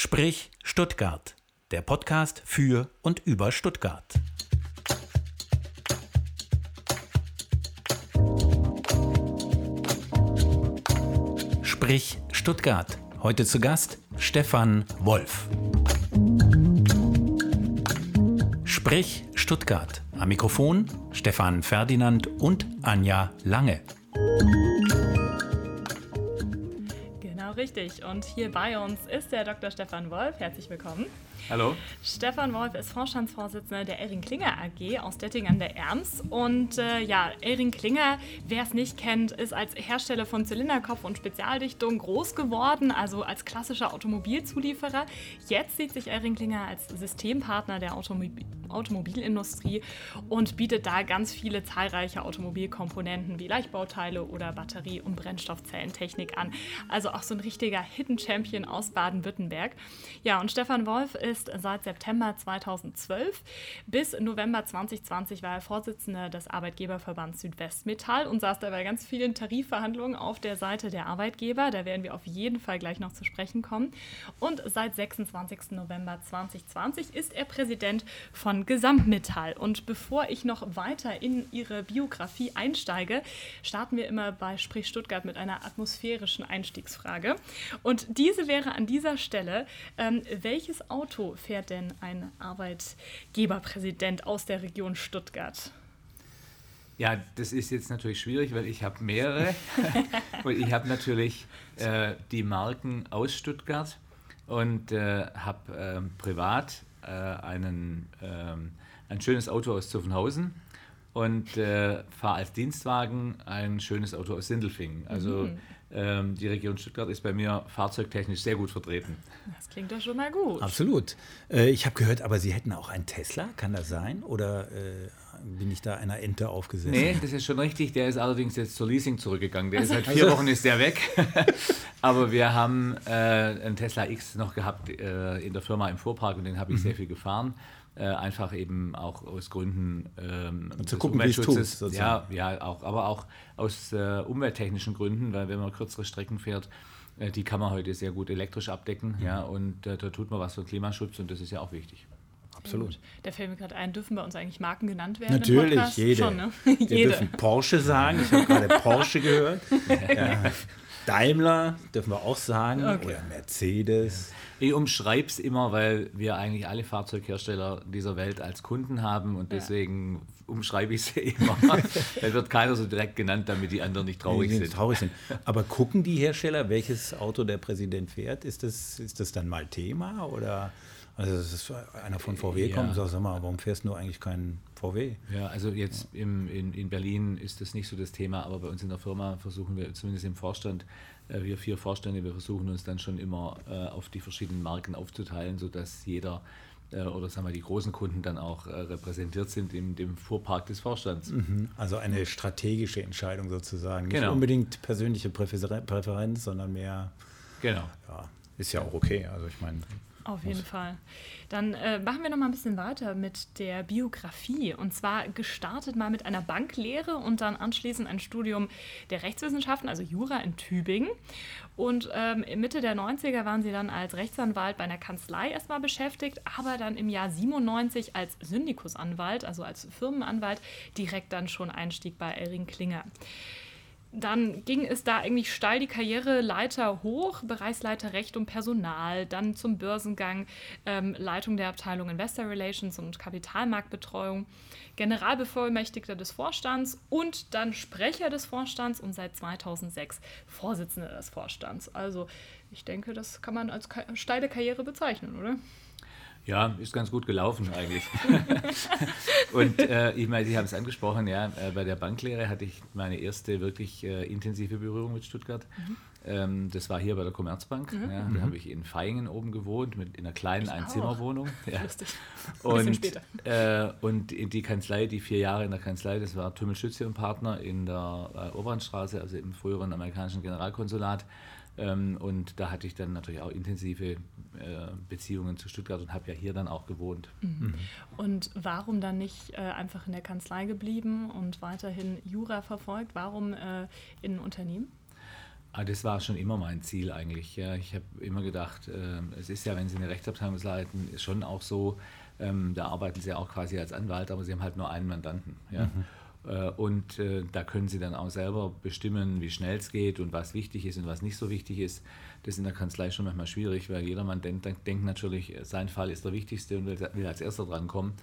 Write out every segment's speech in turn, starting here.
Sprich Stuttgart, der Podcast für und über Stuttgart. Sprich Stuttgart. Heute zu Gast Stefan Wolf. Sprich Stuttgart. Am Mikrofon Stefan Ferdinand und Anja Lange. Richtig. Und hier bei uns ist der Dr. Stefan Wolf. Herzlich willkommen. Hallo. Stefan Wolf ist Vorstandsvorsitzender der Ehring Klinger AG aus Detting an der Erms. Und äh, ja, Ehring Klinger, wer es nicht kennt, ist als Hersteller von Zylinderkopf und Spezialdichtung groß geworden, also als klassischer Automobilzulieferer. Jetzt sieht sich Ehring Klinger als Systempartner der Automobil Automobilindustrie und bietet da ganz viele zahlreiche Automobilkomponenten wie Leichtbauteile oder Batterie- und Brennstoffzellentechnik an. Also auch so ein richtiger Hidden Champion aus Baden-Württemberg. Ja, und Stefan Wolf ist seit September 2012 bis November 2020 war er Vorsitzender des Arbeitgeberverbands Südwestmetall und saß da bei ganz vielen Tarifverhandlungen auf der Seite der Arbeitgeber. Da werden wir auf jeden Fall gleich noch zu sprechen kommen. Und seit 26. November 2020 ist er Präsident von Gesamtmetall. Und bevor ich noch weiter in Ihre Biografie einsteige, starten wir immer bei Sprich Stuttgart mit einer atmosphärischen Einstiegsfrage. Und diese wäre an dieser Stelle, ähm, welches Auto fährt denn ein Arbeitgeberpräsident aus der Region Stuttgart? Ja, das ist jetzt natürlich schwierig, weil ich habe mehrere. und ich habe natürlich äh, die Marken aus Stuttgart und äh, habe äh, privat äh, einen, ähm, ein schönes Auto aus Zuffenhausen und äh, fahre als Dienstwagen ein schönes Auto aus Sindelfingen. Also mhm. ähm, die Region Stuttgart ist bei mir fahrzeugtechnisch sehr gut vertreten. Das klingt doch schon mal gut. Absolut. Äh, ich habe gehört, aber Sie hätten auch einen Tesla, kann das sein? Oder äh, bin ich da einer Ente aufgesetzt? Nee, das ist schon richtig. Der ist allerdings jetzt zur Leasing zurückgegangen. Der ist seit vier Wochen ist der weg. aber wir haben äh, einen Tesla X noch gehabt äh, in der Firma im Fuhrpark und den habe ich mhm. sehr viel gefahren. Äh, einfach eben auch aus Gründen ähm, zu gucken, wie es tut. Ja, ja, auch, aber auch aus äh, umwelttechnischen Gründen, weil wenn man kürzere Strecken fährt, äh, die kann man heute sehr gut elektrisch abdecken, mhm. ja, und äh, da tut man was für Klimaschutz und das ist ja auch wichtig. Absolut. Da fällt mir gerade ein, dürfen bei uns eigentlich Marken genannt werden? Natürlich, jede. Schon, ne? Wir jede. dürfen Porsche sagen. Ich habe gerade Porsche gehört. Ja. Daimler dürfen wir auch sagen. Okay. Oder Mercedes. Ich umschreibe es immer, weil wir eigentlich alle Fahrzeughersteller dieser Welt als Kunden haben und deswegen ja. umschreibe ich es immer. da wird keiner so direkt genannt, damit die anderen nicht traurig sind. traurig sind. Aber gucken die Hersteller, welches Auto der Präsident fährt? Ist das, ist das dann mal Thema oder? Also das ist einer von VW ja. kommt und sagt, sag mal, warum fährst du eigentlich keinen VW? Ja, also jetzt im, in, in Berlin ist das nicht so das Thema, aber bei uns in der Firma versuchen wir, zumindest im Vorstand, äh, wir vier Vorstände, wir versuchen uns dann schon immer äh, auf die verschiedenen Marken aufzuteilen, sodass jeder äh, oder sagen wir die großen Kunden dann auch repräsentiert sind in dem Fuhrpark des Vorstands. Mhm. Also eine strategische Entscheidung sozusagen. Nicht genau. unbedingt persönliche Präferenz, sondern mehr. Genau. Ja, ist ja auch okay. Also ich meine, auf jeden Fall. Dann äh, machen wir noch mal ein bisschen weiter mit der Biografie. Und zwar gestartet mal mit einer Banklehre und dann anschließend ein Studium der Rechtswissenschaften, also Jura in Tübingen. Und ähm, Mitte der 90er waren sie dann als Rechtsanwalt bei einer Kanzlei erstmal beschäftigt, aber dann im Jahr 97 als Syndikusanwalt, also als Firmenanwalt, direkt dann schon Einstieg bei Elring Klinger dann ging es da eigentlich steil die Karriereleiter hoch, Bereichsleiter Recht und Personal, dann zum Börsengang, ähm, Leitung der Abteilung Investor Relations und Kapitalmarktbetreuung, Generalbevollmächtigter des Vorstands und dann Sprecher des Vorstands und seit 2006 Vorsitzender des Vorstands. Also ich denke, das kann man als steile Karriere bezeichnen, oder? Ja, ist ganz gut gelaufen eigentlich. und äh, ich meine, Sie haben es angesprochen, ja, äh, bei der Banklehre hatte ich meine erste wirklich äh, intensive Berührung mit Stuttgart. Mhm. Ähm, das war hier bei der Commerzbank. Mhm. Ja, da mhm. habe ich in Feingen oben gewohnt, mit, in einer kleinen Einzimmerwohnung. Ja. Lustig. Und. Äh, und die Kanzlei, die vier Jahre in der Kanzlei, das war Tümmel Schütze und Partner in der äh, Obernstraße, also im früheren amerikanischen Generalkonsulat. Ähm, und da hatte ich dann natürlich auch intensive äh, Beziehungen zu Stuttgart und habe ja hier dann auch gewohnt. Mhm. mhm. Und warum dann nicht äh, einfach in der Kanzlei geblieben und weiterhin Jura verfolgt? Warum äh, in Unternehmen? Ah, das war schon immer mein Ziel eigentlich. Ja. Ich habe immer gedacht, äh, es ist ja, wenn Sie eine Rechtsabteilung leiten, ist schon auch so, ähm, da arbeiten Sie auch quasi als Anwalt, aber Sie haben halt nur einen Mandanten. Ja. Mhm. Äh, und äh, da können Sie dann auch selber bestimmen, wie schnell es geht und was wichtig ist und was nicht so wichtig ist. Das ist in der Kanzlei schon manchmal schwierig, weil jeder Mann denkt, denkt natürlich, sein Fall ist der wichtigste und will, als erster drankommen.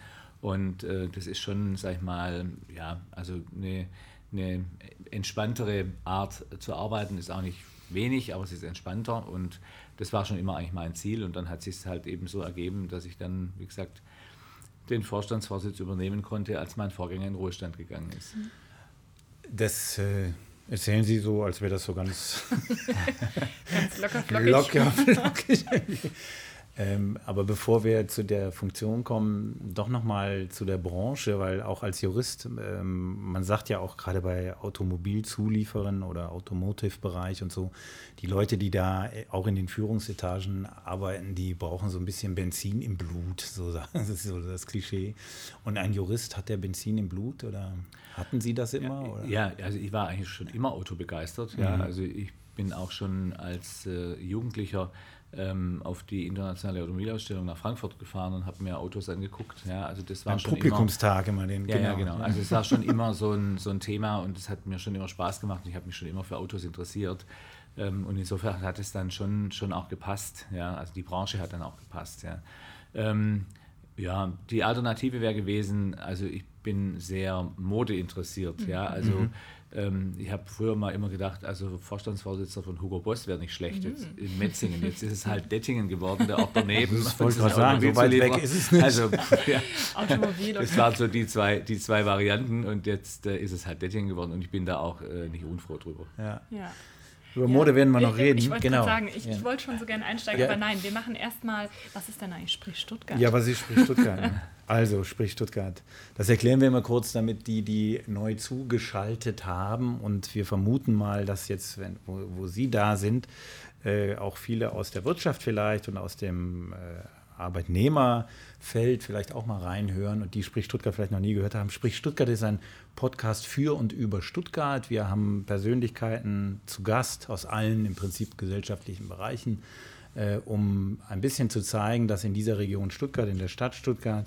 Und äh, das ist schon, sag ich mal, ja, also eine eine entspanntere Art zu arbeiten ist auch nicht wenig, aber es ist entspannter und das war schon immer eigentlich mein Ziel und dann hat sich es halt eben so ergeben, dass ich dann, wie gesagt, den Vorstandsvorsitz übernehmen konnte, als mein Vorgänger in Ruhestand gegangen ist. Das äh, erzählen Sie so, als wäre das so ganz, ganz locker flockig. Locker flockig. Ähm, aber bevor wir zu der Funktion kommen, doch nochmal zu der Branche, weil auch als Jurist, ähm, man sagt ja auch gerade bei Automobilzulieferern oder Automotive-Bereich und so, die Leute, die da äh, auch in den Führungsetagen arbeiten, die brauchen so ein bisschen Benzin im Blut, so das ist so das Klischee. Und ein Jurist hat der Benzin im Blut oder hatten Sie das immer? Oder? Ja, also ich war eigentlich schon immer autobegeistert. Ja, mhm. also ich bin auch schon als äh, Jugendlicher ähm, auf die internationale Automobilausstellung nach Frankfurt gefahren und habe mir Autos angeguckt. Ja, also das war Ein schon Publikumstag immer, den. Ja, genau. ja, genau. Also es war schon immer so ein, so ein Thema und es hat mir schon immer Spaß gemacht und ich habe mich schon immer für Autos interessiert. Ähm, und insofern hat es dann schon, schon auch gepasst. Ja, also die Branche hat dann auch gepasst. Ja. Ähm, ja, die Alternative wäre gewesen, also ich bin sehr modeinteressiert, ja, also mhm. Ähm, ich habe früher mal immer gedacht, also Vorstandsvorsitzender von Hugo Boss wäre nicht schlecht mhm. jetzt in Metzingen, jetzt ist es halt Dettingen geworden, der auch daneben. Das wollte gerade sagen, so weit weg ist es nicht. Also, ja, das waren so die zwei, die zwei Varianten und jetzt äh, ist es halt Dettingen geworden und ich bin da auch äh, nicht unfroh drüber. Ja. ja. Über Mode werden wir noch reden. Ich, ich wollte genau. sagen, ich, ja. ich wollte schon so gerne einsteigen, ja. aber nein, wir machen erstmal, was ist denn eigentlich Sprich Stuttgart? Ja, was ist Sprich Stuttgart? also, Sprich Stuttgart. Das erklären wir mal kurz, damit die, die neu zugeschaltet haben und wir vermuten mal, dass jetzt, wenn, wo, wo Sie da sind, äh, auch viele aus der Wirtschaft vielleicht und aus dem äh, Arbeitnehmerfeld vielleicht auch mal reinhören und die Sprich Stuttgart vielleicht noch nie gehört haben. Sprich Stuttgart ist ein Podcast für und über Stuttgart. Wir haben Persönlichkeiten zu Gast aus allen im Prinzip gesellschaftlichen Bereichen, äh, um ein bisschen zu zeigen, dass in dieser Region Stuttgart, in der Stadt Stuttgart,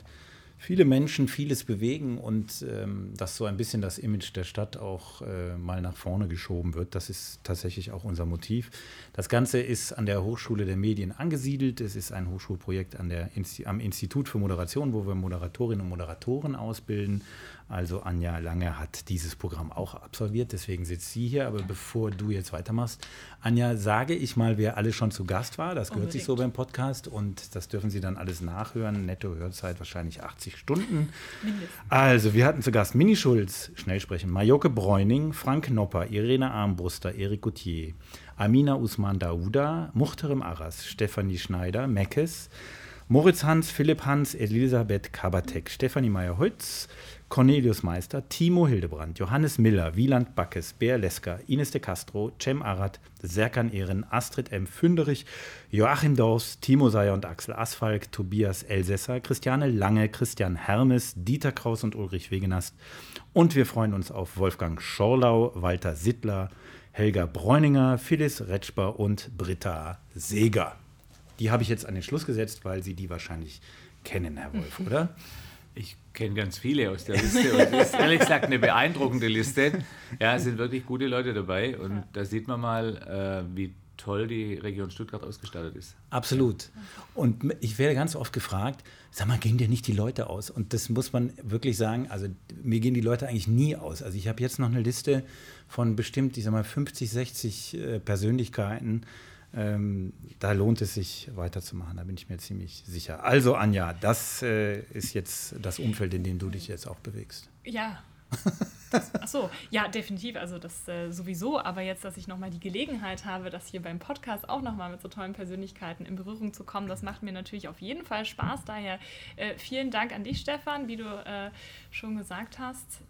viele Menschen vieles bewegen und ähm, dass so ein bisschen das Image der Stadt auch äh, mal nach vorne geschoben wird. Das ist tatsächlich auch unser Motiv. Das Ganze ist an der Hochschule der Medien angesiedelt. Es ist ein Hochschulprojekt an der Insti am Institut für Moderation, wo wir Moderatorinnen und Moderatoren ausbilden. Also Anja Lange hat dieses Programm auch absolviert, deswegen sitzt sie hier. Aber bevor du jetzt weitermachst, Anja, sage ich mal, wer alle schon zu Gast war. Das gehört Unbedingt. sich so beim Podcast und das dürfen Sie dann alles nachhören. Netto Hörzeit wahrscheinlich 80 Stunden. Mindestens. Also, wir hatten zu Gast Mini Schulz, schnell sprechen, Majoke Bräuning, Frank Nopper, Irene Armbruster, Erik Gauthier, Amina Usman Dauda, Muchterem Arras, Stefanie Schneider, Meckes, Moritz Hans, Philipp Hans, Elisabeth Kabatek, Stefanie Meyer-Holz, Cornelius Meister, Timo Hildebrand, Johannes Miller, Wieland Backes, Bär Lesker, Ines de Castro, Cem Arad, Serkan Ehren, Astrid M. Fünderich, Joachim Dorfs, Timo Seyer und Axel Asfalk, Tobias Elsässer, Christiane Lange, Christian Hermes, Dieter Kraus und Ulrich Wegenast. Und wir freuen uns auf Wolfgang Schorlau, Walter Sittler, Helga Bräuninger, Phyllis Retschber und Britta Seeger. Die habe ich jetzt an den Schluss gesetzt, weil Sie die wahrscheinlich kennen, Herr Wolf, oder? Ich kenne ganz viele aus der Liste und es ist ehrlich gesagt eine beeindruckende Liste. Ja, es sind wirklich gute Leute dabei und da sieht man mal, äh, wie toll die Region Stuttgart ausgestattet ist. Absolut. Und ich werde ganz oft gefragt, sag mal, gehen dir nicht die Leute aus? Und das muss man wirklich sagen, also mir gehen die Leute eigentlich nie aus. Also ich habe jetzt noch eine Liste von bestimmt, ich sag mal, 50, 60 äh, Persönlichkeiten, ähm, da lohnt es sich weiterzumachen, da bin ich mir ziemlich sicher. Also Anja, das äh, ist jetzt das Umfeld, in dem du dich jetzt auch bewegst. Ja. Achso, ja, definitiv. Also das äh, sowieso. Aber jetzt, dass ich nochmal die Gelegenheit habe, das hier beim Podcast auch nochmal mit so tollen Persönlichkeiten in Berührung zu kommen, das macht mir natürlich auf jeden Fall Spaß. Daher äh, vielen Dank an dich, Stefan, wie du äh, schon gesagt hast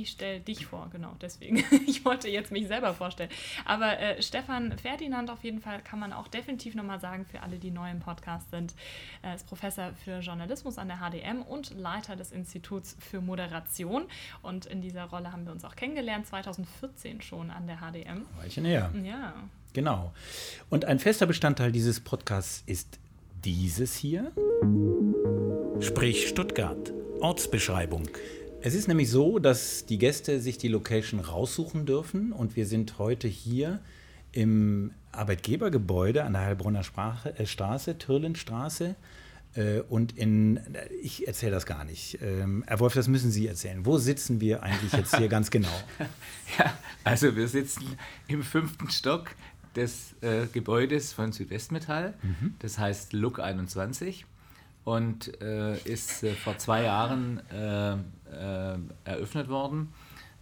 Ich stelle dich vor, genau, deswegen. Ich wollte jetzt mich selber vorstellen. Aber äh, Stefan Ferdinand auf jeden Fall kann man auch definitiv nochmal sagen, für alle, die neu im Podcast sind, er ist Professor für Journalismus an der HDM und Leiter des Instituts für Moderation. Und in dieser Rolle haben wir uns auch kennengelernt, 2014 schon an der HDM. Weichen her. Ja. Genau. Und ein fester Bestandteil dieses Podcasts ist dieses hier. Sprich Stuttgart. Ortsbeschreibung. Es ist nämlich so, dass die Gäste sich die Location raussuchen dürfen und wir sind heute hier im Arbeitgebergebäude an der Heilbronner Sprache, äh, Straße, Türlenstraße. Äh, und in, ich erzähle das gar nicht. Ähm, Herr Wolf, das müssen Sie erzählen. Wo sitzen wir eigentlich jetzt hier ganz genau? Ja, also wir sitzen im fünften Stock des äh, Gebäudes von Südwestmetall. Mhm. Das heißt Look 21 und äh, ist äh, vor zwei Jahren äh, äh, eröffnet worden.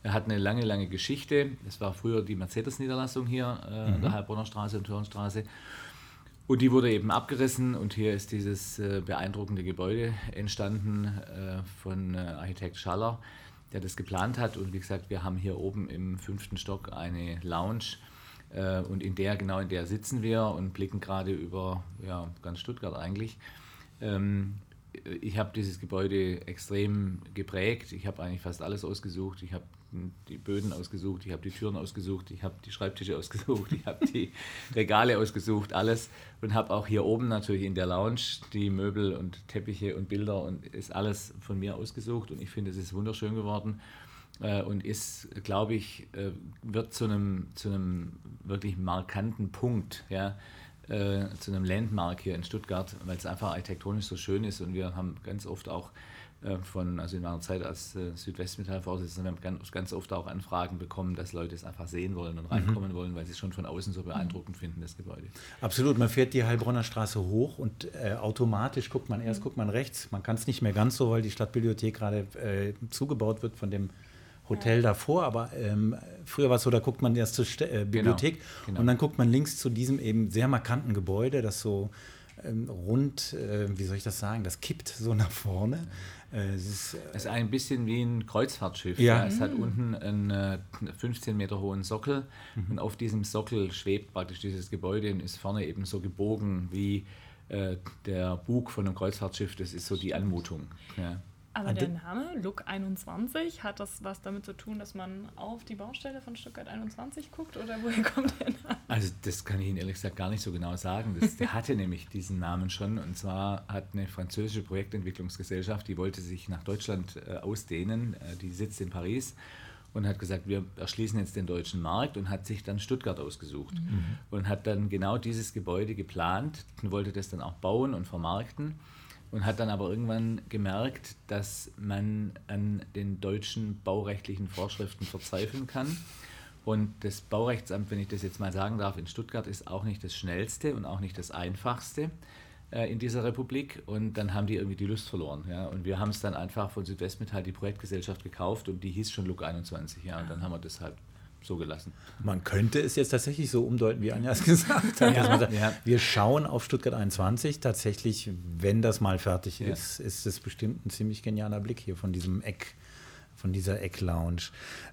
Er hat eine lange, lange Geschichte. Es war früher die Mercedes-Niederlassung hier mhm. an der Heilbronner Straße und Türenstraße. Und die wurde eben abgerissen und hier ist dieses beeindruckende Gebäude entstanden von Architekt Schaller, der das geplant hat. Und wie gesagt, wir haben hier oben im fünften Stock eine Lounge äh, und in der, genau in der sitzen wir und blicken gerade über ja, ganz Stuttgart eigentlich. Ähm, ich habe dieses Gebäude extrem geprägt. Ich habe eigentlich fast alles ausgesucht. Ich habe die Böden ausgesucht, ich habe die Türen ausgesucht, ich habe die Schreibtische ausgesucht, ich habe die Regale ausgesucht, alles. Und habe auch hier oben natürlich in der Lounge die Möbel und Teppiche und Bilder und ist alles von mir ausgesucht. Und ich finde, es ist wunderschön geworden äh, und ist, glaube ich, äh, wird zu einem, zu einem wirklich markanten Punkt, ja, äh, zu einem Landmark hier in Stuttgart, weil es einfach architektonisch so schön ist und wir haben ganz oft auch äh, von, also in meiner Zeit als äh, Südwestmetall-Vorsitzender, wir haben ganz, ganz, oft auch Anfragen bekommen, dass Leute es einfach sehen wollen und mhm. reinkommen mhm. wollen, weil sie es schon von außen so beeindruckend mhm. finden, das Gebäude. Absolut, man fährt die Heilbronner Straße hoch und äh, automatisch guckt man erst, mhm. guckt man rechts. Man kann es nicht mehr ganz so, weil die Stadtbibliothek gerade äh, zugebaut wird von dem Hotel ja. davor, aber ähm, früher war es so, da guckt man erst zur St äh, Bibliothek genau, genau. und dann guckt man links zu diesem eben sehr markanten Gebäude, das so ähm, rund, äh, wie soll ich das sagen, das kippt so nach vorne. Äh, es, ist, äh, es ist ein bisschen wie ein Kreuzfahrtschiff. Ja. ja. Es hat mhm. unten einen 15 äh, Meter hohen Sockel mhm. und auf diesem Sockel schwebt praktisch dieses Gebäude und ist vorne eben so gebogen wie äh, der Bug von einem Kreuzfahrtschiff. Das ist so die Anmutung. Ja. Aber der Name Look 21, hat das was damit zu tun, dass man auf die Baustelle von Stuttgart 21 guckt oder woher kommt der Name? Also das kann ich Ihnen ehrlich gesagt gar nicht so genau sagen. Das, der hatte nämlich diesen Namen schon und zwar hat eine französische Projektentwicklungsgesellschaft, die wollte sich nach Deutschland äh, ausdehnen, äh, die sitzt in Paris und hat gesagt, wir erschließen jetzt den deutschen Markt und hat sich dann Stuttgart ausgesucht mhm. und hat dann genau dieses Gebäude geplant und wollte das dann auch bauen und vermarkten und hat dann aber irgendwann gemerkt, dass man an den deutschen baurechtlichen Vorschriften verzweifeln kann. Und das Baurechtsamt, wenn ich das jetzt mal sagen darf, in Stuttgart ist auch nicht das schnellste und auch nicht das einfachste äh, in dieser Republik. Und dann haben die irgendwie die Lust verloren. Ja? Und wir haben es dann einfach von Südwestmetall die Projektgesellschaft gekauft und die hieß schon Look 21. Ja? Und dann haben wir das halt so gelassen. Man könnte es jetzt tatsächlich so umdeuten, wie Anja es gesagt hat. Ja. Sagt. Wir schauen auf Stuttgart 21. Tatsächlich, wenn das mal fertig ist, ja. ist es bestimmt ein ziemlich genialer Blick hier von diesem Eck, von dieser Eck-Lounge.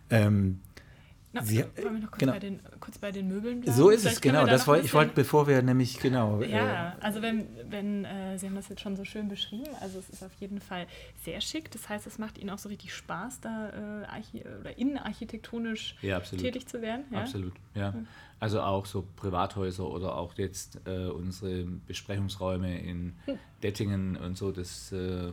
Ähm, na, Sie, wollen wir noch kurz, genau. bei den, kurz bei den Möbeln bleiben? So ist Vielleicht es, genau. Das wollte, ich wollte, bevor wir nämlich, genau. Ja, äh, also wenn, wenn äh, Sie haben das jetzt schon so schön beschrieben, also es ist auf jeden Fall sehr schick. Das heißt, es macht Ihnen auch so richtig Spaß, da äh, oder innenarchitektonisch ja, tätig zu werden. Ja? Absolut, ja. Also auch so Privathäuser oder auch jetzt äh, unsere Besprechungsräume in hm. Dettingen und so, das äh,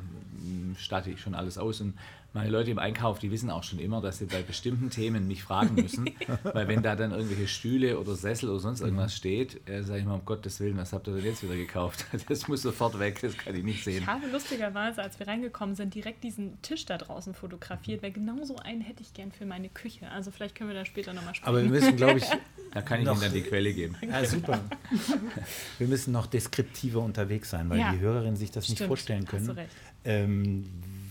statte ich schon alles aus. Und meine Leute im Einkauf, die wissen auch schon immer, dass sie bei bestimmten Themen mich fragen müssen, weil wenn da dann irgendwelche Stühle oder Sessel oder sonst irgendwas steht, äh, sage ich mal, um Gottes Willen, was habt ihr denn jetzt wieder gekauft? Das muss sofort weg, das kann ich nicht sehen. Ich habe lustigerweise, als wir reingekommen sind, direkt diesen Tisch da draußen fotografiert, weil genau so einen hätte ich gern für meine Küche. Also vielleicht können wir da später nochmal sprechen. Aber wir müssen, glaube ich... da kann ich Ihnen dann die Quelle geben. Ja, super. wir müssen noch deskriptiver unterwegs sein, weil ja, die Hörerinnen sich das stimmt, nicht vorstellen können. Hast du recht. Ähm,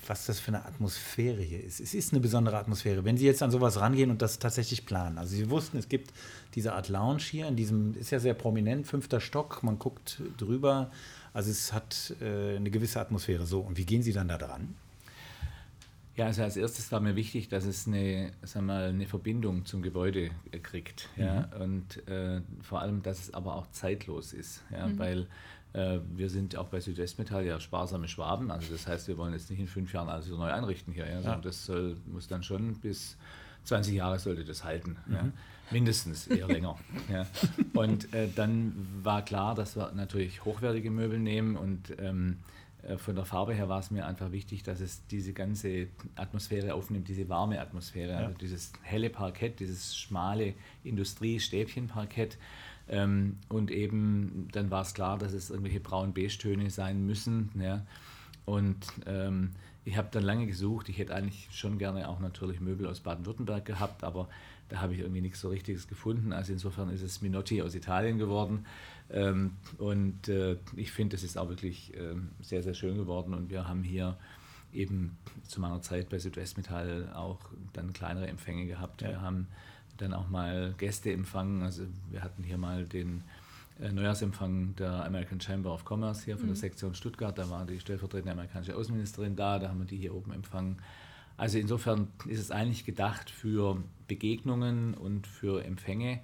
was das für eine Atmosphäre hier ist. Es ist eine besondere Atmosphäre. Wenn Sie jetzt an sowas rangehen und das tatsächlich planen. Also Sie wussten, es gibt diese Art Lounge hier, in diesem, ist ja sehr prominent, fünfter Stock, man guckt drüber. Also es hat äh, eine gewisse Atmosphäre. So, und wie gehen Sie dann da dran? Ja, also als erstes war mir wichtig, dass es eine, sag mal, eine Verbindung zum Gebäude kriegt. Ja? Mhm. Und äh, vor allem, dass es aber auch zeitlos ist. Ja? Mhm. Weil äh, wir sind auch bei Südwestmetall ja sparsame Schwaben. Also das heißt, wir wollen jetzt nicht in fünf Jahren alles neu einrichten hier. Ja? ja. Das soll, muss dann schon bis 20 Jahre sollte das halten. Mhm. Ja? Mindestens, eher länger. ja. Und äh, dann war klar, dass wir natürlich hochwertige Möbel nehmen und ähm, äh, von der Farbe her war es mir einfach wichtig, dass es diese ganze Atmosphäre aufnimmt, diese warme Atmosphäre, also dieses helle Parkett, dieses schmale Industrie-Stäbchen-Parkett. Ähm, und eben dann war es klar, dass es irgendwelche braun-beige-Töne sein müssen. Ja. Und ähm, ich habe dann lange gesucht. Ich hätte eigentlich schon gerne auch natürlich Möbel aus Baden-Württemberg gehabt, aber da habe ich irgendwie nichts so Richtiges gefunden. Also insofern ist es Minotti aus Italien geworden. Ähm, und äh, ich finde, es ist auch wirklich ähm, sehr, sehr schön geworden. Und wir haben hier eben zu meiner Zeit bei Südwestmetall auch dann kleinere Empfänge gehabt. Ja. Wir haben dann auch mal Gäste empfangen. Also wir hatten hier mal den äh, Neujahrsempfang der American Chamber of Commerce hier von mhm. der Sektion Stuttgart. Da war die stellvertretende amerikanische Außenministerin da, da haben wir die hier oben empfangen. Also insofern ist es eigentlich gedacht für Begegnungen und für Empfänge.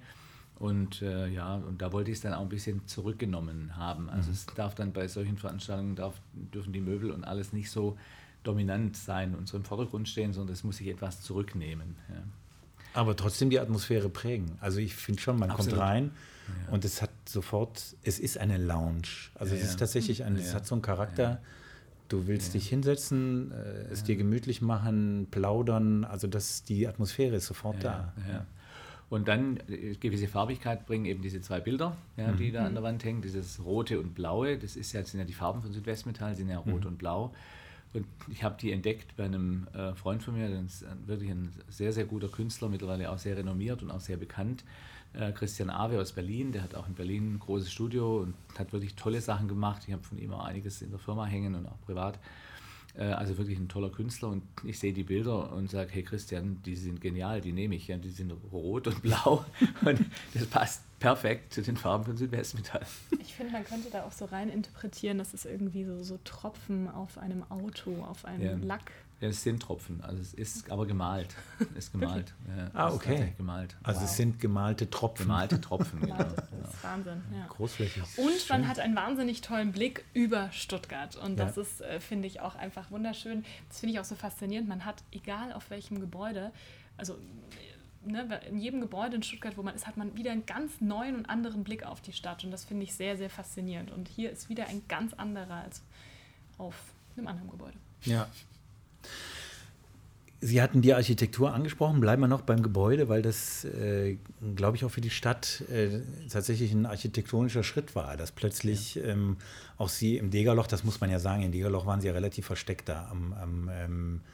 Und äh, ja, und da wollte ich es dann auch ein bisschen zurückgenommen haben. Also mhm. es darf dann bei solchen Veranstaltungen darf, dürfen die Möbel und alles nicht so dominant sein und so im Vordergrund stehen, sondern es muss sich etwas zurücknehmen. Ja. Aber trotzdem die Atmosphäre prägen. Also ich finde schon, man Absolut. kommt rein ja. und es hat sofort, es ist eine Lounge. Also ja, es ist tatsächlich ein, es hat so einen Charakter. Du willst dich hinsetzen, äh, es dir gemütlich machen, plaudern. Also das, die Atmosphäre ist sofort da. Und dann äh, gewisse Farbigkeit bringen eben diese zwei Bilder, ja, die mhm. da an der Wand hängen, dieses rote und blaue, das ist ja, das sind ja die Farben von Südwestmetall, sind ja rot mhm. und blau. Und ich habe die entdeckt bei einem äh, Freund von mir, das ist wirklich ein sehr, sehr guter Künstler, mittlerweile auch sehr renommiert und auch sehr bekannt, äh, Christian Awe aus Berlin. Der hat auch in Berlin ein großes Studio und hat wirklich tolle Sachen gemacht. Ich habe von ihm auch einiges in der Firma hängen und auch privat. Äh, also wirklich ein toller Künstler und ich sehe die Bilder und sage, hey Christian, die sind genial, die nehme ich, ja, die sind rot und blau und das passt perfekt zu den Farben von Südwestmetall. Ich finde, man könnte da auch so rein interpretieren, dass es irgendwie so, so Tropfen auf einem Auto, auf einem ja. Lack ja, es sind Tropfen, also es ist aber gemalt. Es ist gemalt. Ja, ah, okay. Gemalt. Also wow. es sind gemalte Tropfen. Gemalte Tropfen, genau. Das ist Wahnsinn. Ja. Großflächig. Und Schön. man hat einen wahnsinnig tollen Blick über Stuttgart. Und das ja. ist, äh, finde ich, auch einfach wunderschön. Das finde ich auch so faszinierend. Man hat, egal auf welchem Gebäude, also ne, in jedem Gebäude in Stuttgart, wo man ist, hat man wieder einen ganz neuen und anderen Blick auf die Stadt. Und das finde ich sehr, sehr faszinierend. Und hier ist wieder ein ganz anderer als auf einem anderen Gebäude. Ja, Sie hatten die Architektur angesprochen, bleiben wir noch beim Gebäude, weil das, äh, glaube ich, auch für die Stadt äh, tatsächlich ein architektonischer Schritt war, dass plötzlich ja. ähm, auch Sie im Degerloch, das muss man ja sagen, in Degerloch waren Sie ja relativ versteckt da am, am ähm, äh,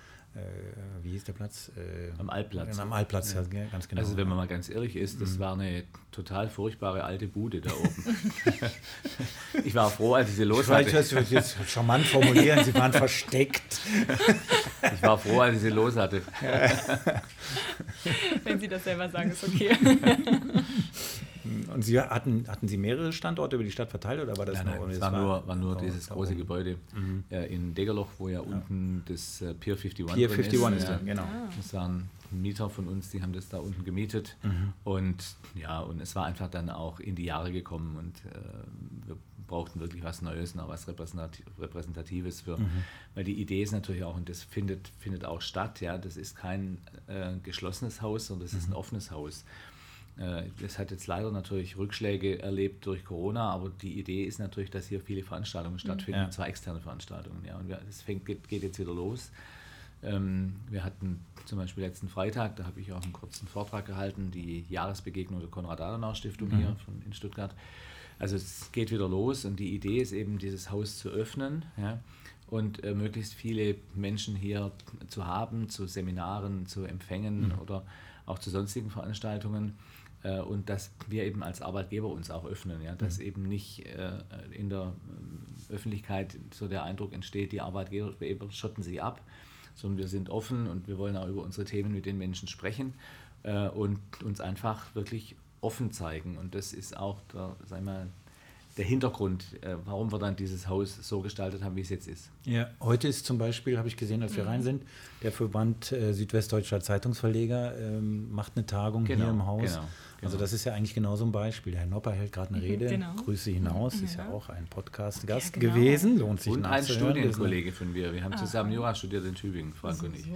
wie hieß der Platz? Äh, am Altplatz. Am Altplatz, ja. ja. ganz genau. Also wenn man mal ganz ehrlich ist, das mhm. war eine total furchtbare alte Bude da oben. ich war froh, als ich sie los hatte. Ich weiß, jetzt charmant formulieren, Sie waren versteckt. ich war froh, als ich sie los hatte. wenn Sie das selber sagen, ist okay. Und Sie hatten, hatten Sie mehrere Standorte über die Stadt verteilt oder war das nein, nein, Es war, nur, war nur dieses große Gebäude mhm. äh, in Degerloch, wo ja, ja. unten das äh, Pier 51 Pier 51 ist. ist dann, genau. Das waren Mieter von uns, die haben das da unten gemietet. Mhm. Und ja, und es war einfach dann auch in die Jahre gekommen und äh, wir brauchten wirklich was Neues, noch was Repräsentatives für. Mhm. Weil die Idee ist natürlich auch, und das findet, findet auch statt, ja, das ist kein äh, geschlossenes Haus, sondern das ist ein mhm. offenes Haus. Es äh, hat jetzt leider natürlich Rückschläge erlebt durch Corona, aber die Idee ist natürlich, dass hier viele Veranstaltungen stattfinden, ja. zwar externe Veranstaltungen. Ja, und es fängt, geht, geht, jetzt wieder los. Ähm, wir hatten zum Beispiel letzten Freitag, da habe ich auch einen kurzen Vortrag gehalten, die Jahresbegegnung der Konrad-Adenauer-Stiftung mhm. hier von, in Stuttgart. Also es geht wieder los und die Idee ist eben, dieses Haus zu öffnen ja, und äh, möglichst viele Menschen hier zu haben, zu Seminaren, zu Empfängen mhm. oder auch zu sonstigen Veranstaltungen äh, und dass wir eben als Arbeitgeber uns auch öffnen, ja, dass mhm. eben nicht äh, in der äh, Öffentlichkeit so der Eindruck entsteht, die Arbeitgeber schotten sich ab, sondern wir sind offen und wir wollen auch über unsere Themen mit den Menschen sprechen und uns einfach wirklich offen zeigen. Und das ist auch der, sagen wir, der Hintergrund, äh, warum wir dann dieses Haus so gestaltet haben, wie es jetzt ist. Ja, heute ist zum Beispiel, habe ich gesehen, als wir mhm. rein sind, der Verband äh, Südwestdeutscher Zeitungsverleger ähm, macht eine Tagung genau, hier im Haus. Genau. Also das ist ja eigentlich genau so ein Beispiel. Herr Nopper hält gerade eine mhm, Rede. Genau. Grüße hinaus, mhm, ist ja auch ein Podcast-Gast ja, genau. gewesen. Lohnt sich Und ein Studienkollege von mir. Wir haben ah. zusammen Jura studiert in Tübingen, Frank so. und ich.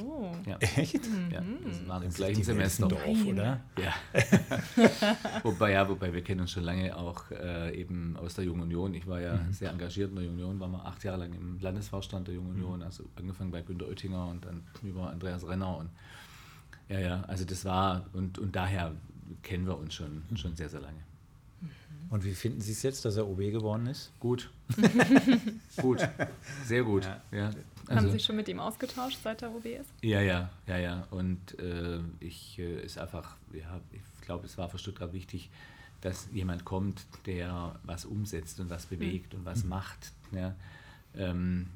Ja. Echt? Ja, das war im gleichen Semester. Dorf, oder? Ja. wobei, ja, wobei wir kennen uns schon lange auch äh, eben aus der Jungen Union. Ich war ja mhm. sehr engagiert in der Jungen Union, war mal acht Jahre lang im Landesvorstand der Jungen mhm. Union, also angefangen bei Günter Oettinger und dann über Andreas Renner und ja, ja, also das war und, und daher kennen wir uns schon, schon sehr, sehr lange. Und wie finden Sie es jetzt, dass er OB geworden ist? Gut. gut. Sehr gut. Ja. ja. Also, Haben Sie sich schon mit ihm ausgetauscht, seit er OB ist? Ja, ja, ja, ja. Und äh, ich äh, ist einfach, ja, ich glaube, es war für Stuttgart wichtig, dass jemand kommt, der was umsetzt und was bewegt mhm. und was mhm. macht. Ja. Ähm,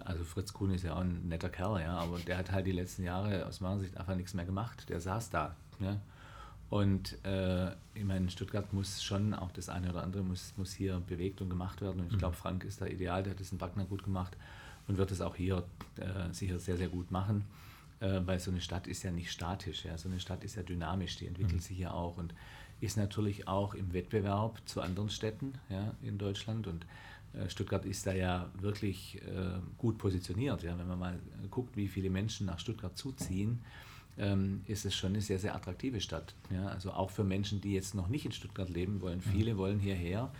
also Fritz Kuhn ist ja auch ein netter Kerl, ja, aber der hat halt die letzten Jahre aus meiner Sicht einfach nichts mehr gemacht. Der saß da. Ja. Und äh, ich meine, Stuttgart muss schon, auch das eine oder andere muss, muss hier bewegt und gemacht werden. Und ich mhm. glaube, Frank ist da ideal, der hat das in Wagner gut gemacht und wird es auch hier äh, sicher sehr, sehr gut machen. Äh, weil so eine Stadt ist ja nicht statisch, ja. so eine Stadt ist ja dynamisch, die entwickelt mhm. sich ja auch und ist natürlich auch im Wettbewerb zu anderen Städten ja, in Deutschland. Und äh, Stuttgart ist da ja wirklich äh, gut positioniert. Ja. Wenn man mal guckt, wie viele Menschen nach Stuttgart zuziehen, ähm, ist es schon eine sehr, sehr attraktive Stadt. Ja, also auch für Menschen, die jetzt noch nicht in Stuttgart leben wollen. Mhm. Viele wollen hierher,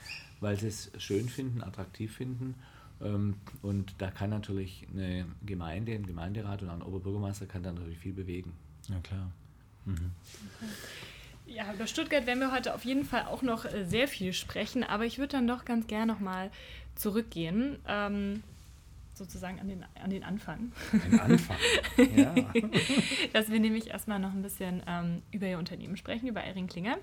weil sie es schön finden, attraktiv finden. Ähm, und da kann natürlich eine Gemeinde, ein Gemeinderat oder ein Oberbürgermeister kann da natürlich viel bewegen. Ja, klar. Mhm. Ja, über Stuttgart werden wir heute auf jeden Fall auch noch äh, sehr viel sprechen, aber ich würde dann doch ganz gerne nochmal zurückgehen. Ähm, sozusagen an den, an den Anfang. Den Anfang, ja. Dass wir nämlich erstmal noch ein bisschen ähm, über Ihr Unternehmen sprechen, über Erin Klinger.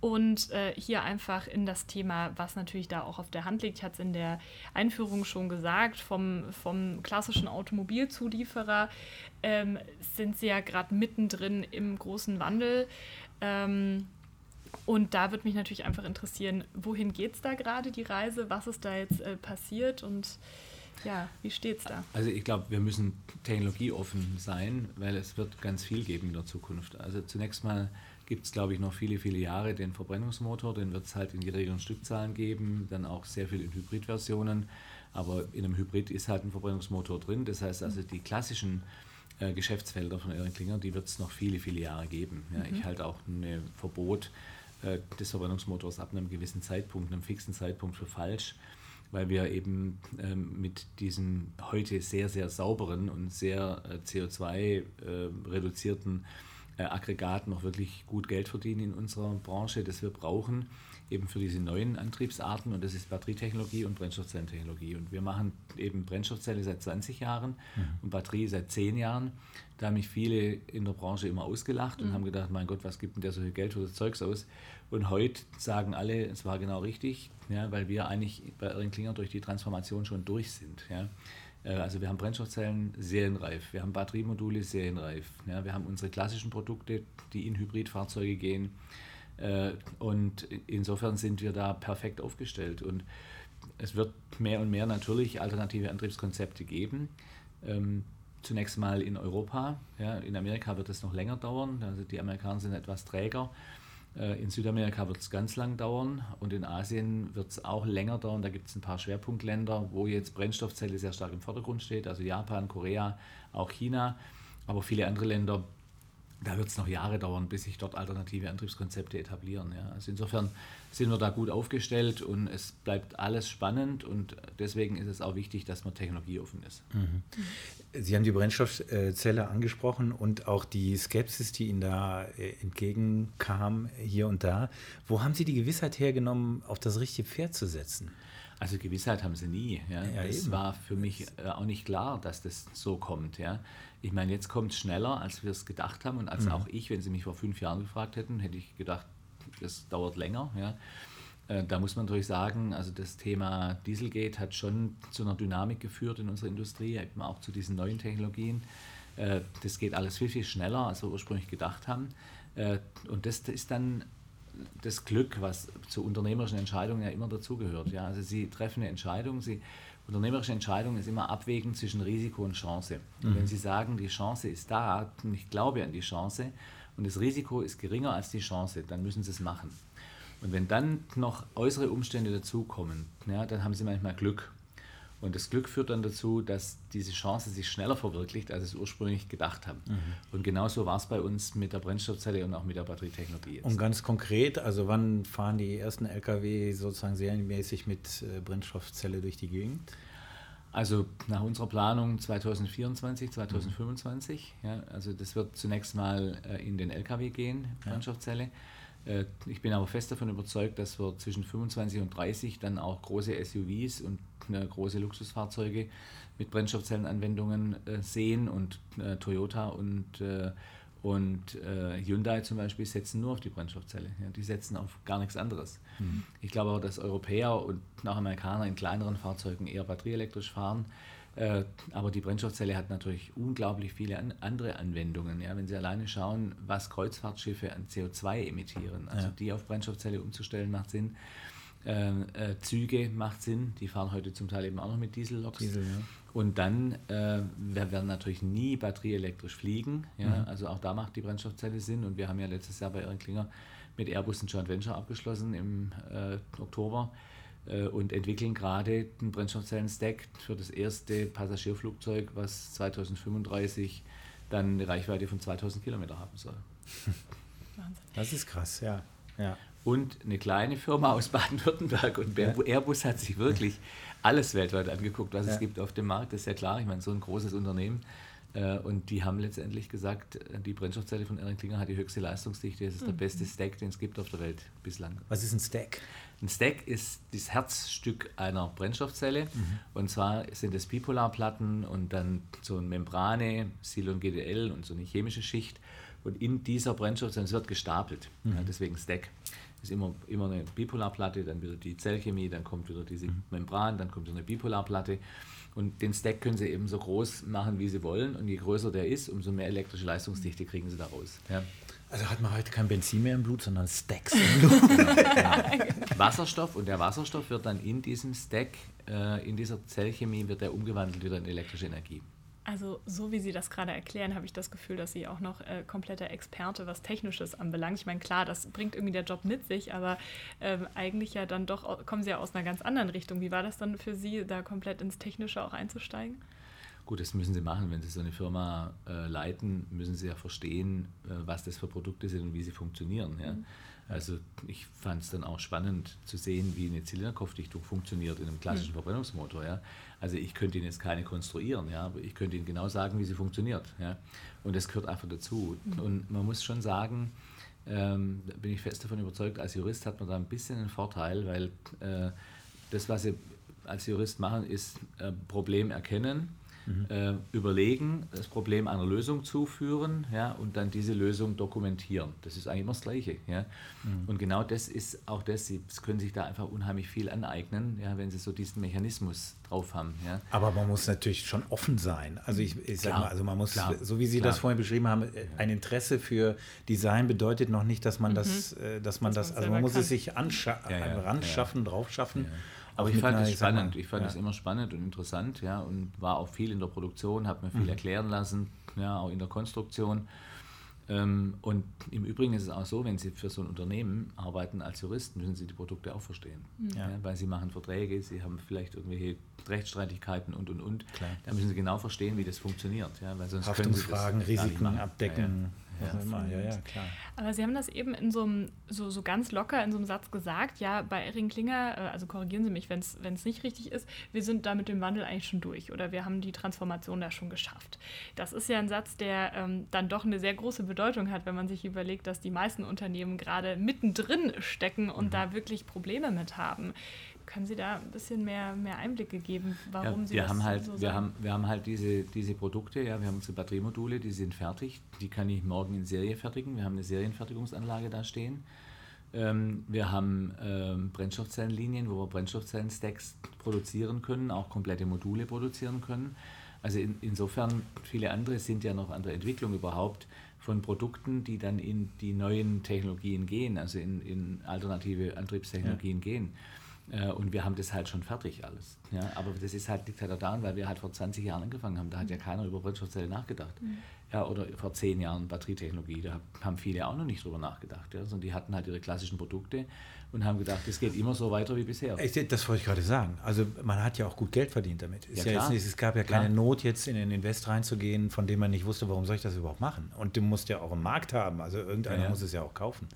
Und äh, hier einfach in das Thema, was natürlich da auch auf der Hand liegt, ich hatte es in der Einführung schon gesagt, vom, vom klassischen Automobilzulieferer ähm, sind Sie ja gerade mittendrin im großen Wandel. Ähm, und da würde mich natürlich einfach interessieren, wohin geht es da gerade, die Reise? Was ist da jetzt äh, passiert? Und ja, wie steht es da? Also ich glaube, wir müssen technologieoffen sein, weil es wird ganz viel geben in der Zukunft. Also zunächst mal gibt es, glaube ich, noch viele, viele Jahre den Verbrennungsmotor, den wird es halt in geregelten Stückzahlen geben, dann auch sehr viel in Hybridversionen. Aber in einem Hybrid ist halt ein Verbrennungsmotor drin. Das heißt also, die klassischen äh, Geschäftsfelder von Erin Klinger, die wird es noch viele, viele Jahre geben. Ja, mhm. Ich halte auch ein Verbot äh, des Verbrennungsmotors ab einem gewissen Zeitpunkt, einem fixen Zeitpunkt für falsch weil wir eben ähm, mit diesem heute sehr, sehr sauberen und sehr äh, CO2-reduzierten äh, äh, Aggregat noch wirklich gut Geld verdienen in unserer Branche, das wir brauchen, eben für diese neuen Antriebsarten und das ist Batterietechnologie und Brennstoffzellentechnologie. Und wir machen eben Brennstoffzelle seit 20 Jahren mhm. und Batterie seit 10 Jahren. Da haben mich viele in der Branche immer ausgelacht und mhm. haben gedacht, mein Gott, was gibt denn der so viel Geld für das Zeugs aus? Und heute sagen alle, es war genau richtig, ja, weil wir eigentlich bei Erin Klinger durch die Transformation schon durch sind. Ja. Äh, also wir haben Brennstoffzellen serienreif, wir haben Batteriemodule serienreif, ja, wir haben unsere klassischen Produkte, die in Hybridfahrzeuge gehen. Äh, und insofern sind wir da perfekt aufgestellt. Und es wird mehr und mehr natürlich alternative Antriebskonzepte geben. Ähm, zunächst mal in Europa. Ja, in Amerika wird es noch länger dauern. Also die Amerikaner sind etwas träger. Äh, in Südamerika wird es ganz lang dauern und in Asien wird es auch länger dauern. Da gibt es ein paar Schwerpunktländer, wo jetzt Brennstoffzelle sehr stark im Vordergrund steht, also Japan, Korea, auch China. Aber viele andere Länder da wird es noch Jahre dauern, bis sich dort alternative Antriebskonzepte etablieren. Ja. Also insofern sind wir da gut aufgestellt und es bleibt alles spannend und deswegen ist es auch wichtig, dass man technologieoffen ist. Mhm. Sie haben die Brennstoffzelle angesprochen und auch die Skepsis, die Ihnen da äh, entgegenkam, hier und da. Wo haben Sie die Gewissheit hergenommen, auf das richtige Pferd zu setzen? Also Gewissheit haben sie nie. Ja. ja es eben. war für mich äh, auch nicht klar, dass das so kommt. Ja. Ich meine, jetzt kommt es schneller, als wir es gedacht haben und als mhm. auch ich, wenn Sie mich vor fünf Jahren gefragt hätten, hätte ich gedacht, das dauert länger. Ja. Äh, da muss man natürlich sagen, also das Thema Dieselgate hat schon zu einer Dynamik geführt in unserer Industrie, eben auch zu diesen neuen Technologien. Äh, das geht alles viel, viel schneller, als wir ursprünglich gedacht haben. Äh, und das ist dann das Glück, was zu unternehmerischen Entscheidungen ja immer dazugehört. Ja? Also Sie treffen eine Entscheidung, Sie, unternehmerische Entscheidung ist immer abwägen zwischen Risiko und Chance. Und wenn Sie sagen, die Chance ist da und ich glaube an die Chance und das Risiko ist geringer als die Chance, dann müssen Sie es machen. Und wenn dann noch äußere Umstände dazukommen, ja, dann haben Sie manchmal Glück. Und das Glück führt dann dazu, dass diese Chance sich schneller verwirklicht, als es ursprünglich gedacht haben. Mhm. Und genauso war es bei uns mit der Brennstoffzelle und auch mit der Batterietechnologie. Jetzt. Und ganz konkret, also wann fahren die ersten Lkw sozusagen serienmäßig mit äh, Brennstoffzelle durch die Gegend? Also nach unserer Planung 2024, 2025. Mhm. Ja, also das wird zunächst mal äh, in den Lkw gehen, Brennstoffzelle. Ja. Äh, ich bin aber fest davon überzeugt, dass wir zwischen 25 und 30 dann auch große SUVs und äh, große Luxusfahrzeuge mit Brennstoffzellenanwendungen äh, sehen und Toyota und, und Hyundai zum Beispiel setzen nur auf die Brennstoffzelle. die setzen auf gar nichts anderes. Mhm. Ich glaube auch, dass Europäer und auch Amerikaner in kleineren Fahrzeugen eher batterieelektrisch fahren. Äh, aber die Brennstoffzelle hat natürlich unglaublich viele andere Anwendungen. Ja, wenn Sie alleine schauen, was Kreuzfahrtschiffe an CO2 emittieren, also ja. die auf Brennstoffzelle umzustellen, macht Sinn. Äh, äh, Züge macht Sinn, die fahren heute zum Teil eben auch noch mit Dieselloks. Diesel, ja. Und dann, äh, wir werden natürlich nie batterieelektrisch fliegen. Ja? Mhm. Also auch da macht die Brennstoffzelle Sinn. Und wir haben ja letztes Jahr bei Erin Klinger mit Airbus ein Joint Venture abgeschlossen im äh, Oktober und entwickeln gerade einen Brennstoffzellen-Stack für das erste Passagierflugzeug, was 2035 dann eine Reichweite von 2000 Kilometer haben soll. Das ist krass, ja. ja. Und eine kleine Firma aus Baden-Württemberg und ja. Airbus hat sich wirklich alles weltweit angeguckt, was ja. es gibt auf dem Markt. Das ist ja klar. Ich meine, so ein großes Unternehmen äh, und die haben letztendlich gesagt, äh, die Brennstoffzelle von Erin Klinger hat die höchste Leistungsdichte. Das ist mhm. der beste Stack, den es gibt auf der Welt bislang. Was ist ein Stack? Ein Stack ist das Herzstück einer Brennstoffzelle. Mhm. Und zwar sind es Bipolarplatten und dann so eine Membrane, Sil und GDL und so eine chemische Schicht. Und in dieser Brennstoffzelle, wird gestapelt, mhm. ja, deswegen Stack. ist immer, immer eine Bipolarplatte, dann wieder die Zellchemie, dann kommt wieder diese mhm. Membran, dann kommt wieder eine Bipolarplatte. Und den Stack können sie eben so groß machen, wie sie wollen. Und je größer der ist, umso mehr elektrische Leistungsdichte kriegen sie da raus. Ja. Also hat man heute kein Benzin mehr im Blut, sondern Stacks im Blut. genau. Wasserstoff und der Wasserstoff wird dann in diesem Stack, äh, in dieser Zellchemie, wird er umgewandelt wieder in elektrische Energie. Also so wie Sie das gerade erklären, habe ich das Gefühl, dass Sie auch noch äh, kompletter Experte, was Technisches anbelangt. Ich meine, klar, das bringt irgendwie der Job mit sich, aber ähm, eigentlich ja dann doch kommen Sie ja aus einer ganz anderen Richtung. Wie war das dann für Sie, da komplett ins Technische auch einzusteigen? Gut, das müssen Sie machen. Wenn Sie so eine Firma äh, leiten, müssen Sie ja verstehen, äh, was das für Produkte sind und wie sie funktionieren. Ja? Mhm. Also ich fand es dann auch spannend zu sehen, wie eine Zylinderkopfdichtung funktioniert in einem klassischen mhm. Verbrennungsmotor. Ja? Also ich könnte Ihnen jetzt keine konstruieren, ja, aber ich könnte Ihnen genau sagen, wie sie funktioniert. Ja? Und das gehört einfach dazu. Mhm. Und man muss schon sagen, ähm, da bin ich fest davon überzeugt, als Jurist hat man da ein bisschen einen Vorteil, weil äh, das, was Sie als Jurist machen, ist äh, Problem erkennen mhm. äh, überlegen, das Problem einer Lösung zuführen ja, und dann diese Lösung dokumentieren. Das ist eigentlich immer das Gleiche. Ja. Mhm. Und genau das ist auch das, Sie können sich da einfach unheimlich viel aneignen, ja, wenn Sie so diesen Mechanismus drauf haben. Ja. Aber man muss natürlich schon offen sein. Also ich, ich sage mal, also man muss, klar, so wie Sie klar. das vorhin beschrieben haben, ein Interesse für Design bedeutet noch nicht, dass man mhm. das, äh, dass man das, das also man muss kann. es sich anscha ja, ja, ran schaffen, drauf schaffen. Aber ich fand es spannend. Ich fand es ja. immer spannend und interessant, ja, und war auch viel in der Produktion, habe mir viel mhm. erklären lassen, ja, auch in der Konstruktion. Ähm, und im Übrigen ist es auch so, wenn Sie für so ein Unternehmen arbeiten als Jurist, müssen Sie die Produkte auch verstehen. Mhm. Ja. Ja, weil Sie machen Verträge, Sie haben vielleicht irgendwelche Rechtsstreitigkeiten und, und, und. Klar. Da müssen Sie genau verstehen, wie das funktioniert. Ja, weil sonst Haftungsfragen, Risiken abdecken. Ja, immer. ja, ja, klar. Aber Sie haben das eben in so einem, so, so ganz locker in so einem Satz gesagt, ja, bei Erin Klinger, äh, also korrigieren Sie mich, wenn es nicht richtig ist, wir sind da mit dem Wandel eigentlich schon durch oder wir haben die Transformation da schon geschafft. Das ist ja ein Satz, der ähm, dann doch eine sehr große Bedeutung hat, wenn man sich überlegt, dass die meisten Unternehmen gerade mittendrin stecken und mhm. da wirklich Probleme mit haben. Können Sie da ein bisschen mehr, mehr Einblicke geben, warum ja, Sie wir das haben halt, so wir haben, wir haben halt diese, diese Produkte, ja, wir haben unsere Batteriemodule, die sind fertig, die kann ich morgen in Serie fertigen. Wir haben eine Serienfertigungsanlage da stehen. Ähm, wir haben ähm, Brennstoffzellenlinien, wo wir Brennstoffzellen-Stacks produzieren können, auch komplette Module produzieren können. Also in, insofern, viele andere sind ja noch an der Entwicklung überhaupt von Produkten, die dann in die neuen Technologien gehen, also in, in alternative Antriebstechnologien ja. gehen. Äh, und wir haben das halt schon fertig alles. Ja? Aber das ist halt, liegt halt daran, weil wir halt vor 20 Jahren angefangen haben. Da hat ja keiner über Brennstoffzelle nachgedacht. Mhm. Ja, oder vor 10 Jahren Batterietechnologie, da haben viele auch noch nicht drüber nachgedacht. Ja? Sondern die hatten halt ihre klassischen Produkte und haben gedacht, es geht immer so weiter wie bisher. Das wollte ich gerade sagen. Also man hat ja auch gut Geld verdient damit. Ja, ja nicht, es gab ja keine klar. Not, jetzt in den Invest reinzugehen, von dem man nicht wusste, warum soll ich das überhaupt machen. Und du musst ja auch einen Markt haben. Also irgendeiner ja, muss es ja auch kaufen.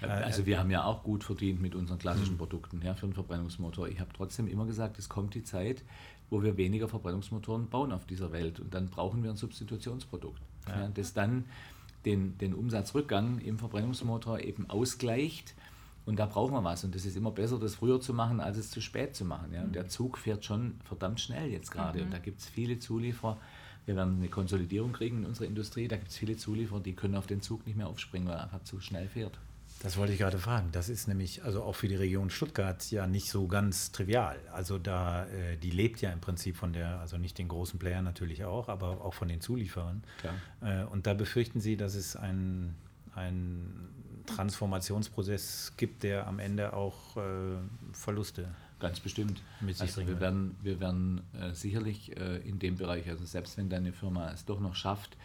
Äh, also wir haben ja auch gut verdient mit unseren klassischen mhm. Produkten ja, für den Verbrennungsmotor. Ich habe trotzdem immer gesagt, es kommt die Zeit, wo wir weniger Verbrennungsmotoren bauen auf dieser Welt. Und dann brauchen wir ein Substitutionsprodukt, ja. das dann den, den Umsatzrückgang im Verbrennungsmotor eben ausgleicht und da brauchen wir was. Und das ist immer besser, das früher zu machen, als es zu spät zu machen. Ja? Und der Zug fährt schon verdammt schnell jetzt gerade. Mhm. Und da gibt es viele Zulieferer. Wir werden eine Konsolidierung kriegen in unserer Industrie. Da gibt es viele Zulieferer, die können auf den Zug nicht mehr aufspringen, weil er einfach zu schnell fährt. Das wollte ich gerade fragen. Das ist nämlich also auch für die Region Stuttgart ja nicht so ganz trivial. Also da, äh, die lebt ja im Prinzip von der, also nicht den großen Playern natürlich auch, aber auch von den Zulieferern. Äh, und da befürchten Sie, dass es ein, ein Transformationsprozess gibt, der am Ende auch äh, Verluste Ganz bestimmt. also wir werden, wir werden äh, sicherlich äh, in dem Bereich, also selbst wenn deine Firma es doch noch schafft,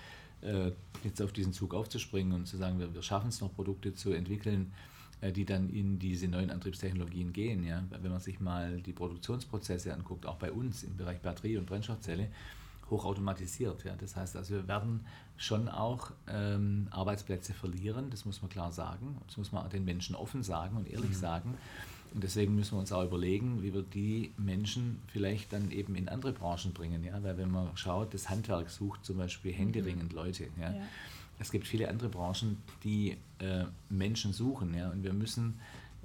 äh, jetzt auf diesen Zug aufzuspringen und zu sagen, wir, wir schaffen es noch, Produkte zu entwickeln, äh, die dann in diese neuen Antriebstechnologien gehen. Ja? Wenn man sich mal die Produktionsprozesse anguckt, auch bei uns im Bereich Batterie und Brennstoffzelle, hochautomatisiert. Ja. Das heißt also, wir werden schon auch ähm, Arbeitsplätze verlieren, das muss man klar sagen. Das muss man den Menschen offen sagen und ehrlich mhm. sagen. Und deswegen müssen wir uns auch überlegen, wie wir die Menschen vielleicht dann eben in andere Branchen bringen. Ja? Weil wenn man schaut, das Handwerk sucht zum Beispiel händeringend mhm. Leute. Ja? ja? Es gibt viele andere Branchen, die äh, Menschen suchen. Ja? Und wir müssen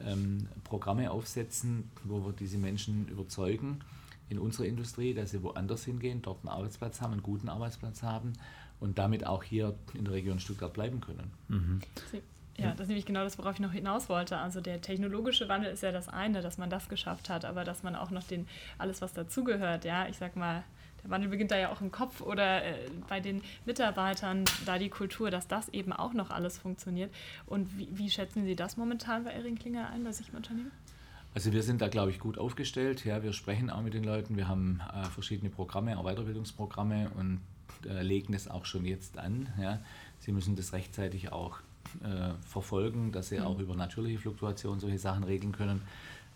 ähm, Programme aufsetzen, wo wir diese Menschen überzeugen, in unserer Industrie, dass sie woanders hingehen, dort einen Arbeitsplatz haben, einen guten Arbeitsplatz haben und damit auch hier in der Region Stuttgart bleiben können. Mhm. Ja, das ist nämlich genau das, worauf ich noch hinaus wollte. Also der technologische Wandel ist ja das eine, dass man das geschafft hat, aber dass man auch noch den alles, was dazugehört, ja, ich sag mal, der Wandel beginnt da ja auch im Kopf oder äh, bei den Mitarbeitern, da die Kultur, dass das eben auch noch alles funktioniert. Und wie, wie schätzen Sie das momentan bei Erin Klinger ein, bei sich im Unternehmen? Also wir sind da, glaube ich, gut aufgestellt. Ja, wir sprechen auch mit den Leuten. Wir haben äh, verschiedene Programme, auch Weiterbildungsprogramme und äh, legen das auch schon jetzt an. Ja. Sie müssen das rechtzeitig auch äh, verfolgen, dass sie mhm. auch über natürliche Fluktuationen solche Sachen regeln können.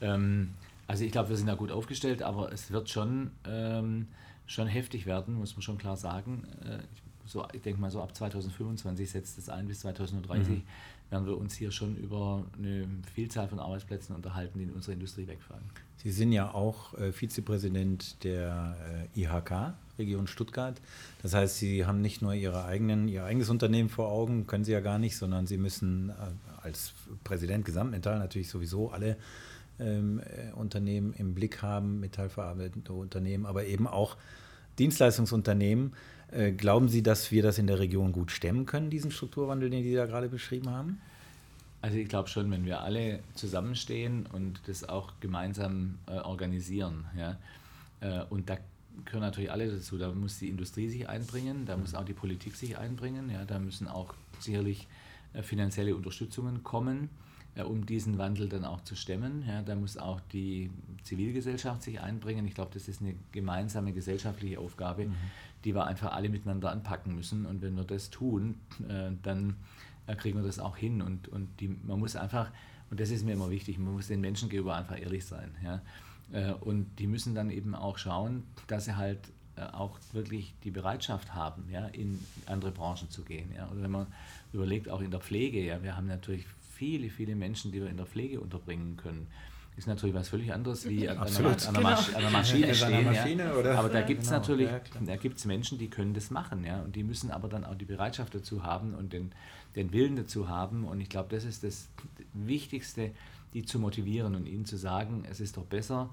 Ähm, also ich glaube, wir sind da gut aufgestellt, aber es wird schon, ähm, schon heftig werden, muss man schon klar sagen. Äh, ich, so, ich denke mal so ab 2025 setzt es ein bis 2030. Mhm werden wir uns hier schon über eine Vielzahl von Arbeitsplätzen unterhalten, die in unserer Industrie wegfallen. Sie sind ja auch äh, Vizepräsident der äh, IHK, Region Stuttgart. Das heißt, Sie haben nicht nur Ihre eigenen, Ihr eigenes Unternehmen vor Augen, können Sie ja gar nicht, sondern Sie müssen äh, als Präsident Gesamtmetall natürlich sowieso alle ähm, äh, Unternehmen im Blick haben, metallverarbeitende Unternehmen, aber eben auch Dienstleistungsunternehmen. Äh, glauben Sie, dass wir das in der Region gut stemmen können, diesen Strukturwandel, den Sie da gerade beschrieben haben? Also ich glaube schon, wenn wir alle zusammenstehen und das auch gemeinsam äh, organisieren. Ja? Äh, und da gehören natürlich alle dazu. Da muss die Industrie sich einbringen, da muss auch die Politik sich einbringen, ja? da müssen auch sicherlich äh, finanzielle Unterstützungen kommen, äh, um diesen Wandel dann auch zu stemmen. Ja? Da muss auch die Zivilgesellschaft sich einbringen. Ich glaube, das ist eine gemeinsame gesellschaftliche Aufgabe. Mhm die wir einfach alle miteinander anpacken müssen. Und wenn wir das tun, äh, dann äh, kriegen wir das auch hin. Und, und die, man muss einfach, und das ist mir immer wichtig, man muss den Menschen gegenüber einfach ehrlich sein. Ja? Äh, und die müssen dann eben auch schauen, dass sie halt auch wirklich die Bereitschaft haben, ja, in andere Branchen zu gehen. Ja. Oder wenn man überlegt, auch in der Pflege, ja, wir haben natürlich viele, viele Menschen, die wir in der Pflege unterbringen können ist natürlich was völlig anderes wie an, einer, an einer, Masch genau. einer Maschine stehen. Maschine, ja. Aber da gibt es genau, natürlich ja, da gibt's Menschen, die können das machen. Ja? Und die müssen aber dann auch die Bereitschaft dazu haben und den, den Willen dazu haben. Und ich glaube, das ist das Wichtigste, die zu motivieren und ihnen zu sagen, es ist doch besser,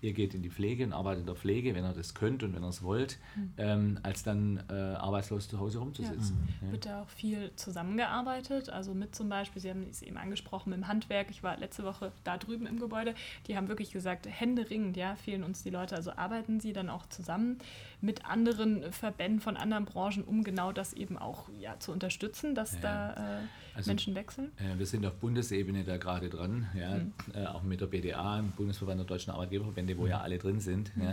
ihr geht in die Pflege und arbeitet in der Pflege, wenn ihr das könnt und wenn ihr es wollt, mhm. ähm, als dann äh, arbeitslos zu Hause rumzusitzen. Ja. Ja. Wird da auch viel zusammengearbeitet, also mit zum Beispiel, Sie haben es eben angesprochen, mit dem Handwerk, ich war letzte Woche da drüben im Gebäude, die haben wirklich gesagt, händeringend, ja, fehlen uns die Leute, also arbeiten Sie dann auch zusammen mit anderen Verbänden von anderen Branchen, um genau das eben auch ja, zu unterstützen, dass ja. da äh, also, Menschen wechseln? Äh, wir sind auf Bundesebene da gerade dran, ja, mhm. äh, auch mit der BDA, im Bundesverband der Deutschen Arbeitgeberverbände, wo ja alle drin sind. Mhm. Ja,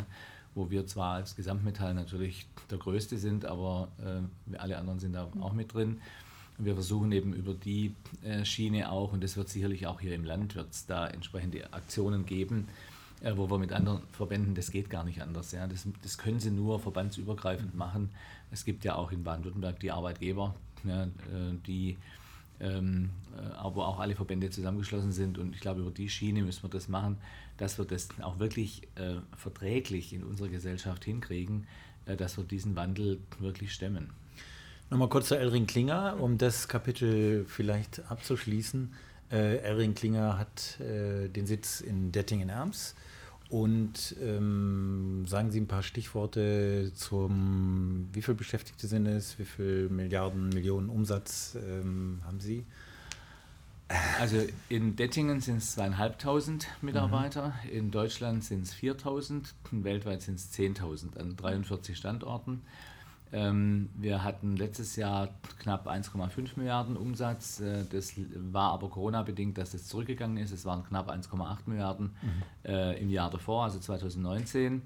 wo wir zwar als Gesamtmetall natürlich der Größte sind, aber äh, alle anderen sind da mhm. auch mit drin. Wir versuchen eben über die äh, Schiene auch, und das wird sicherlich auch hier im Land, wird es da entsprechende Aktionen geben, äh, wo wir mit anderen Verbänden, das geht gar nicht anders. Ja. Das, das können sie nur verbandsübergreifend machen. Es gibt ja auch in Baden-Württemberg die Arbeitgeber, ja, äh, die ähm, äh, aber auch alle Verbände zusammengeschlossen sind. Und ich glaube, über die Schiene müssen wir das machen, dass wir das auch wirklich äh, verträglich in unserer Gesellschaft hinkriegen, äh, dass wir diesen Wandel wirklich stemmen. Nochmal kurz zu Elring Klinger, um das Kapitel vielleicht abzuschließen. Äh, Elring Klinger hat äh, den Sitz in Dettingen-Erms und ähm, sagen Sie ein paar Stichworte zum, wie viele Beschäftigte sind es, wie viele Milliarden, Millionen Umsatz ähm, haben Sie? Also in Dettingen sind es zweieinhalbtausend Mitarbeiter, mhm. in Deutschland sind es 4000, weltweit sind es 10.000 an 43 Standorten. Ähm, wir hatten letztes Jahr knapp 1,5 Milliarden Umsatz. Äh, das war aber Corona-bedingt, dass es zurückgegangen ist. Es waren knapp 1,8 Milliarden mhm. äh, im Jahr davor, also 2019.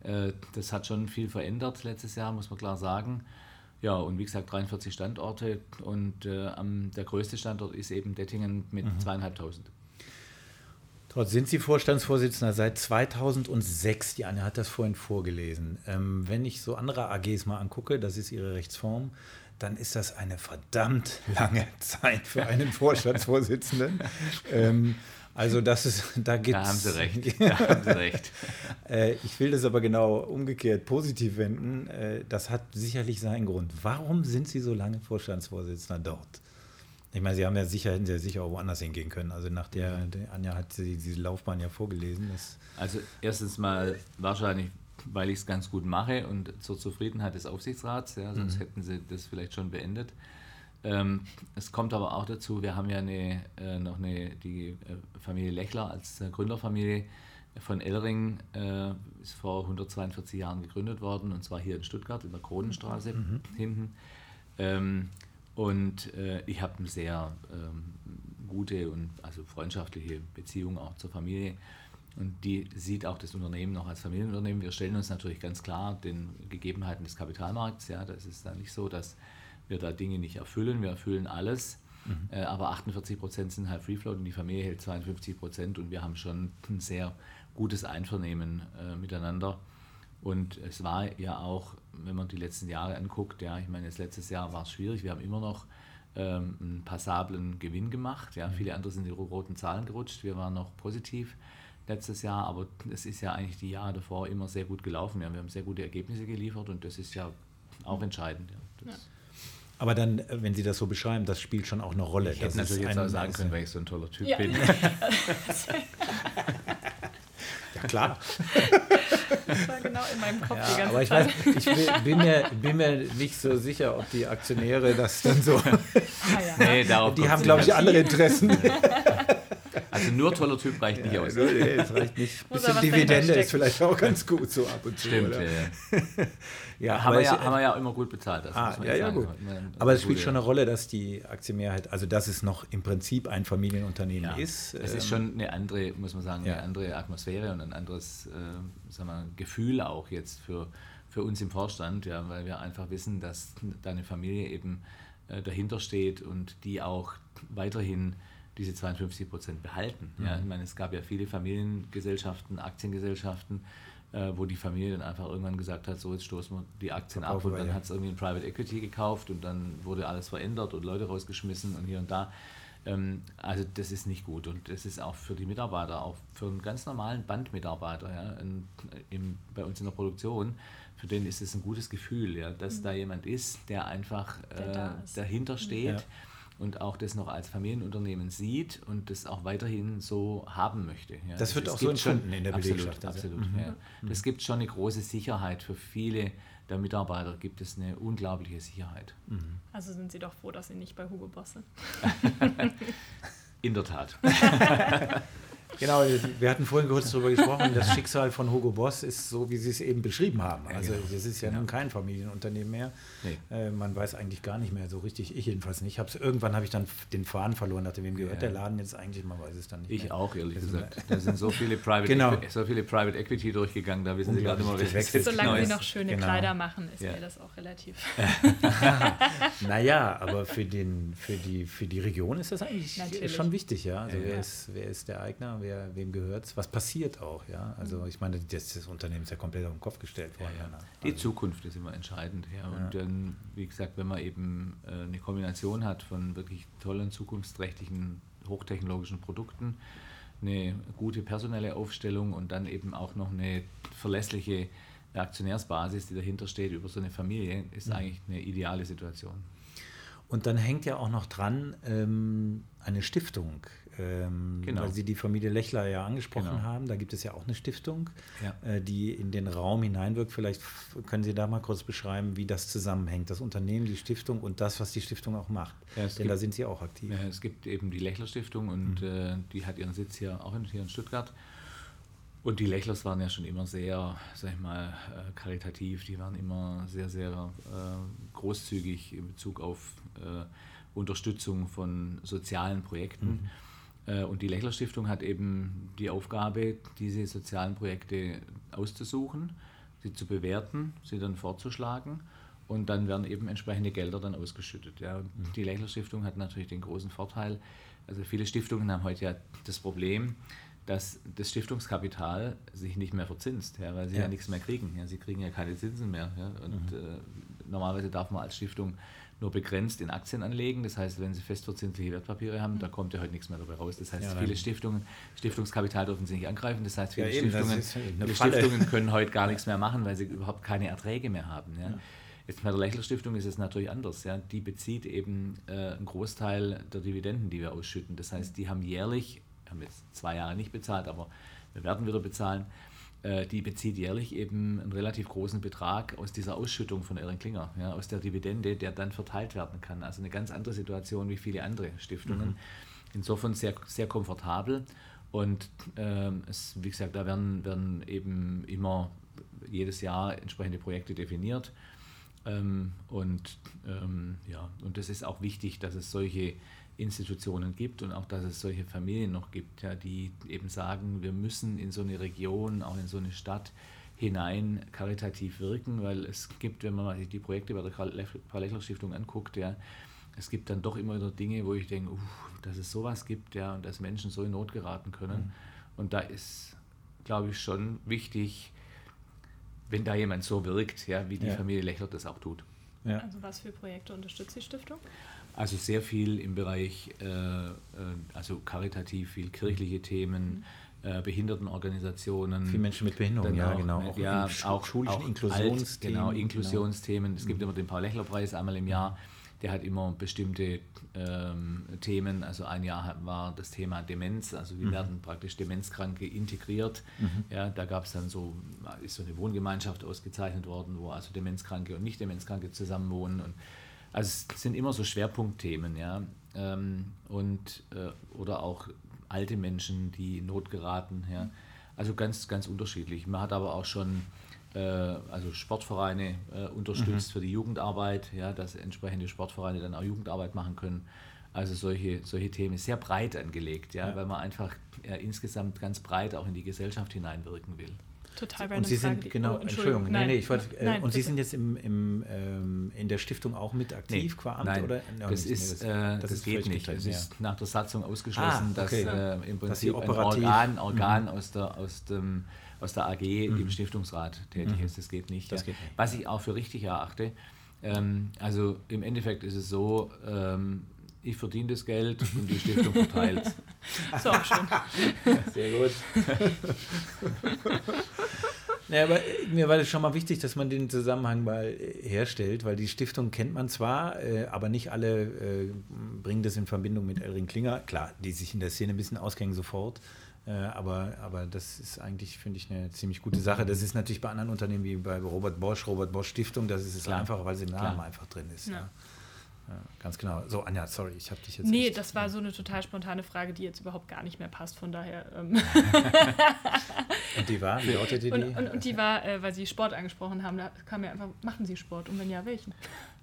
Äh, das hat schon viel verändert letztes Jahr, muss man klar sagen. Ja, und wie gesagt, 43 Standorte und der größte Standort ist eben Dettingen mit mhm. zweieinhalbtausend. Dort sind Sie Vorstandsvorsitzender seit 2006. Die Anne hat das vorhin vorgelesen. Ähm, wenn ich so andere AGs mal angucke, das ist Ihre Rechtsform, dann ist das eine verdammt lange Zeit für einen Vorstandsvorsitzenden. ähm, also das ist, da gibt's. Da haben Sie recht. Da haben Sie recht. ich will das aber genau umgekehrt positiv wenden. Äh, das hat sicherlich seinen Grund. Warum sind Sie so lange Vorstandsvorsitzender dort? Ich meine, Sie haben ja sicher, hätten Sie ja sicher auch woanders hingehen können. Also nach der, der Anja hat sie diese Laufbahn ja vorgelesen. also erstens mal wahrscheinlich, weil ich es ganz gut mache und zur Zufriedenheit des Aufsichtsrats, ja, sonst mhm. hätten sie das vielleicht schon beendet. Ähm, es kommt aber auch dazu, wir haben ja eine, äh, noch eine, die äh, Familie Lechler als äh, Gründerfamilie von Elring äh, ist vor 142 Jahren gegründet worden und zwar hier in Stuttgart in der Kronenstraße mhm. hinten. Ähm, und äh, ich habe eine sehr ähm, gute und also freundschaftliche Beziehung auch zur Familie. Und die sieht auch das Unternehmen noch als Familienunternehmen. Wir stellen uns natürlich ganz klar den Gegebenheiten des Kapitalmarkts. Ja, das ist dann nicht so, dass wir da Dinge nicht erfüllen. Wir erfüllen alles. Mhm. Äh, aber 48 Prozent sind halt Free Float und die Familie hält 52 Prozent und wir haben schon ein sehr gutes Einvernehmen äh, miteinander. Und es war ja auch, wenn man die letzten Jahre anguckt, ja, ich meine, das letztes Jahr war es schwierig, wir haben immer noch ähm, einen passablen Gewinn gemacht. Ja, mhm. Viele andere sind in die roten Zahlen gerutscht, wir waren noch positiv letztes Jahr, aber es ist ja eigentlich die Jahre davor immer sehr gut gelaufen. Ja, wir haben sehr gute Ergebnisse geliefert und das ist ja auch entscheidend. Ja. Ja. Aber dann, wenn Sie das so beschreiben, das spielt schon auch eine Rolle. Ich hätte natürlich jetzt auch sagen können, weil ich so ein toller Typ ja. bin. ja, klar. Das war genau in meinem Kopf ja, die ganze aber ich Zeit. Weiß, ich bin mir, bin mir nicht so sicher, ob die Aktionäre das dann so. Ah, ja. nee, die haben, glaube ich, andere Interessen. Also nur toller Typ reicht nicht aus. Nee, das reicht nicht. Ein bisschen Dividende ist vielleicht auch ganz gut so ab und zu. Stimmt, oder? ja. ja haben, wir ja, haben wir ja immer gut bezahlt. Ah, ja, ja, gut. Aber es spielt schon eine Rolle, dass die Aktienmehrheit, also dass es noch im Prinzip ein Familienunternehmen ja, ist. Es ist schon eine andere, muss man sagen, eine andere Atmosphäre und ein anderes äh, sagen wir, Gefühl auch jetzt für, für uns im Vorstand, ja, weil wir einfach wissen, dass deine Familie eben äh, dahinter steht und die auch weiterhin diese 52 Prozent behalten. Mhm. Ja, ich meine, es gab ja viele Familiengesellschaften, Aktiengesellschaften, äh, wo die Familie dann einfach irgendwann gesagt hat, so jetzt stoßen wir die Aktien ab und dann ja. hat es irgendwie ein Private Equity gekauft und dann wurde alles verändert und Leute rausgeschmissen und hier und da. Ähm, also das ist nicht gut und das ist auch für die Mitarbeiter, auch für einen ganz normalen Bandmitarbeiter ja, in, in, bei uns in der Produktion, für den ist es ein gutes Gefühl, ja, dass mhm. da jemand ist, der einfach der äh, dahinter steht. Ja und auch das noch als Familienunternehmen sieht und das auch weiterhin so haben möchte. Ja. Das wird auch so empfunden in der Belegschaft. Absolut, absolut. Mhm. Ja. Das gibt schon eine große Sicherheit für viele der Mitarbeiter, gibt es eine unglaubliche Sicherheit. Mhm. Also sind Sie doch froh, dass Sie nicht bei Hugo Boss sind. in der Tat. Genau, wir hatten vorhin kurz darüber gesprochen, das Schicksal von Hugo Boss ist so, wie Sie es eben beschrieben haben. Also es genau. ist ja nun kein Familienunternehmen mehr. Nee. Äh, man weiß eigentlich gar nicht mehr so richtig, ich jedenfalls nicht. Hab's, irgendwann habe ich dann den Faden verloren, dachte, wem gehört ja. der Laden jetzt eigentlich, man weiß es dann nicht Ich mehr. auch, ehrlich also, gesagt. Da sind so viele, Private genau. Equi so viele Private Equity durchgegangen, da wissen Sie gerade mal, was Solange Sie noch schöne genau. Kleider machen, ist ja. mir das auch relativ. naja, aber für, den, für, die, für die Region ist das eigentlich Natürlich. schon wichtig, ja. Also ja. Wer, ist, wer ist der Eigner, wer, wem gehört es, was passiert auch, ja. Also ich meine, das, das Unternehmen ist ja komplett auf den Kopf gestellt worden. Ja, ja. Die also, Zukunft ist immer entscheidend, ja. Und dann, wie gesagt, wenn man eben äh, eine Kombination hat von wirklich tollen, zukunftsträchtigen, hochtechnologischen Produkten, eine gute personelle Aufstellung und dann eben auch noch eine verlässliche Aktionärsbasis, die dahinter steht über so eine Familie, ist mhm. eigentlich eine ideale Situation. Und dann hängt ja auch noch dran ähm, eine Stiftung, ähm, genau. weil Sie die Familie Lechler ja angesprochen genau. haben. Da gibt es ja auch eine Stiftung, ja. äh, die in den Raum hineinwirkt. Vielleicht können Sie da mal kurz beschreiben, wie das zusammenhängt, das Unternehmen, die Stiftung und das, was die Stiftung auch macht. Ja, Denn gibt, da sind Sie auch aktiv. Ja, es gibt eben die Lechler Stiftung und mhm. äh, die hat ihren Sitz hier auch in, hier in Stuttgart. Und die Lechlers waren ja schon immer sehr, sag ich mal, äh, karitativ. Die waren immer sehr, sehr äh, großzügig in Bezug auf äh, Unterstützung von sozialen Projekten. Mhm. Äh, und die Lechler Stiftung hat eben die Aufgabe, diese sozialen Projekte auszusuchen, sie zu bewerten, sie dann vorzuschlagen und dann werden eben entsprechende Gelder dann ausgeschüttet. Ja. Mhm. Die Lechler Stiftung hat natürlich den großen Vorteil, also viele Stiftungen haben heute ja das Problem, dass das Stiftungskapital sich nicht mehr verzinst, ja, weil sie ja. ja nichts mehr kriegen. Ja, sie kriegen ja keine Zinsen mehr. Ja, und mhm. äh, normalerweise darf man als Stiftung nur begrenzt in Aktien anlegen. Das heißt, wenn Sie festverzinsliche Wertpapiere haben, da kommt ja heute nichts mehr dabei raus. Das heißt, ja, viele Stiftungen, Stiftungskapital dürfen Sie nicht angreifen. Das heißt, viele, ja, eben, Stiftungen, viele Stiftungen, können heute gar nichts mehr machen, weil sie überhaupt keine Erträge mehr haben. Ja. Jetzt bei der Lechler Stiftung ist es natürlich anders. Ja. Die bezieht eben äh, einen Großteil der Dividenden, die wir ausschütten. Das heißt, die haben jährlich, haben jetzt zwei Jahre nicht bezahlt, aber wir werden wieder bezahlen, die bezieht jährlich eben einen relativ großen Betrag aus dieser Ausschüttung von Erin Klinger, ja, aus der Dividende, der dann verteilt werden kann. Also eine ganz andere Situation wie viele andere Stiftungen. Mhm. Insofern sehr, sehr komfortabel. Und ähm, es, wie gesagt, da werden, werden eben immer jedes Jahr entsprechende Projekte definiert. Ähm, und, ähm, ja, und das ist auch wichtig, dass es solche Institutionen gibt und auch, dass es solche Familien noch gibt, ja, die eben sagen, wir müssen in so eine Region, auch in so eine Stadt hinein karitativ wirken, weil es gibt, wenn man sich die Projekte bei der Karl-Lechler-Stiftung anguckt, ja, es gibt dann doch immer wieder Dinge, wo ich denke, uh, dass es sowas gibt ja, und dass Menschen so in Not geraten können. Mhm. Und da ist, glaube ich, schon wichtig, wenn da jemand so wirkt, ja, wie die ja. Familie Lechler das auch tut. Ja. Also was für Projekte unterstützt die Stiftung? Also sehr viel im Bereich, äh, äh also karitativ, viel kirchliche Themen, mhm. äh, Behindertenorganisationen. Viele Menschen mit Behinderung, ja, auch, genau. Auch ja, auch schulischen auch Inklusionsthemen. genau, Inklusionsthemen. Genau. Es gibt mhm. immer den Paul-Lechler-Preis einmal im Jahr. Der hat immer bestimmte ähm, Themen. Also ein Jahr war das Thema Demenz. Also wie mhm. werden praktisch Demenzkranke integriert. Mhm. Ja, da gab es dann so, ist so eine Wohngemeinschaft ausgezeichnet worden, wo also Demenzkranke und Nicht-Demenzkranke zusammenwohnen. Und also es sind immer so Schwerpunktthemen, ja. Ähm, und, äh, oder auch alte Menschen, die in Not geraten, ja. Also ganz, ganz unterschiedlich. Man hat aber auch schon äh, also Sportvereine äh, unterstützt mhm. für die Jugendarbeit, ja, dass entsprechende Sportvereine dann auch Jugendarbeit machen können. Also solche, solche Themen sehr breit angelegt, ja, ja. weil man einfach ja, insgesamt ganz breit auch in die Gesellschaft hineinwirken will. Total random Und Sie sind, Frage. genau, oh, Entschuldigung, Entschuldigung. Nein, nee, ich wollte, äh, nein, und Sie sind jetzt im, im, ähm, in der Stiftung auch mit aktiv nee, qua Amt? Nein, oder? No, das, ist, nee, das, äh, das, das geht nicht. Es ist nach der Satzung ausgeschlossen, ah, okay. dass äh, im Prinzip ein Organ, Organ mhm. aus, der, aus, dem, aus der AG mhm. im Stiftungsrat tätig mhm. ist. Das geht nicht. Das ja. geht nicht. Was ich auch für richtig erachte, ähm, also im Endeffekt ist es so, ähm, ich verdiene das Geld und die Stiftung verteilt. So auch schön. Sehr gut. Ja, aber mir war das schon mal wichtig, dass man den Zusammenhang mal herstellt, weil die Stiftung kennt man zwar, äh, aber nicht alle äh, bringen das in Verbindung mit Elring Klinger. Klar, die sich in der Szene ein bisschen auskennen sofort. Äh, aber, aber das ist eigentlich, finde ich, eine ziemlich gute Sache. Das ist natürlich bei anderen Unternehmen wie bei Robert Bosch, Robert Bosch Stiftung, das ist es einfacher, weil sie im Namen Klar. einfach drin ist. Ja. Ja. Ja, ganz genau. So, Anja, sorry, ich habe dich jetzt. Nee, das war so eine total spontane Frage, die jetzt überhaupt gar nicht mehr passt. Von daher. Ähm und die war? Wie lautet die? Und, und, und die war, äh, weil Sie Sport angesprochen haben, da kam mir einfach, machen Sie Sport? Und wenn ja, welchen?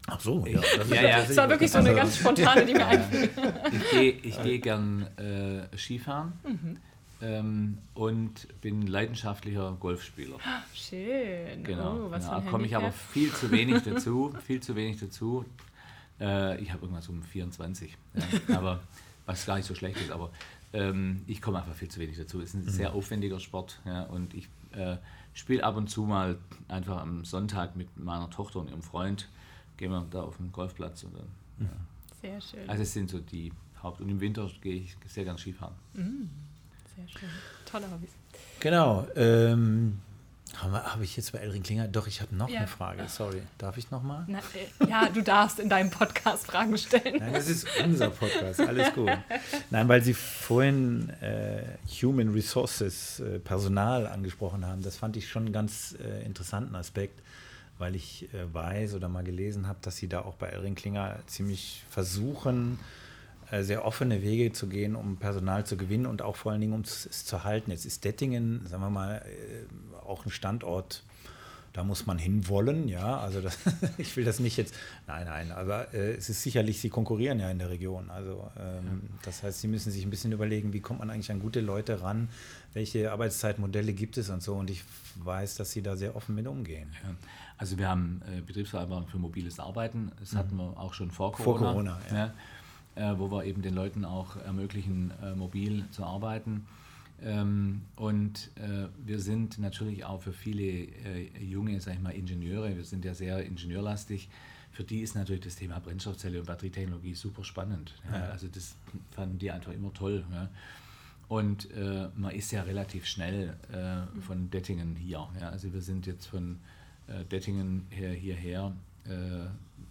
Ach so, ja. Das, ja, ja. das war wirklich so eine ganz spontane, die mir einfiel. Ich gehe ich geh gern äh, Skifahren. Mhm. Ähm, und bin leidenschaftlicher Golfspieler. Schön. Genau. Oh, was ja, komme ich aber viel zu wenig dazu. viel zu wenig dazu. Äh, ich habe irgendwas um 24. Ja, aber was gar nicht so schlecht ist, aber ähm, ich komme einfach viel zu wenig dazu. Es ist ein mhm. sehr aufwendiger Sport ja, und ich äh, spiele ab und zu mal einfach am Sonntag mit meiner Tochter und ihrem Freund. Gehen wir da auf den Golfplatz und dann. Mhm. Ja. Sehr schön. Also es sind so die Haupt- und im Winter gehe ich sehr gern Skifahren. Mhm. Sehr schön. Tolle Hobbys. Genau. Ähm, habe ich jetzt bei Elrin Klinger? Doch, ich habe noch ja. eine Frage. Sorry. Darf ich noch mal? Na, äh, ja, du darfst in deinem Podcast Fragen stellen. Nein, das ist unser Podcast. Alles gut. Nein, weil Sie vorhin äh, Human Resources, äh, Personal angesprochen haben. Das fand ich schon einen ganz äh, interessanten Aspekt, weil ich äh, weiß oder mal gelesen habe, dass Sie da auch bei Elrin Klinger ziemlich versuchen, äh, sehr offene Wege zu gehen, um Personal zu gewinnen und auch vor allen Dingen, um es zu halten. Jetzt ist Dettingen, sagen wir mal, auch ein Standort, da muss man hinwollen, ja. Also das, ich will das nicht jetzt, nein, nein, aber äh, es ist sicherlich, sie konkurrieren ja in der Region. Also ähm, das heißt, sie müssen sich ein bisschen überlegen, wie kommt man eigentlich an gute Leute ran, welche Arbeitszeitmodelle gibt es und so. Und ich weiß, dass sie da sehr offen mit umgehen. Ja. Also wir haben äh, Betriebsvereinbarung für mobiles Arbeiten. Das mhm. hatten wir auch schon vor Corona. Vor Corona, ja. ja äh, wo wir eben den Leuten auch ermöglichen, äh, mobil zu arbeiten. Ähm, und äh, wir sind natürlich auch für viele äh, junge, sag ich mal, Ingenieure, wir sind ja sehr ingenieurlastig, für die ist natürlich das Thema Brennstoffzelle und Batterietechnologie super spannend. Ja. Ja. Also das fanden die einfach immer toll. Ja. Und äh, man ist ja relativ schnell äh, von Dettingen hier. Also wir sind jetzt von Dettingen her, hierher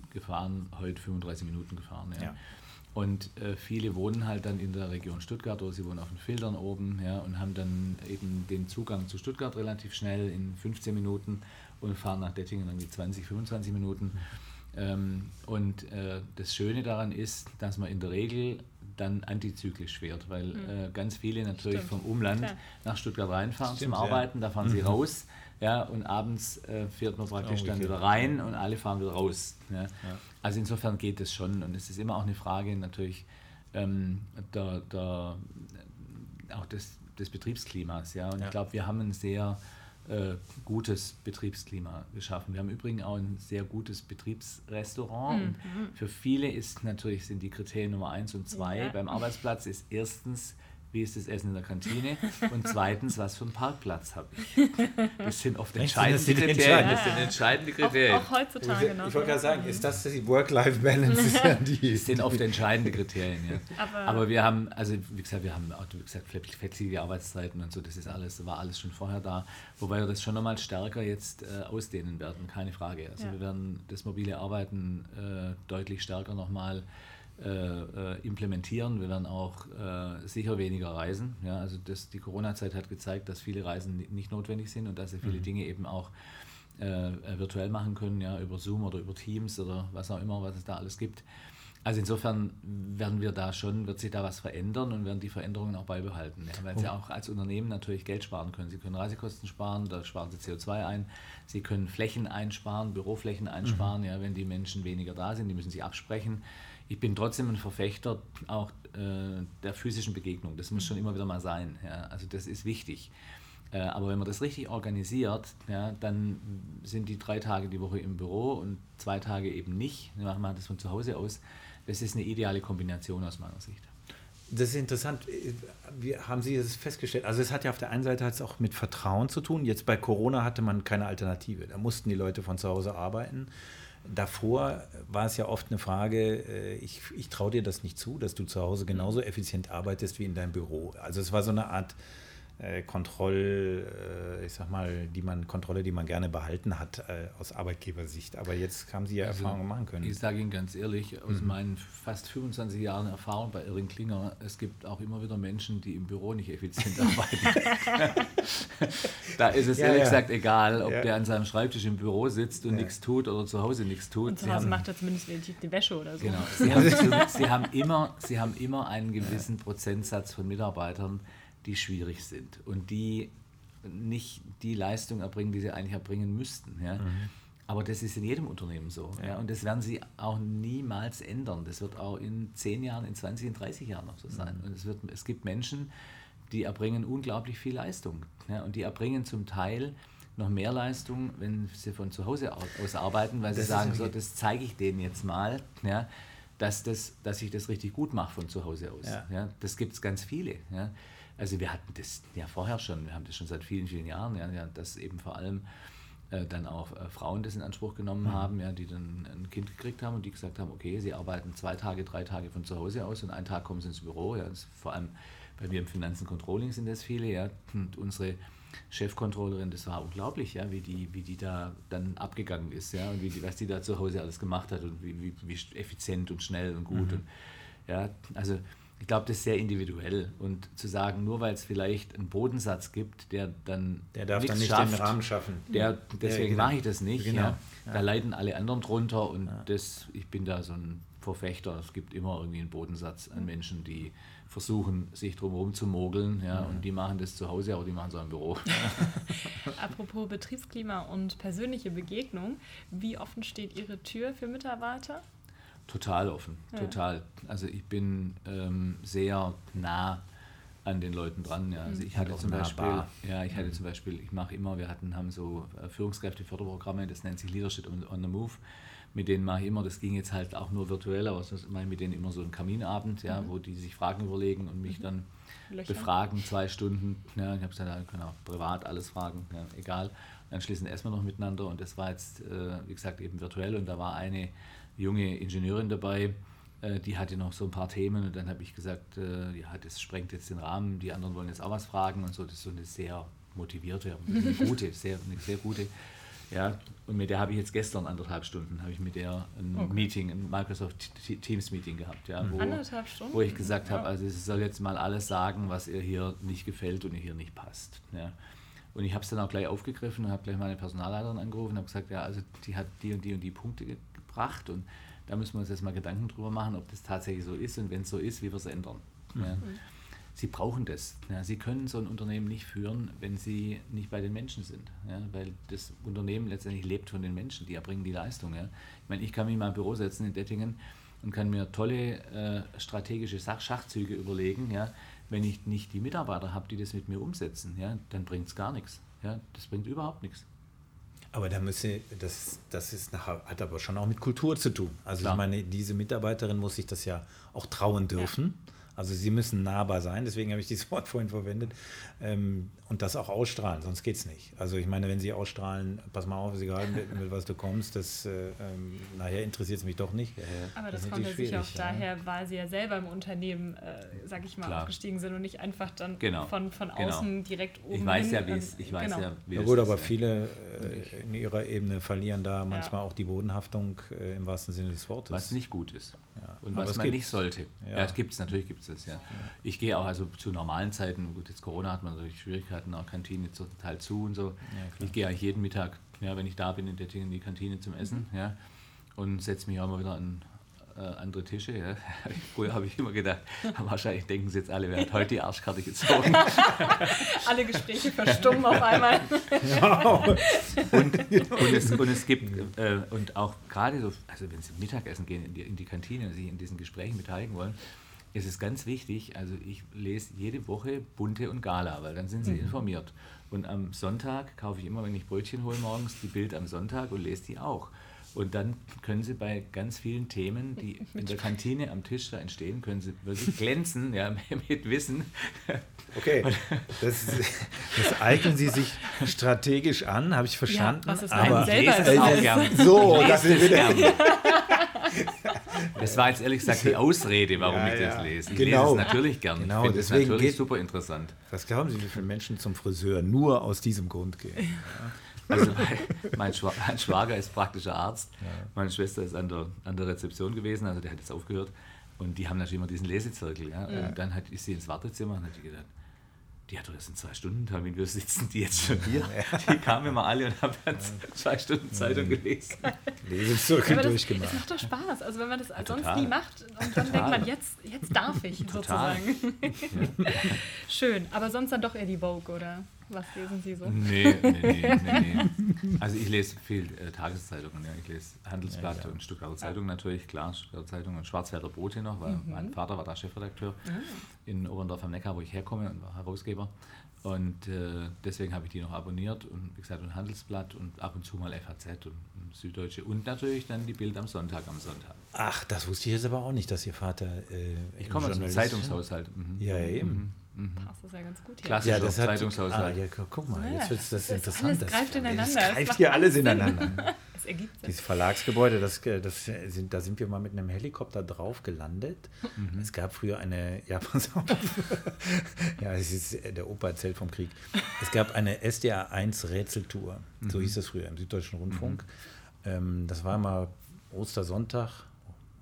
gefahren, heute 35 Minuten gefahren. Und äh, viele wohnen halt dann in der Region Stuttgart oder sie wohnen auf den Filtern oben ja, und haben dann eben den Zugang zu Stuttgart relativ schnell in 15 Minuten und fahren nach Dettingen irgendwie 20, 25 Minuten. Ähm, und äh, das Schöne daran ist, dass man in der Regel dann antizyklisch fährt, weil mhm. äh, ganz viele natürlich Stimmt. vom Umland Klar. nach Stuttgart reinfahren Stimmt, zum Arbeiten, ja. da fahren sie mhm. raus ja, und abends äh, fährt man praktisch dann wieder rein und alle fahren wieder raus. Ja. ja. Also insofern geht es schon und es ist immer auch eine Frage natürlich ähm, der, der, auch des, des Betriebsklimas. Ja. Und ja. ich glaube, wir haben ein sehr äh, gutes Betriebsklima geschaffen. Wir haben übrigens auch ein sehr gutes Betriebsrestaurant. Mhm. für viele ist natürlich sind die Kriterien Nummer eins und zwei ja. beim Arbeitsplatz ist erstens wie ist das Essen in der Kantine und zweitens, was für einen Parkplatz habe ich. Das sind oft entscheidende Kriterien. Das sind entscheidende Kriterien. Auch, auch heutzutage noch. Ich wollte gerade sagen, ist das die Work-Life-Balance? Das sind oft entscheidende Kriterien. Ja. Aber, Aber, wir haben, also wie gesagt, wir haben auch, wie gesagt, flexible Arbeitszeiten und so, das ist alles, war alles schon vorher da. Wobei wir das schon nochmal stärker jetzt äh, ausdehnen werden, keine Frage. Also ja. wir werden das mobile Arbeiten äh, deutlich stärker nochmal mal äh, äh, implementieren. Wir werden auch äh, sicher weniger reisen. Ja, also das, die Corona-Zeit hat gezeigt, dass viele Reisen nicht notwendig sind und dass sie viele mhm. Dinge eben auch äh, virtuell machen können, ja, über Zoom oder über Teams oder was auch immer, was es da alles gibt. Also insofern werden wir da schon, wird sich da was verändern und werden die Veränderungen auch beibehalten. Ja, weil oh. Sie auch als Unternehmen natürlich Geld sparen können. Sie können Reisekosten sparen, da sparen Sie CO2 ein. Sie können Flächen einsparen, Büroflächen einsparen, mhm. ja, wenn die Menschen weniger da sind, die müssen sie absprechen ich bin trotzdem ein Verfechter auch äh, der physischen Begegnung. Das muss schon immer wieder mal sein. Ja? Also das ist wichtig. Äh, aber wenn man das richtig organisiert, ja, dann sind die drei Tage die Woche im Büro und zwei Tage eben nicht. Dann machen wir das von zu Hause aus. Das ist eine ideale Kombination aus meiner Sicht. Das ist interessant. Wie haben Sie das festgestellt? Also es hat ja auf der einen Seite hat es auch mit Vertrauen zu tun. Jetzt bei Corona hatte man keine Alternative. Da mussten die Leute von zu Hause arbeiten. Davor war es ja oft eine Frage, äh, ich, ich traue dir das nicht zu, dass du zu Hause genauso effizient arbeitest wie in deinem Büro. Also es war so eine Art Kontroll, äh, ich sag mal, die man, Kontrolle, die man gerne behalten hat äh, aus Arbeitgebersicht. Aber jetzt haben Sie ja also, Erfahrungen machen können. Ich sage Ihnen ganz ehrlich, aus mhm. meinen fast 25 Jahren Erfahrung bei Irring Klinger, es gibt auch immer wieder Menschen, die im Büro nicht effizient arbeiten. da ist es ja, ehrlich ja. gesagt egal, ob ja. der an seinem Schreibtisch im Büro sitzt und nichts tut oder zu Hause nichts tut. Und zu Hause macht er zumindest die Wäsche oder so. Genau. Sie haben, Sie haben, immer, Sie haben immer einen gewissen Prozentsatz von Mitarbeitern, die schwierig sind und die nicht die Leistung erbringen, die sie eigentlich erbringen müssten. Ja. Mhm. Aber das ist in jedem Unternehmen so. Ja. ja. Und das werden sie auch niemals ändern. Das wird auch in 10 Jahren, in 20, in 30 Jahren noch so sein. Mhm. Und es, wird, es gibt Menschen, die erbringen unglaublich viel Leistung. Ja. Und die erbringen zum Teil noch mehr Leistung, wenn sie von zu Hause aus arbeiten, weil das sie sagen, so, das zeige ich denen jetzt mal, ja, dass, das, dass ich das richtig gut mache von zu Hause aus. Ja. ja das gibt es ganz viele. Also wir hatten das ja vorher schon, wir haben das schon seit vielen, vielen Jahren, ja, ja dass eben vor allem äh, dann auch äh, Frauen das in Anspruch genommen mhm. haben, ja, die dann ein Kind gekriegt haben und die gesagt haben, okay, sie arbeiten zwei Tage, drei Tage von zu Hause aus und einen Tag kommen sie ins Büro. Ja, vor allem bei mir im Finanzen Controlling sind das viele, ja, und unsere Chefcontrollerin, das war unglaublich, ja, wie die, wie die da dann abgegangen ist, ja, und wie die, was die da zu Hause alles gemacht hat und wie, wie, wie effizient und schnell und gut. Mhm. Und, ja, also ich glaube, das ist sehr individuell. Und zu sagen, nur weil es vielleicht einen Bodensatz gibt, der dann. Der darf dann nicht schafft, den Rahmen schaffen. Der, deswegen genau. mache ich das nicht. Genau. Ja. Da leiden alle anderen drunter und ja. das, ich bin da so ein Verfechter. Es gibt immer irgendwie einen Bodensatz an Menschen, die versuchen, sich drumherum zu mogeln. Ja, mhm. Und die machen das zu Hause, aber die machen es auch im Büro. Apropos Betriebsklima und persönliche Begegnung, wie offen steht Ihre Tür für Mitarbeiter? Total offen, ja. total. Also ich bin ähm, sehr nah an den Leuten dran. Ja. Also ich hatte zum Beispiel, ja, ich hatte mhm. zum Beispiel, ich mache immer, wir hatten, haben so äh, Führungskräfteförderprogramme, das nennt sich Leadership on the Move. Mit denen mache ich immer, das ging jetzt halt auch nur virtuell, aber ich mache mit denen immer so einen Kaminabend, ja, mhm. wo die sich Fragen überlegen und mich mhm. dann Löcher. befragen, zwei Stunden. Ja, ich habe gesagt, ja, können auch privat alles fragen, ja, egal. Anschließend essen wir noch miteinander und das war jetzt, äh, wie gesagt, eben virtuell und da war eine junge Ingenieurin dabei, äh, die hatte noch so ein paar Themen und dann habe ich gesagt, äh, ja, das sprengt jetzt den Rahmen, die anderen wollen jetzt auch was fragen und so. Das ist so eine sehr motivierte, eine gute, sehr, eine sehr gute. Ja, und mit der habe ich jetzt gestern anderthalb Stunden, habe ich mit der ein okay. Meeting, ein Microsoft Teams Meeting gehabt, ja, wo, anderthalb Stunden? wo ich gesagt ja. habe, also es soll jetzt mal alles sagen, was ihr hier nicht gefällt und ihr hier nicht passt. Ja. Und ich habe es dann auch gleich aufgegriffen und habe gleich meine Personalleiterin angerufen und habe gesagt, ja, also die hat die und die und die Punkte gebracht und da müssen wir uns jetzt mal Gedanken drüber machen, ob das tatsächlich so ist und wenn es so ist, wie wir es ändern. Mhm. Ja. Sie brauchen das. Ja. Sie können so ein Unternehmen nicht führen, wenn sie nicht bei den Menschen sind. Ja. Weil das Unternehmen letztendlich lebt von den Menschen, die erbringen die Leistung. Ja. Ich meine, ich kann mich mal im Büro setzen in Dettingen und kann mir tolle äh, strategische Sach Schachzüge überlegen. Ja. Wenn ich nicht die Mitarbeiter habe, die das mit mir umsetzen, ja, dann bringt es gar nichts. Ja. Das bringt überhaupt nichts. Aber da müsse, das, das ist nachher, hat aber schon auch mit Kultur zu tun. Also Klar. ich meine, diese Mitarbeiterin muss sich das ja auch trauen dürfen. Ja. Also sie müssen nahbar sein, deswegen habe ich dieses Wort vorhin verwendet. Ähm, und das auch ausstrahlen, sonst geht es nicht. Also ich meine, wenn sie ausstrahlen, pass mal auf, ist egal, mit, mit was du kommst, das äh, ähm, nachher interessiert es mich doch nicht. Aber das, das kommt ja sicher auch ja. daher, weil sie ja selber im Unternehmen, äh, sag ich mal, Klar. aufgestiegen sind und nicht einfach dann genau. von, von genau. außen genau. direkt oben Ich weiß hin, ja, wie es ich weiß genau. ja, wie Ja gut, aber ist, viele äh, in ihrer Ebene verlieren da manchmal ja. auch die Bodenhaftung äh, im wahrsten Sinne des Wortes. Was nicht gut ist. Ja. Und was man nicht sollte. Ja, ja gibt es, natürlich gibt es das, ja. Ich gehe auch also zu normalen Zeiten, gut, jetzt Corona hat man natürlich Schwierigkeiten, auch Kantine zum Teil zu und so. ich gehe eigentlich jeden Mittag, ja, wenn ich da bin, in, der, in die Kantine zum Essen, mhm. ja, und setze mich auch mal wieder an äh, andere Tische. Ja. Früher habe ich immer gedacht, wahrscheinlich denken sie jetzt alle, wer hat heute die Arschkarte gezogen. alle Gespräche verstummen auf einmal. und, und, es, und es gibt, äh, und auch gerade so, also wenn sie Mittagessen gehen in die, in die Kantine und sich in diesen Gesprächen beteiligen wollen, ist es ganz wichtig, also ich lese jede Woche Bunte und Gala, weil dann sind sie mhm. informiert. Und am Sonntag kaufe ich immer, wenn ich Brötchen hole morgens, die Bild am Sonntag und lese die auch. Und dann können Sie bei ganz vielen Themen, die in der Kantine am Tisch da entstehen, können Sie wirklich glänzen ja, mit Wissen. Okay, das, das eignen Sie sich strategisch an, habe ich verstanden. Ja, was ist aber selber ist auch gern. So, das ist wieder. Das war jetzt ehrlich gesagt die Ausrede, warum Ja, ich ja. das lese. Ich Genau. lese es natürlich gern. Genau, ich finde es deswegen natürlich geht- super interessant. Was glauben Sie, wie viele Menschen zum Friseur nur aus diesem Grund gehen? Also mein, Schwa mein Schwager ist praktischer Arzt. Meine Schwester ist an der, an der Rezeption gewesen, also der hat jetzt aufgehört. Und die haben natürlich immer diesen Lesezirkel. Ja? Und dann hat, ist sie ins Wartezimmer und hat die gedacht, die hat doch jetzt einen Zwei-Stunden-Termin, wir sitzen die jetzt schon hier. Die kamen immer alle und haben dann zwei Stunden Zeitung gelesen. Lesezirkel das, durchgemacht. das macht doch Spaß. Also wenn man das sonst total. nie macht und dann denkt man, jetzt, jetzt darf ich Total. sozusagen. Schön. Aber sonst dann doch eher die Vogue, oder? Was lesen Sie so? Nee, nee, nee, nee, nee. Also ich lese viel äh, Tageszeitungen. Ja. Ich lese Handelsblatt Ja, klar. und Stuttgarter Zeitung natürlich, klar, Stuttgarter Zeitung und Schwarzwälder Brot hier noch, weil mein Vater war da Chefredakteur in Oberndorf am Neckar, wo ich herkomme und war Herausgeber. Und äh, deswegen habe ich die noch abonniert und wie gesagt, und Handelsblatt und ab und zu mal FAZ und, und Süddeutsche und natürlich dann die Bild am Sonntag am Sonntag. Ach, das wusste ich jetzt aber auch nicht, dass Ihr Vater. Äh, Ich komme aus einem Zeitungshaushalt. Mhm. Ja, eben. Passt das ja ganz gut hier. Klasse. Ja, das hat. Zeitungshaushalt. Ah, ja, gu- guck mal, Ja, jetzt wird das interessant. alles das- greift ineinander. Das greift hier alles Sinn. ineinander. Das ergibt Sinn. Dieses Verlagsgebäude, das, das sind, da sind wir mal mit einem Helikopter drauf gelandet. Mhm. Es gab früher eine, ja, pass auf. ja, es ist, der Opa erzählt vom Krieg. Es gab eine SDA 1 Rätseltour, so Mhm. hieß das früher im Süddeutschen Rundfunk. Ähm, das war immer Ostersonntag,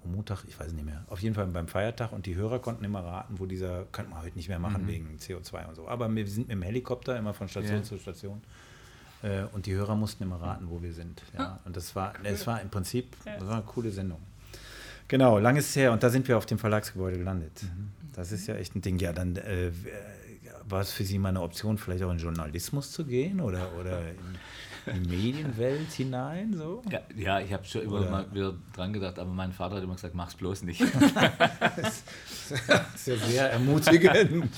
Montag, ich weiß nicht mehr. Auf jeden Fall beim Feiertag und die Hörer konnten immer raten, wo dieser, könnte man heute nicht mehr machen wegen CO2 und so. Aber wir sind mit dem Helikopter immer von Station Ja. zu Station. Äh, Und die Hörer mussten immer raten, wo wir sind. Ja. Und das war, es war im Prinzip das war eine coole Sendung. Genau, lang ist her und da sind wir auf dem Verlagsgebäude gelandet. Das ist ja echt ein Ding. Ja, dann äh, war es für Sie mal eine Option, vielleicht auch in Journalismus zu gehen oder, oder in Medienwelt hinein? So? Ja, ja, ich habe schon immer Oder- mal wieder dran gedacht, aber mein Vater hat immer gesagt, mach's bloß nicht. Das ist ja sehr ermutigend.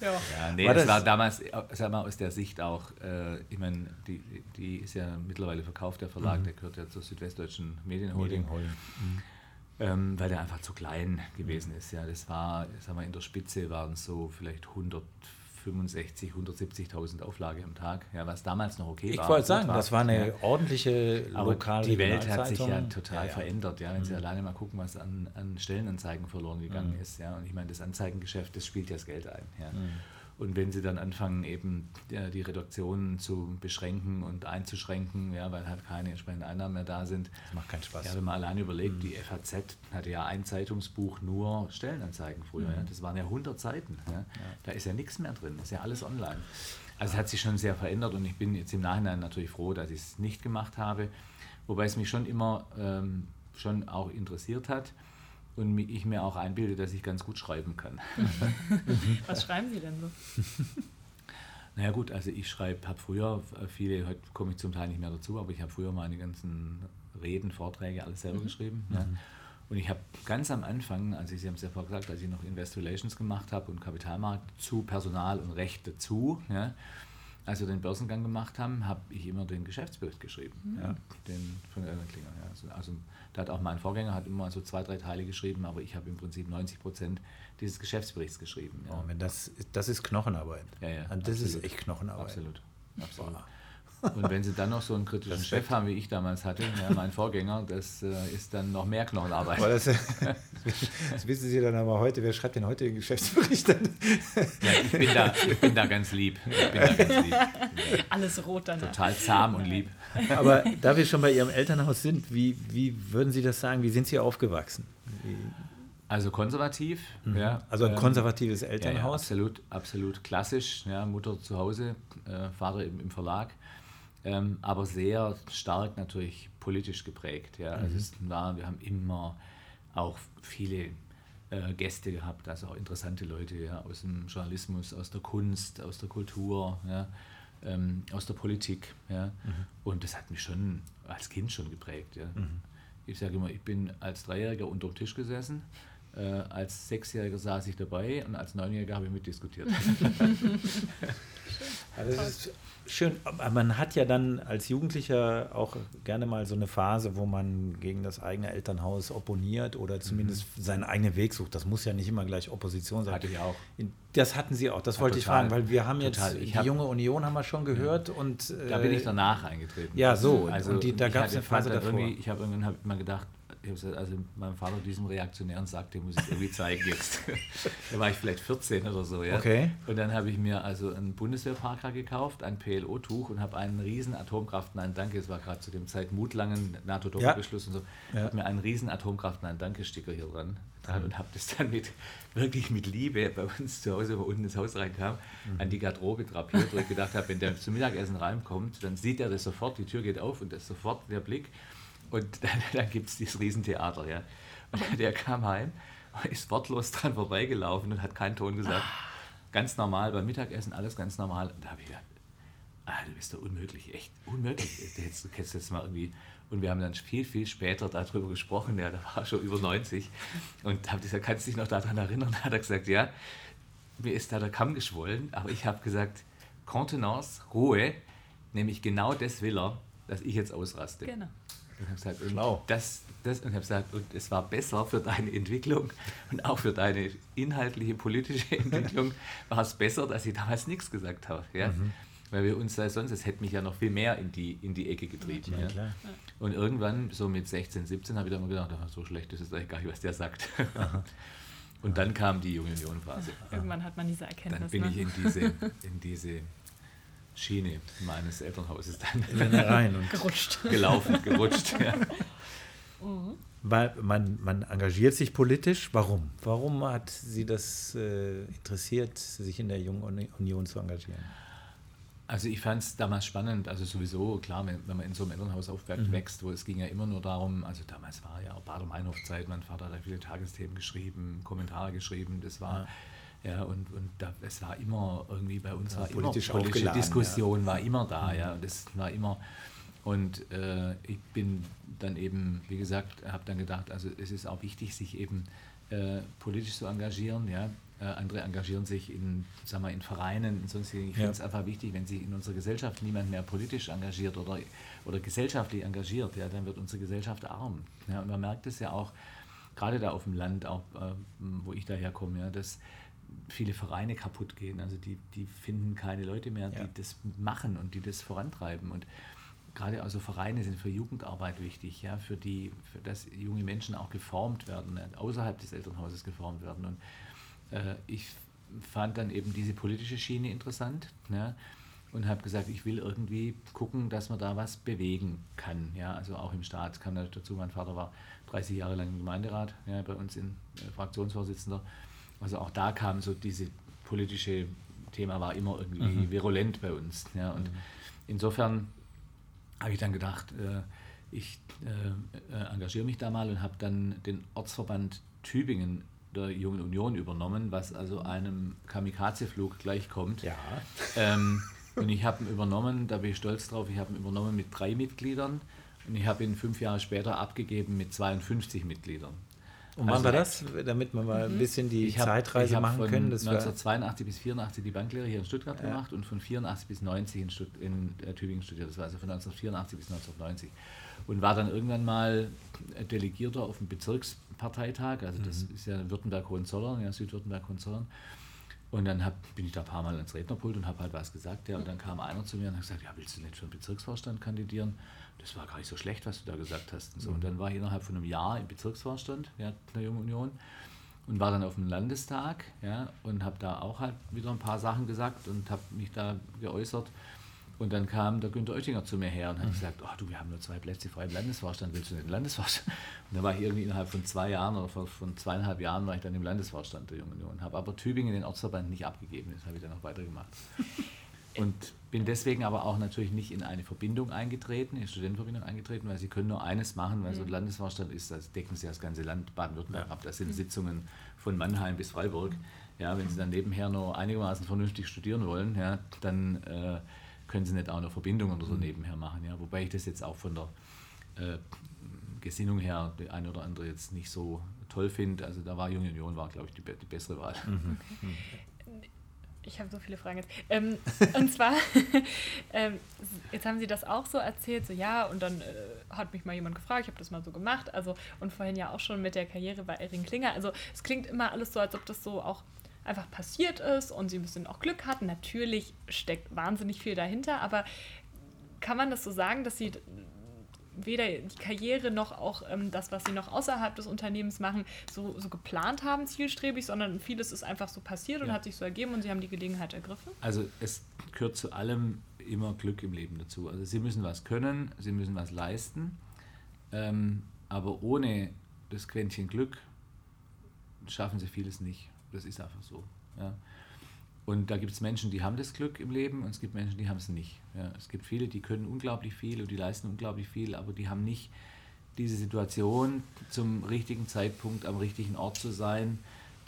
Ja. Ja, nee, War das, das- war damals, sag mal, aus der Sicht auch, äh, ich meine, die, die ist ja mittlerweile verkauft, der Verlag, der gehört ja zur Südwestdeutschen Medienholding, Medienholding. ähm, weil der einfach zu klein gewesen ist. Ja, das war, sag mal, in der Spitze waren es so vielleicht 165, 170.000 Auflage am Tag, ja, was damals noch okay Ich war. wollte gut sagen, das war eine ja. ordentliche lokale die Welt hat sich ja total Ja, ja. verändert, ja, wenn Sie alleine mal gucken, was an, an Stellenanzeigen verloren gegangen ist, ja. Und ich meine, das Anzeigengeschäft, das spielt ja das Geld ein, ja. Und wenn Sie dann anfangen, eben ja, die Redaktionen zu beschränken und einzuschränken, ja, weil halt keine entsprechenden Einnahmen mehr da sind, Das macht keinen Spaß. ja, wenn man alleine überlegt, die FAZ hatte ja ein Zeitungsbuch nur Stellenanzeigen früher. Ja. Das waren ja 100 Seiten. Ja. Da ist ja nichts mehr drin, ist ja alles online. Also es hat sich schon sehr verändert und ich bin jetzt im Nachhinein natürlich froh, dass ich es nicht gemacht habe. Wobei es mich schon immer ähm, schon auch interessiert hat und ich mir auch einbilde, dass ich ganz gut schreiben kann. Was schreiben Sie denn so? Naja gut, also ich schreibe, habe früher äh, viele, heute komme ich zum Teil nicht mehr dazu, aber ich habe früher meine ganzen Reden, Vorträge, alles selber geschrieben. Ja. Und ich habe ganz am Anfang, also Sie haben es ja vorher gesagt, als ich noch Investor Relations gemacht habe und Kapitalmarkt zu Personal und Recht dazu, ja, als wir den Börsengang gemacht haben, habe ich immer den Geschäftsbericht geschrieben, ja, den von Erwin Klinger. Ja. Also, also da hat auch mein Vorgänger hat immer so zwei, drei Teile geschrieben, aber ich habe im Prinzip 90 Prozent dieses Geschäftsberichts geschrieben. Ja. Oh, wenn das, das ist Knochenarbeit. Ja, ja, Und das ist absolut. echt Knochenarbeit. Absolut. Absolut. Und wenn Sie dann noch so einen kritischen Chef haben, wie ich damals hatte, ja, mein Vorgänger, das äh, ist dann noch mehr Knochenarbeit. Aber das, das wissen Sie dann aber heute, wer schreibt denn heute den Geschäftsbericht? Dann? Ja, ich, bin da, ich bin da ganz lieb. Ich bin da ganz lieb. Alles rot danach. Total zahm und lieb. Aber da wir schon bei Ihrem Elternhaus sind, wie, wie würden Sie das sagen? Wie sind Sie aufgewachsen? Wie, Also konservativ. Ja, also ein ähm, konservatives Ja, ja, Elternhaus? absolut, absolut klassisch. Ja, Mutter zu Hause, äh, Vater im, im Verlag. Ähm, aber sehr stark natürlich politisch geprägt. Ja. Also es war, wir haben immer auch viele äh, Gäste gehabt, also auch interessante Leute ja, aus dem Journalismus, aus der Kunst, aus der Kultur, ja, ähm, aus der Politik. Ja. Und das hat mich schon als Kind schon geprägt. Ja. Ich sage immer, ich bin als Dreijähriger unter dem Tisch gesessen. Äh, als Sechsjähriger saß ich dabei und als Neunjähriger habe ich mitdiskutiert. Ja, das ist schön. Aber man hat ja dann als Jugendlicher auch gerne mal so eine Phase, wo man gegen das eigene Elternhaus opponiert oder zumindest seinen eigenen Weg sucht. Das muss ja nicht immer gleich Opposition sein. Hatte ich auch. Das hatten Sie auch. Das wollte ich total. fragen, weil wir haben jetzt Total. Ich die hab- junge Union haben wir schon gehört und Da bin äh, ich danach eingetreten. Ja, so. Also Und die- da ich gab's hatte- eine Phase davor. Ich habe irgendwann hab mal gedacht, ich gesagt, also meinem Vater diesem Reaktionären sagte, muss ich irgendwie zeigen jetzt. da war ich vielleicht 14 oder so. Ja? Okay. Und dann habe ich mir also ein Bundeswehrparker gekauft, ein PLO-Tuch und habe einen riesen Atomkraft Nein Danke, es war gerade zu dem Zeit Mutlangen, NATO-Doppelbeschluss ja. und so, ja. habe mir einen riesen Atomkraft Nein Danke-Sticker hier dran mhm. und habe das dann mit, wirklich mit Liebe bei uns zu Hause, wo unten ins Haus reinkam, mhm. an die Garderobe drapiert, ich gedacht habe, wenn der zum Mittagessen reinkommt, dann sieht er das sofort, die Tür geht auf und das sofort der Blick und dann, dann gibt es dieses Riesentheater. Ja. Und der kam heim, ist wortlos dran vorbeigelaufen und hat keinen Ton gesagt. Ganz normal, beim Mittagessen alles ganz normal. Und da habe ich gedacht, ah, du bist doch unmöglich, echt unmöglich. Jetzt, du kennst jetzt mal irgendwie. Und wir haben dann viel, viel später darüber gesprochen, ja, da war schon über 90. Und habe gesagt, kannst du dich noch daran erinnern? Da hat er gesagt, ja, mir ist da der Kamm geschwollen, aber ich habe gesagt, Kontenance, Ruhe, nämlich genau das will er, dass ich jetzt ausraste. Genau. Und habe gesagt, und das, das, und habe gesagt, und es war besser für deine Entwicklung und auch für deine inhaltliche politische Entwicklung war es besser, dass ich damals nichts gesagt habe. Ja? Mhm. Weil wir uns sonst, es hätte mich ja noch viel mehr in die, in die Ecke getrieben. Ja, ja. Und irgendwann, so mit 16, 17, habe ich dann mal gedacht, ach, so schlecht ist es eigentlich gar nicht, was der sagt. Und dann kam die Junge Union-Phase. Irgendwann hat man diese Erkenntnis. Dann bin ne? ich in diese, in diese Schiene meines Elternhauses dann rein und gerutscht. gelaufen, gerutscht. Ja. Mhm. Weil man, man engagiert sich politisch. Warum? Warum hat Sie das äh, interessiert, sich in der Jungen Union zu engagieren? Also ich fand es damals spannend, also sowieso, klar, wenn, wenn man in so einem Elternhaus aufwächst, mhm. wo es ging ja immer nur darum, also damals war ja auch Bader-Meinhof-Zeit, mein Vater hat da viele Tagesthemen geschrieben, Kommentare geschrieben, das war... Ja ja, und, und da, es war immer irgendwie bei uns war politisch immer politische Diskussion ja. war immer da, mhm. ja, und das war immer und äh, ich bin dann eben, wie gesagt, habe dann gedacht, also es ist auch wichtig, sich eben äh, politisch zu engagieren, ja. Äh, andere engagieren sich in, sagen wir, in Vereinen, sonst ich finde es einfach wichtig, wenn sich in unserer Gesellschaft niemand mehr politisch engagiert oder, oder gesellschaftlich engagiert, ja, dann wird unsere Gesellschaft arm. Ja, und man merkt es ja auch, gerade da auf dem Land, auch äh, wo ich daherkomme, ja, dass viele Vereine kaputt gehen. Also die, die finden keine Leute mehr, die ja. das machen und die das vorantreiben. Und gerade also Vereine sind für Jugendarbeit wichtig, ja, für die, für dass junge Menschen auch geformt werden, außerhalb des Elternhauses geformt werden. Und äh, ich fand dann eben diese politische Schiene interessant. Ja, und habe gesagt, ich will irgendwie gucken, dass man da was bewegen kann. Ja, also auch im Staat kam dazu. Mein Vater war 30 Jahre lang im Gemeinderat, ja, bei uns in äh, Fraktionsvorsitzender. Also auch da kam so diese politische Thema war immer irgendwie mhm. virulent bei uns. Ja, und mhm. insofern habe ich dann gedacht, äh, ich äh, äh engagiere mich da mal und habe dann den Ortsverband Tübingen der Jungen Union übernommen, was also einem Kamikaze-Flug gleichkommt. Ja. Ähm, und ich habe ihn übernommen, da bin ich stolz drauf, ich habe ihn übernommen mit drei Mitgliedern und ich habe ihn fünf Jahre später abgegeben mit 52 Mitgliedern. Und wann also, war das, damit wir mal ein mhm. bisschen die ich Zeitreise hab, machen von können? Das 1982 bis 84 die Banklehre hier in Stuttgart ja. gemacht und von 84 bis 90 in, Stutt in äh, Tübingen studiert. Das war also von 1984 bis 1990. Und war dann irgendwann mal Delegierter auf dem Bezirksparteitag, also das mhm. ist ja Württemberg-Hohenzollern, ja, Südwürttemberg-Hohenzollern. Und dann hab, bin ich da ein paar Mal ans Rednerpult und habe halt was gesagt. Ja, und dann kam einer zu mir und hat gesagt, ja, willst du nicht für den Bezirksvorstand kandidieren? Das war gar nicht so schlecht, was du da gesagt hast. Und, so. und dann war ich innerhalb von einem Jahr im Bezirksvorstand der Jungen Union und war dann auf dem Landestag ja, und habe da auch halt wieder ein paar Sachen gesagt und habe mich da geäußert. Und dann kam der Günter Oettinger zu mir her und hat mhm. gesagt, oh, du, wir haben nur zwei Plätze frei im Landesvorstand, willst du nicht im Landesvorstand? Und dann war ich irgendwie innerhalb von zwei Jahren oder von zweieinhalb Jahren war ich dann im Landesvorstand der Jungen Union, habe aber Tübingen den Ortsverband nicht abgegeben, das habe ich dann auch weitergemacht. Und bin deswegen aber auch natürlich nicht in eine Verbindung eingetreten, in eine Studentenverbindung eingetreten, weil sie können nur eines machen, weil mhm. so ein Landesvorstand ist, das decken sie das ganze Land Baden-Württemberg ja. ab. Das sind mhm. Sitzungen von Mannheim bis Freiburg. Ja, wenn sie dann nebenher nur einigermaßen vernünftig studieren wollen, ja, dann äh, können sie nicht auch eine Verbindung oder so mhm. nebenher machen. Ja? Wobei ich das jetzt auch von der äh, Gesinnung her, die eine oder andere jetzt nicht so toll finde. Also da war Junge Union, war glaube ich die, die, bessere Wahl. Mhm. Ich habe so viele Fragen jetzt. Ähm, und zwar, ähm, jetzt haben Sie das auch so erzählt, so ja, und dann äh, hat mich mal jemand gefragt, ich habe das mal so gemacht. Also, und vorhin ja auch schon mit der Karriere bei Erin Klinger. Also, es klingt immer alles so, als ob das so auch einfach passiert ist und sie ein bisschen auch Glück hatten. Natürlich steckt wahnsinnig viel dahinter, aber kann man das so sagen, dass sie weder die Karriere noch auch ähm, das, was sie noch außerhalb des Unternehmens machen, so, so geplant haben, zielstrebig, sondern vieles ist einfach so passiert ja. und hat sich so ergeben und sie haben die Gelegenheit ergriffen? Also es gehört zu allem immer Glück im Leben dazu. Also sie müssen was können, sie müssen was leisten, ähm, aber ohne das Quäntchen Glück schaffen sie vieles nicht. Das ist einfach so. Ja. Und da gibt es Menschen, die haben das Glück im Leben und es gibt Menschen, die haben es nicht. Ja, es gibt viele, die können unglaublich viel und die leisten unglaublich viel, aber die haben nicht diese Situation, zum richtigen Zeitpunkt am richtigen Ort zu sein,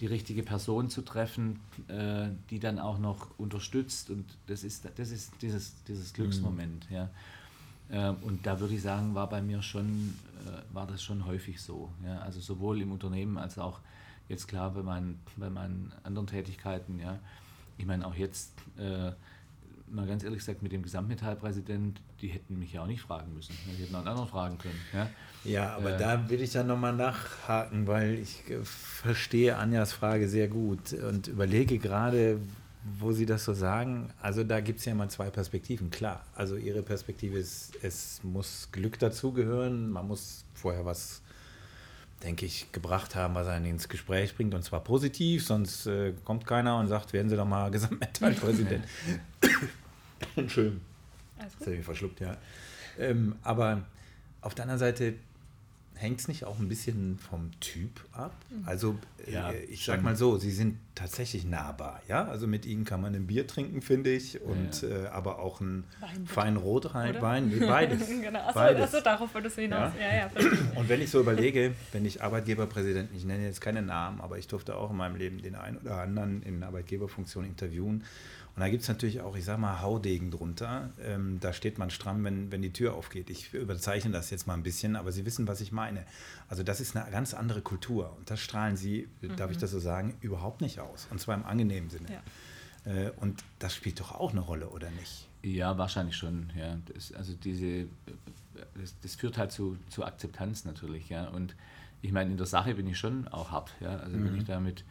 die richtige Person zu treffen, äh, die dann auch noch unterstützt. Und das ist, das ist dieses, dieses Glücksmoment. Mhm. Ja. Äh, und da würde ich sagen, war bei mir schon, äh, war das schon häufig so. Ja. Also sowohl im Unternehmen als auch jetzt klar bei meinen, bei meinen anderen Tätigkeiten. Ja ich meine, auch jetzt, äh, mal ganz ehrlich gesagt, mit dem Gesamtmetallpräsident, die hätten mich ja auch nicht fragen müssen. Die hätten auch einen anderen fragen können. Ja, ja aber äh, da will ich dann nochmal nachhaken, weil ich äh, verstehe Anjas Frage sehr gut und überlege gerade, wo Sie das so sagen. Also da gibt es ja mal zwei Perspektiven, klar. Also Ihre Perspektive ist, es muss Glück dazugehören, man muss vorher was denke ich, gebracht haben, was einen ins Gespräch bringt und zwar positiv, sonst äh, kommt keiner und sagt, werden Sie doch mal Gesamtmetallpräsident. Schön. Das habe ich verschluckt, ja. Ähm, aber auf der anderen Seite hängt es nicht auch ein bisschen vom Typ ab? Mhm. Also ja, äh, ich sag mal so, sie sind tatsächlich nahbar, ja. Also mit ihnen kann man ein Bier trinken, finde ich, und ja, ja. Äh, aber auch ein feinen Rotwein, nee, beides. genau, achso, beides. Achso, darauf würdest du hinaus. Ja? Ja, und wenn ich so überlege, wenn ich Arbeitgeberpräsident, ich nenne jetzt keine Namen, aber ich durfte auch in meinem Leben den einen oder anderen in Arbeitgeberfunktion interviewen und da gibt es natürlich auch, ich sag mal, Haudegen drunter. Ähm, da steht man stramm, wenn, wenn die Tür aufgeht. Ich überzeichne das jetzt mal ein bisschen, aber Sie wissen, was ich meine. Also das ist eine ganz andere Kultur. Und das strahlen Sie, mhm. darf ich mhm. das so sagen, überhaupt nicht aus. Und zwar im angenehmen Sinne. Ja. Äh, und das spielt doch auch eine Rolle, oder nicht? Ja, wahrscheinlich schon. Ja. Das, also diese, das, das, führt halt zu, zu Akzeptanz natürlich. Ja. Und ich meine, in der Sache bin ich schon auch hart. Ja. Also mhm. wenn ich damit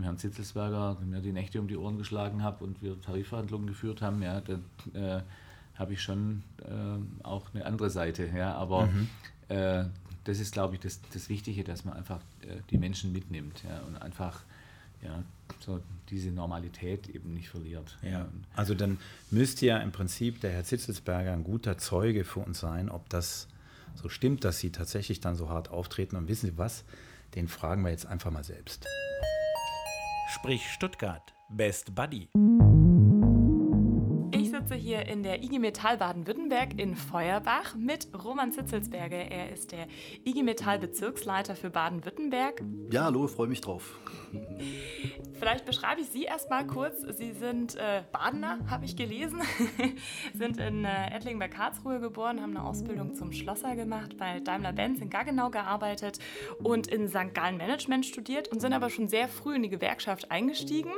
dem Herrn Zitzelsberger mir die Nächte um die Ohren geschlagen habe und wir Tarifverhandlungen geführt haben, ja, dann äh, habe ich schon äh, auch eine andere Seite. Ja, aber mhm. äh, das ist, glaube ich, das, das Wichtige, dass man einfach äh, die Menschen mitnimmt ja, und einfach ja, so diese Normalität eben nicht verliert. Ja. Also dann müsste ja im Prinzip der Herr Zitzelsberger ein guter Zeuge für uns sein, ob das so stimmt, dass Sie tatsächlich dann so hart auftreten. Und wissen Sie was? Den fragen wir jetzt einfach mal selbst. Sprich Stuttgart. Best Buddy. Hier in der IG Metall Baden-Württemberg in Feuerbach mit Roman Zitzelsberger. Er ist der IG Metall Bezirksleiter für Baden-Württemberg. Ja, hallo, freue mich drauf. Vielleicht beschreibe ich Sie erstmal kurz. Sie sind äh, Badener, habe ich gelesen, sind in äh, Ettlingen bei Karlsruhe geboren, haben eine Ausbildung zum Schlosser gemacht, bei Daimler-Benz in Gaggenau gearbeitet und in St. Gallen Management studiert und sind aber schon sehr früh in die Gewerkschaft eingestiegen.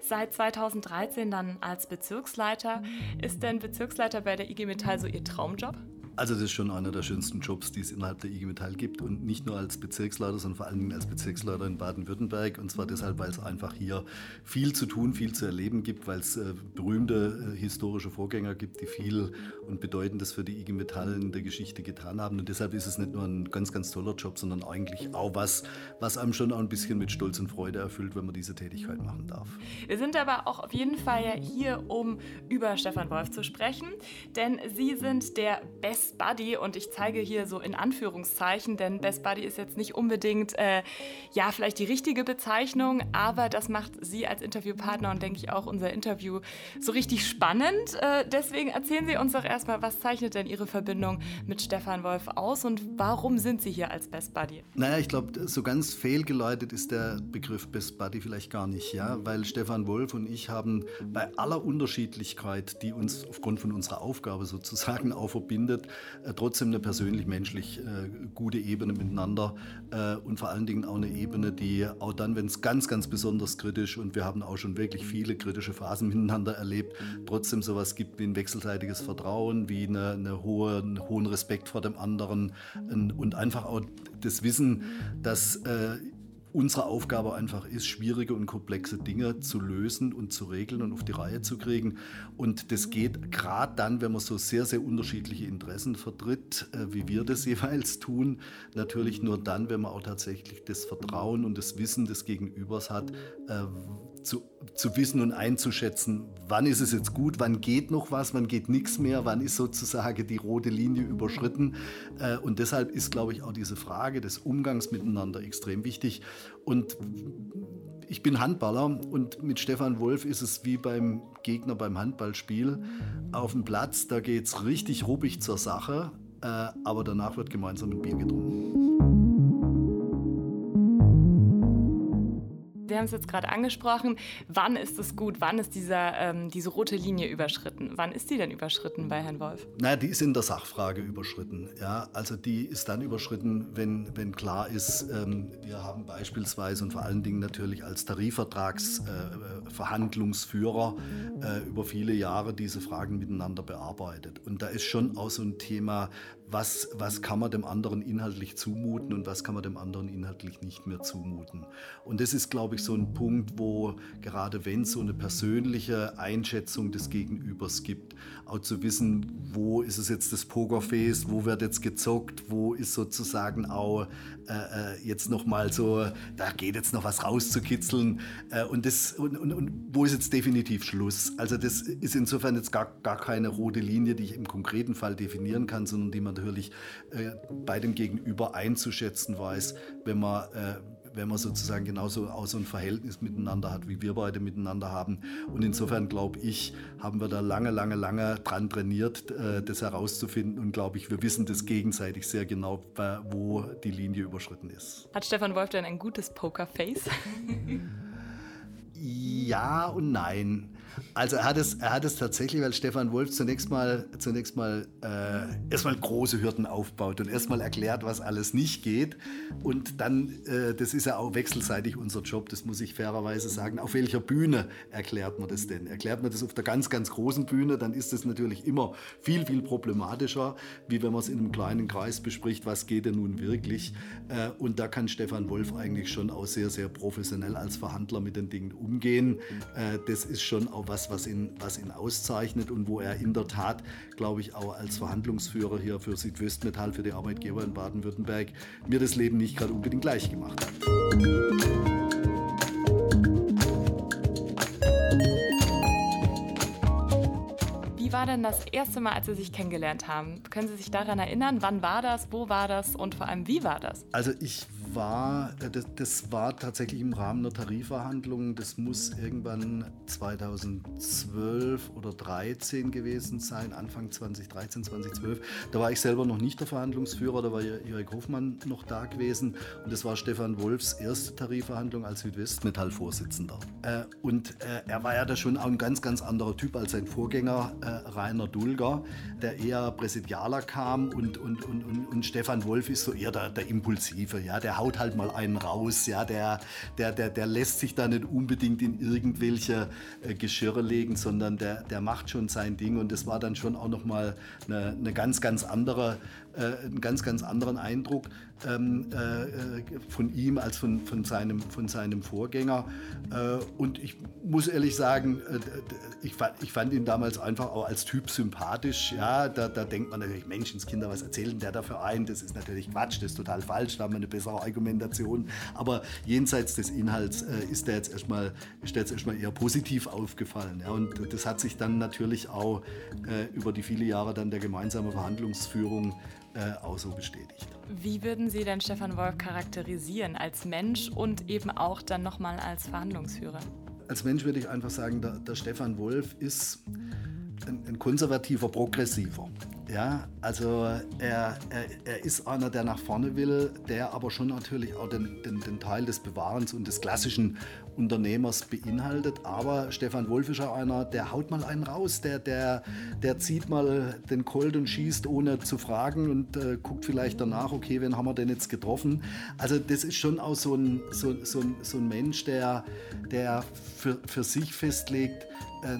Seit 2013 dann als Bezirksleiter. Ist denn Bezirksleiter bei der IG Metall so Ihr Traumjob? Also das ist schon einer der schönsten Jobs, die es innerhalb der IG Metall gibt. Und nicht nur als Bezirksleiter, sondern vor allen Dingen als Bezirksleiter in Baden-Württemberg. Und zwar deshalb, weil es einfach hier viel zu tun, viel zu erleben gibt, weil es äh, berühmte äh, historische Vorgänger gibt, die viel und Bedeutendes für die IG Metall in der Geschichte getan haben. Und deshalb ist es nicht nur ein ganz, ganz toller Job, sondern eigentlich auch was, was einem schon auch ein bisschen mit Stolz und Freude erfüllt, wenn man diese Tätigkeit machen darf. Wir sind aber auch auf jeden Fall hier, um über Stefan Wolf zu sprechen, denn Sie sind der beste Best Buddy und ich zeige hier so in Anführungszeichen, denn Best Buddy ist jetzt nicht unbedingt, äh, ja, vielleicht die richtige Bezeichnung, aber das macht Sie als Interviewpartner und denke ich auch unser Interview so richtig spannend. Äh, deswegen erzählen Sie uns doch erstmal, was zeichnet denn Ihre Verbindung mit Stefan Wolf aus und warum sind Sie hier als Best Buddy? Naja, ich glaube, so ganz fehlgeleitet ist der Begriff Best Buddy vielleicht gar nicht, ja, weil Stefan Wolf und ich haben bei aller Unterschiedlichkeit, die uns aufgrund von unserer Aufgabe sozusagen auch verbindet, trotzdem eine persönlich-menschlich äh, gute Ebene miteinander äh, und vor allen Dingen auch eine Ebene, die auch dann, wenn es ganz, ganz besonders kritisch und wir haben auch schon wirklich viele kritische Phasen miteinander erlebt, trotzdem sowas gibt wie ein wechselseitiges Vertrauen, wie eine, eine hohe, einen hohen Respekt vor dem anderen und einfach auch das Wissen, dass unsere Aufgabe einfach ist, schwierige und komplexe Dinge zu lösen und zu regeln und auf die Reihe zu kriegen. Und das geht gerade dann, wenn man so sehr, sehr unterschiedliche Interessen vertritt, äh, wie wir das jeweils tun, natürlich nur dann, wenn man auch tatsächlich das Vertrauen und das Wissen des Gegenübers hat, äh, zu, zu wissen und einzuschätzen, wann ist es jetzt gut, wann geht noch was, wann geht nichts mehr, wann ist sozusagen die rote Linie überschritten. Äh, und deshalb ist, glaube ich, auch diese Frage des Umgangs miteinander extrem wichtig. Und ich bin Handballer und mit Stefan Wolf ist es wie beim Gegner beim Handballspiel. Auf dem Platz, da geht es richtig ruppig zur Sache, äh, aber danach wird gemeinsam ein Bier getrunken. Wir haben es jetzt gerade angesprochen, wann ist es gut, wann ist dieser, ähm, diese rote Linie überschritten? Wann ist die denn überschritten bei Herrn Wolf? Na, die ist in der Sachfrage überschritten. Ja? Also die ist dann überschritten, wenn, wenn klar ist, ähm, wir haben beispielsweise und vor allen Dingen natürlich als Tarifvertragsverhandlungsführer äh, äh, über viele Jahre diese Fragen miteinander bearbeitet. Und da ist schon auch so ein Thema, was, was kann man dem anderen inhaltlich zumuten und was kann man dem anderen inhaltlich nicht mehr zumuten. Und das ist, glaube ich, so ein Punkt, wo gerade wenn es so eine persönliche Einschätzung des Gegenübers gibt, auch zu wissen, wo ist es jetzt das Pokerface, wo wird jetzt gezockt, wo ist sozusagen auch äh, äh jetzt nochmal so, da geht jetzt noch was rauszukitzeln äh, und, das, und, und, und wo ist jetzt definitiv Schluss. Also das ist insofern jetzt gar, gar keine rote Linie, die ich im konkreten Fall definieren kann, sondern die man natürlich äh, bei dem Gegenüber einzuschätzen weiß, wenn man äh, wenn man sozusagen genauso auch so ein Verhältnis miteinander hat, wie wir beide miteinander haben. Und insofern glaube ich, haben wir da lange, lange, lange dran trainiert, äh, das herauszufinden. Und glaube ich, wir wissen das gegenseitig sehr genau, wo die Linie überschritten ist. Hat Stefan Wolf denn ein gutes Pokerface? ja und nein. Also er hat es, er hat es tatsächlich, weil Stefan Wolf zunächst mal, zunächst mal äh, erstmal große Hürden aufbaut und erstmal erklärt, was alles nicht geht. Und dann, äh, das ist ja auch wechselseitig unser Job, das muss ich fairerweise sagen. Auf welcher Bühne erklärt man das denn? Erklärt man das auf der ganz, ganz großen Bühne, dann ist das natürlich immer viel, viel problematischer, wie wenn man es in einem kleinen Kreis bespricht, was geht denn nun wirklich. Äh, und da kann Stefan Wolf eigentlich schon auch sehr, sehr professionell als Verhandler mit den Dingen umgehen. Äh, das ist schon auch was, was ihn, was ihn auszeichnet und wo er in der Tat, glaube ich, auch als Verhandlungsführer hier für Südwestmetall, für die Arbeitgeber in Baden-Württemberg, mir das Leben nicht gerade unbedingt leicht gemacht hat. War denn das erste Mal, als Sie sich kennengelernt haben? Können Sie sich daran erinnern? Wann war das? Wo war das? Und vor allem, wie war das? Also ich war, äh, das, das, war tatsächlich im Rahmen der Tarifverhandlungen. Das muss irgendwann 2012 oder 2013 gewesen sein, Anfang 2013, 2012. Da war ich selber noch nicht der Verhandlungsführer, da war Jörg Hofmann noch da gewesen. Und das war Stefan Wolfs erste Tarifverhandlung als Südwestmetall-Vorsitzender. Äh, und äh, er war ja da schon auch ein ganz, ganz anderer Typ als sein Vorgänger Rainer Dulger, der eher Präsidialer kam. Und, und, und, und, und Stefan Wolf ist so eher der, der Impulsive, ja, der haut halt mal einen raus, ja, der, der, der, der lässt sich da nicht unbedingt in irgendwelche äh, Geschirre legen, sondern der, der macht schon sein Ding. Und das war dann schon auch nochmal eine, eine ganz, ganz andere äh, einen ganz, ganz anderen Eindruck ähm, äh, von ihm als von, von, seinem, von seinem Vorgänger. Äh, und ich muss ehrlich sagen, äh, ich, fand, ich fand ihn damals einfach auch als Typ sympathisch. Ja, da, da denkt man natürlich, Menschenskinder, was erzählen der dafür ein? Das ist natürlich Quatsch, das ist total falsch, da haben wir eine bessere Argumentation. Aber jenseits des Inhalts äh, ist der jetzt erstmal, ist eher positiv aufgefallen. Ja, und das hat sich dann natürlich auch äh, über die viele Jahre dann der gemeinsamen Verhandlungsführung äh, auch so bestätigt. Wie würden Sie denn Stefan Wolf charakterisieren als Mensch und eben auch dann nochmal als Verhandlungsführer? Als Mensch würde ich einfach sagen, der, der Stefan Wolf ist ein, ein konservativer Progressiver. Ja, also er, er, er ist einer, der nach vorne will, der aber schon natürlich auch den, den, den Teil des Bewahrens und des klassischen Unternehmers beinhaltet. Aber Stefan Wolf ist auch einer, der haut mal einen raus, der, der, der zieht mal den Colt und schießt ohne zu fragen und äh, guckt vielleicht danach, okay, wen haben wir denn jetzt getroffen? Also das ist schon auch so ein, so, so, so ein Mensch, der, der für, für sich festlegt,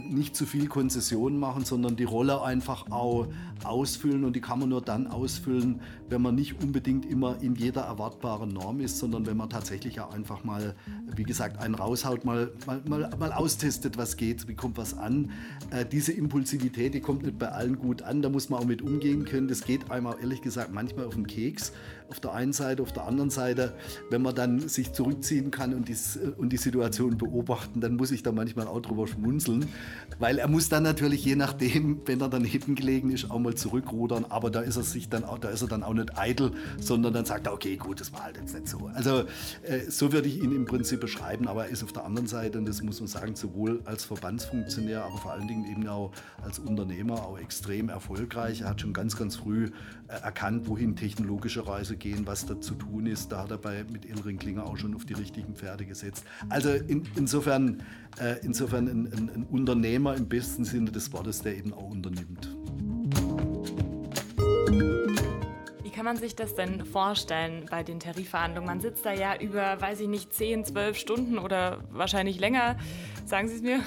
nicht zu viel Konzessionen machen, sondern die Rolle einfach auch ausfüllen und die kann man nur dann ausfüllen, wenn man nicht unbedingt immer in jeder erwartbaren Norm ist, sondern wenn man tatsächlich auch einfach mal, wie gesagt, einen raushaut, mal, mal, mal, mal austestet, was geht, wie kommt was an. Äh, diese Impulsivität, die kommt nicht bei allen gut an, da muss man auch mit umgehen können. Das geht einem auch ehrlich gesagt manchmal auf den Keks. Auf der einen Seite, auf der anderen Seite, wenn man dann sich zurückziehen kann und die, und die Situation beobachten, dann muss ich da manchmal auch drüber schmunzeln, weil er muss dann natürlich je nachdem, wenn er daneben gelegen ist, auch mal zurückrudern, aber da ist er sich dann auch, da ist er dann auch nicht eitel, sondern dann sagt er, okay, gut, das war halt jetzt nicht so. Also äh, so würde ich ihn im Prinzip beschreiben, aber er ist auf der anderen Seite, und das muss man sagen, sowohl als Verbandsfunktionär, aber vor allen Dingen eben auch als Unternehmer auch extrem erfolgreich. Er hat schon ganz, ganz früh äh, erkannt, wohin technologische Reise gehen, was da zu tun ist. Da hat er bei, mit Elring Klinger auch schon auf die richtigen Pferde gesetzt. Also in, insofern, äh, insofern ein, ein, ein Unternehmer im besten Sinne des Wortes, der eben auch unternimmt. Wie kann man sich das denn vorstellen bei den Tarifverhandlungen? Man sitzt da ja über, weiß ich nicht, 10, 12 Stunden oder wahrscheinlich länger. Sagen Sie es mir.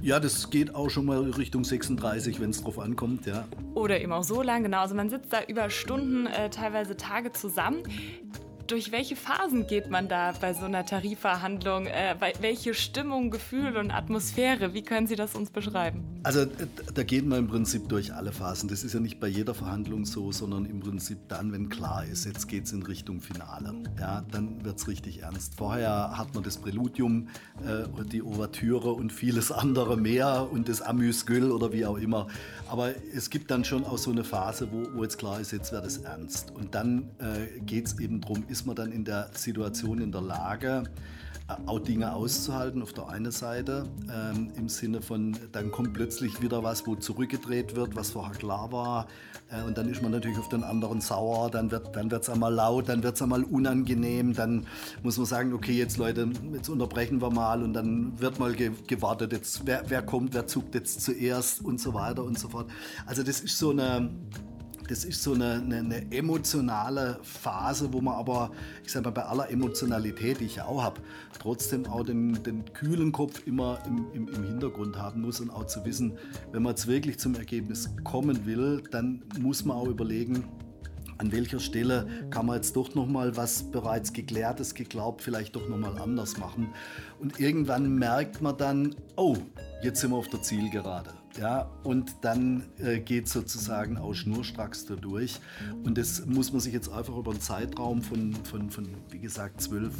Ja, das geht auch schon mal Richtung 36, wenn es drauf ankommt, ja. Oder eben auch so lang, genau. Also man sitzt da über Stunden, äh, teilweise Tage zusammen durch welche Phasen geht man da bei so einer Tarifverhandlung? Äh, welche Stimmung, Gefühl und Atmosphäre? Wie können Sie das uns beschreiben? Also da geht man im Prinzip durch alle Phasen. Das ist ja nicht bei jeder Verhandlung so, sondern im Prinzip dann, wenn klar ist, jetzt geht es in Richtung Finale. Ja, dann wird es richtig ernst. Vorher hat man das Präludium, äh, die Ouvertüre und vieles andere mehr und das Amüsgül oder wie auch immer. Aber es gibt dann schon auch so eine Phase, wo, wo jetzt klar ist, jetzt wird es ernst. Und dann äh, geht es eben darum, ist man dann in der Situation, in der Lage, äh, auch Dinge auszuhalten auf der einen Seite, ähm, im Sinne von, dann kommt plötzlich wieder was, wo zurückgedreht wird, was vorher klar war. Äh, und dann ist man natürlich auf den anderen sauer, dann wird es dann einmal laut, dann wird es einmal unangenehm, dann muss man sagen, okay, jetzt Leute, jetzt unterbrechen wir mal und dann wird mal ge gewartet, jetzt, wer, wer kommt, wer zuckt jetzt zuerst und so weiter und so fort. Also das ist so eine das ist so eine, eine, eine, emotionale Phase, wo man aber, ich sage mal, bei aller Emotionalität, die ich ja auch habe, trotzdem auch den, den kühlen Kopf immer im, im, im, Hintergrund haben muss und auch zu wissen, wenn man jetzt wirklich zum Ergebnis kommen will, dann muss man auch überlegen, an welcher Stelle kann man jetzt doch nochmal was bereits geklärtes, geglaubt, vielleicht doch nochmal anders machen. Und irgendwann merkt man dann, oh, jetzt sind wir auf der Zielgerade. Ja, und dann äh, geht sozusagen auch schnurstracks da durch. Und das muss man sich jetzt einfach über einen Zeitraum von, von, von, wie gesagt, 12,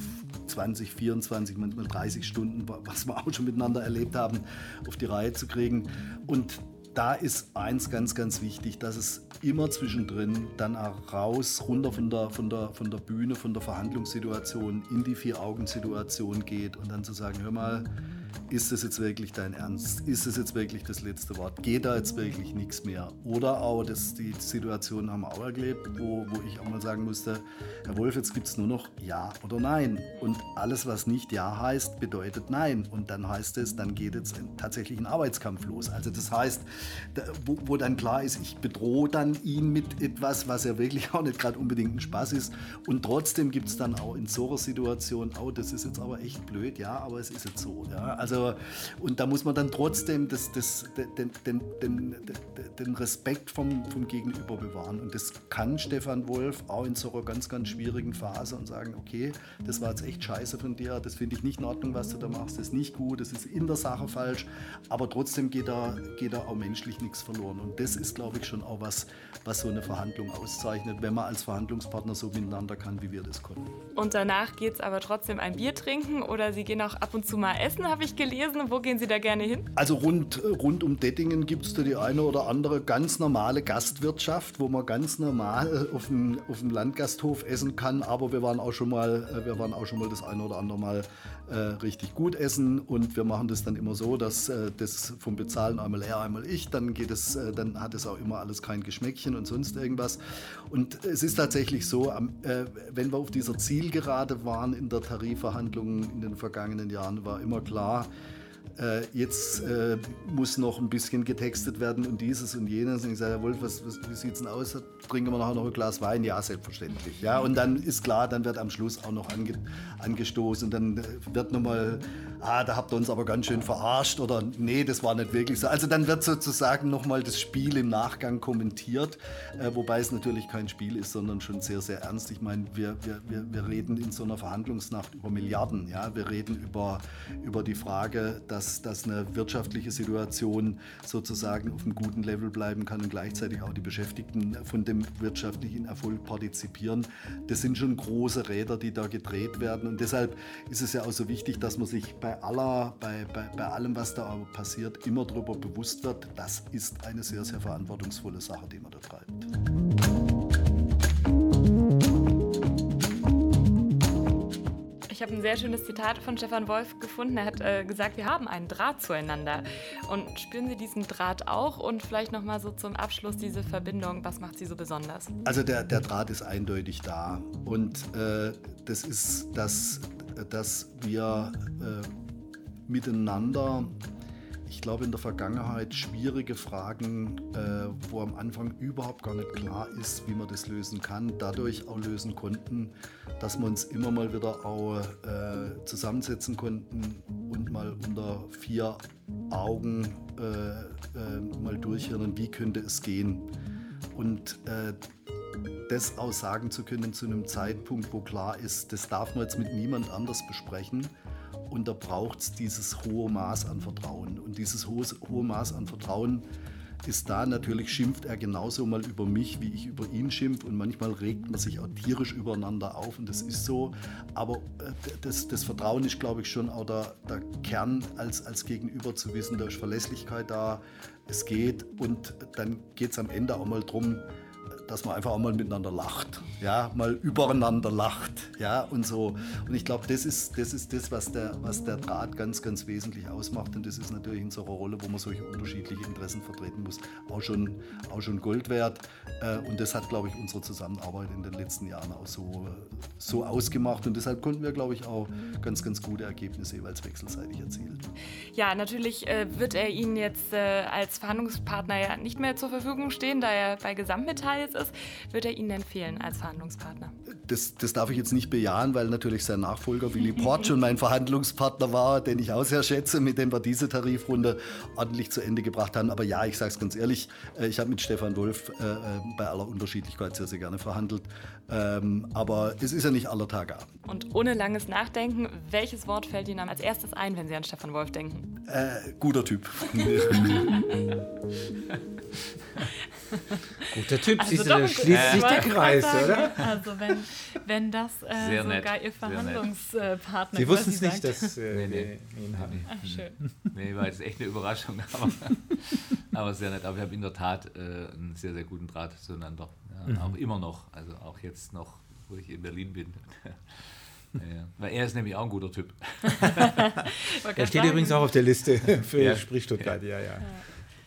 20, 24, manchmal 30 Stunden, was wir auch schon miteinander erlebt haben, auf die Reihe zu kriegen. Und da ist eins ganz, ganz wichtig, dass es immer zwischendrin dann auch raus, runter von der, von der, von der Bühne, von der Verhandlungssituation in die Vier-Augen-Situation geht und dann zu sagen, hör mal, ist das jetzt wirklich dein Ernst? Ist das jetzt wirklich das letzte Wort? Geht da jetzt wirklich nichts mehr? Oder auch, das, die Situation haben wir auch erlebt, wo, wo ich auch mal sagen musste, Herr Wolf, jetzt gibt es nur noch Ja oder Nein. Und alles, was nicht Ja heißt, bedeutet Nein. Und dann heißt es, dann geht jetzt tatsächlich ein Arbeitskampf los. Also das heißt, da, wo, wo, dann klar ist, ich bedrohe dann ihn mit etwas, was ja wirklich auch nicht gerade unbedingt ein Spaß ist. Und trotzdem gibt es dann auch in so einer Situation, oh, das ist jetzt aber echt blöd, ja, aber es ist jetzt so. Ja. Also, und da muss man dann trotzdem das, das, den, den, den, den Respekt vom, vom Gegenüber bewahren. Und das kann Stefan Wolf auch in so einer ganz, ganz schwierigen Phase und sagen, okay, das war jetzt echt scheiße von dir, das finde ich nicht in Ordnung, was du da machst, das ist nicht gut, das ist in der Sache falsch, aber trotzdem geht da, geht da auch menschlich nichts verloren. Und das ist, glaube ich, schon auch was, was so eine Verhandlung auszeichnet, wenn man als Verhandlungspartner so miteinander kann, wie wir das konnten. Und danach geht es aber trotzdem ein Bier trinken oder Sie gehen auch ab und zu mal essen, habe ich ich gelesen. Wo gehen Sie da gerne hin? Also rund, rund um Dettingen gibt es da die eine oder andere ganz normale Gastwirtschaft, wo man ganz normal auf dem, auf dem Landgasthof essen kann. Aber wir waren auch schon mal, äh, wir waren auch schon mal das eine oder andere Mal äh, richtig gut essen. Und wir machen das dann immer so, dass äh, das vom Bezahlen einmal er, einmal ich. Dann geht es, äh, dann hat es auch immer alles kein Geschmäckchen und sonst irgendwas. Und es ist tatsächlich so, äh, wenn wir auf dieser Zielgerade waren in der Tarifverhandlung in den vergangenen Jahren, war immer klar, äh, jetzt äh, muss noch ein bisschen getextet werden und dieses und jenes. Und ich sage, Wolf, was, was, wie sieht es denn aus? Trinken wir nachher noch ein Glas Wein? Ja, selbstverständlich. Ja, und dann ist klar, dann wird am Schluss auch noch ange, angestoßen dann äh, wird nochmal, ah, da habt ihr uns aber ganz schön verarscht oder nee, das war nicht wirklich so. Also dann wird sozusagen nochmal das Spiel im Nachgang kommentiert, äh, wobei es natürlich kein Spiel ist, sondern schon sehr, sehr ernst. Ich meine, wir, wir, wir, reden in so einer Verhandlungsnacht über Milliarden. Ja? Wir reden über, über die Frage, dass, dass eine wirtschaftliche Situation sozusagen auf einem guten Level bleiben kann und gleichzeitig auch die Beschäftigten von dem wirtschaftlichen Erfolg partizipieren. Das sind schon große Räder, die da gedreht werden. Und deshalb ist es ja auch so wichtig, dass man sich bei aller, bei, bei, bei allem, was da passiert, immer darüber bewusst wird, das ist eine sehr, sehr verantwortungsvolle Sache, die man da treibt. Ich habe ein sehr schönes Zitat von Stefan Wolf gefunden. Er hat äh, gesagt, wir haben einen Draht zueinander. Und spüren Sie diesen Draht auch? Und vielleicht nochmal so zum Abschluss diese Verbindung. Was macht sie so besonders? Also der, der Draht ist eindeutig da. Und äh, das ist, dass, dass wir äh, miteinander ich glaube, in der Vergangenheit schwierige Fragen, äh, wo am Anfang überhaupt gar nicht klar ist, wie man das lösen kann, dadurch auch lösen konnten, dass wir uns immer mal wieder auch äh, zusammensetzen konnten und mal unter vier Augen äh, äh mal durchhören, wie könnte es gehen. Und äh, das auch sagen zu können zu einem Zeitpunkt, wo klar ist, das darf man jetzt mit niemand anders besprechen und da braucht es dieses hohe Maß an Vertrauen. Und dieses hohe, hohe Maß an Vertrauen ist da. Natürlich schimpft er genauso mal über mich, wie ich über ihn schimpf. Und manchmal regt man sich auch tierisch übereinander auf. Und das ist so. Aber äh, das, das Vertrauen ist, glaube ich, schon auch der, der Kern als, als Gegenüber zu wissen, da ist Verlässlichkeit da, es geht. Und dann geht es am Ende auch mal darum, dass man einfach auch mal miteinander lacht, ja, mal übereinander lacht, ja, und so. Und ich glaube, das ist, das ist das, was der, was der Draht ganz, ganz wesentlich ausmacht. Und das ist natürlich in so einer Rolle, wo man solche unterschiedliche Interessen vertreten muss, auch schon, auch schon Gold wert. Äh, und das hat, glaube ich, unsere Zusammenarbeit in den letzten Jahren auch so, so ausgemacht. Und deshalb konnten wir, glaube ich, auch ganz, ganz gute Ergebnisse jeweils wechselseitig erzielen. Ja, natürlich äh, wird er Ihnen jetzt äh, als Verhandlungspartner ja nicht mehr zur Verfügung stehen, da er bei Gesamtmetall jetzt ist, wird er Ihnen empfehlen als Verhandlungspartner? Das, das darf ich jetzt nicht bejahen, weil natürlich sein Nachfolger Willy Port schon mein Verhandlungspartner war, den ich auch sehr schätze, mit dem wir diese Tarifrunde ordentlich zu Ende gebracht haben. Aber ja, ich sage es ganz ehrlich, äh, ich habe mit Stefan Wolf äh, äh, bei aller Unterschiedlichkeit sehr, sehr gerne verhandelt. Ähm, aber es ist ja nicht aller Tage Abend. Und ohne langes Nachdenken, welches Wort fällt Ihnen als erstes ein, wenn Sie an Stefan Wolf denken? Äh, guter Typ. Guter Typ, also siehst du, da schließt sich der Kreis, oder? Also wenn, wenn das äh, sogar nett. Ihr Verhandlungspartner Sie wussten es nicht, dass äh, nee, nee. wir ihn hatten. Ach, schön. Nee, war jetzt echt eine Überraschung, aber, aber sehr nett. Aber wir haben in der Tat äh, einen sehr, sehr guten Draht zueinander. Mhm. Auch immer noch, also auch jetzt noch, wo ich in Berlin bin. Ja, weil er ist nämlich auch ein guter Typ. er steht übrigens auch auf der Liste für ja. Sprich Stuttgart, ja. ja. ja.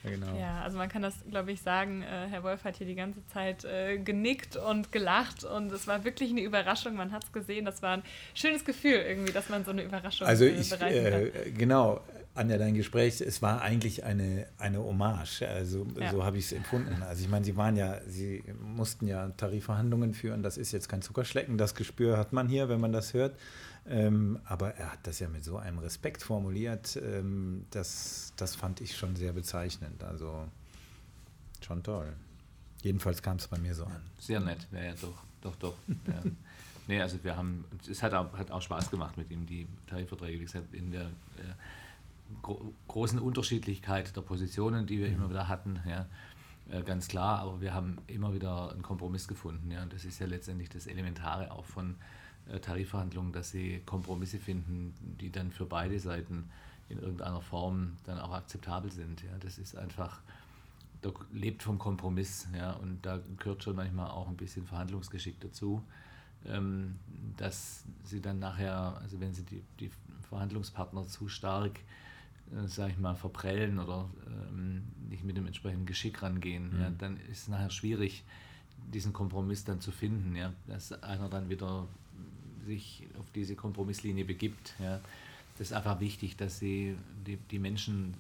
Ja, genau. ja, also man kann das, glaube ich, sagen. Äh, Herr Wolf hat hier die ganze Zeit äh, genickt und gelacht und es war wirklich eine Überraschung. Man hat es gesehen. Das war ein schönes Gefühl irgendwie, dass man so eine Überraschung also äh, ich, bereiten kann. genau. Anja, dein Gespräch, es war eigentlich eine, eine Hommage. Also ja. so habe ich es empfunden. Also ich meine, Sie waren ja, Sie mussten ja Tarifverhandlungen führen. Das ist jetzt kein Zuckerschlecken. Das Gespür hat man hier, wenn man das hört. Ähm, aber er hat das ja mit so einem Respekt formuliert, ähm, das, das fand ich schon sehr bezeichnend. Also schon toll. Jedenfalls kam es bei mir so an. Sehr nett, ja, ja doch, doch, doch. ja. Nee, also wir haben, es hat auch, hat auch Spaß gemacht mit ihm, die Tarifverträge, wie gesagt, in der äh, gro großen Unterschiedlichkeit der Positionen, die wir mhm. immer wieder hatten, ja, äh, ganz klar, aber wir haben immer wieder einen Kompromiss gefunden, ja, und das ist ja letztendlich das Elementare auch von äh, Tarifverhandlungen, dass sie Kompromisse finden, die dann für beide Seiten in irgendeiner Form dann auch akzeptabel sind. Ja, das ist einfach, da lebt vom Kompromiss, ja, und da gehört schon manchmal auch ein bisschen Verhandlungsgeschick dazu, ähm, dass sie dann nachher, also wenn sie die, die Verhandlungspartner zu stark, äh, sage ich mal, verprellen oder ähm, nicht mit dem entsprechenden Geschick rangehen, mhm. ja, dann ist es nachher schwierig, diesen Kompromiss dann zu finden, ja, dass einer dann wieder sich auf diese Kompromisslinie begibt. Ja. das ist einfach wichtig, dass sie die, die Menschen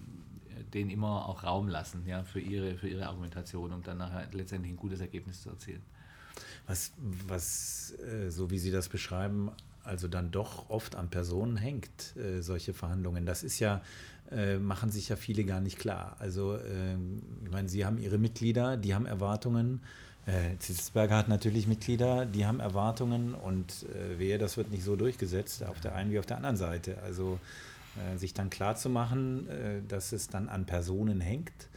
denen immer auch Raum lassen ja, für, ihre, für ihre Argumentation, um dann nachher letztendlich ein gutes Ergebnis zu erzielen. Was, was äh, so wie Sie das beschreiben, also dann doch oft an Personen hängt, äh, solche Verhandlungen. Das ist ja, äh, machen sich ja viele gar nicht klar. Also, äh, ich meine, Sie haben Ihre Mitglieder, die haben Erwartungen. Äh, Zitzberger hat natürlich Mitglieder, die haben Erwartungen und äh, wehe, das wird nicht so durchgesetzt, auf der einen wie auf der anderen Seite. Also, äh, sich dann klar zu machen, äh, dass es dann an Personen hängt,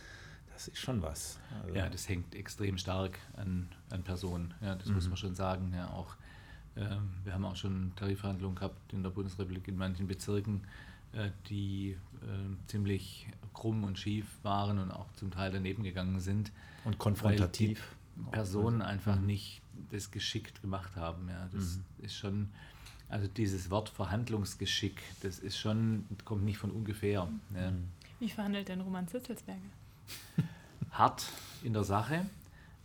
das ist schon was. Also ja, das hängt extrem stark an, an Personen. Ja, das mhm. muss man schon sagen. Ja, auch, ähm, wir haben auch schon Tarifverhandlungen gehabt in der Bundesrepublik in manchen Bezirken, die äh, ziemlich krumm und schief waren und auch zum Teil daneben gegangen sind. Und konfrontativ. Personen einfach mhm. nicht das geschickt gemacht haben. Ja, das mhm. ist schon also dieses Wort Verhandlungsgeschick, das ist schon, kommt nicht von ungefähr. Ja. Wie verhandelt denn Roman Zitzelsberger? Hart in der Sache,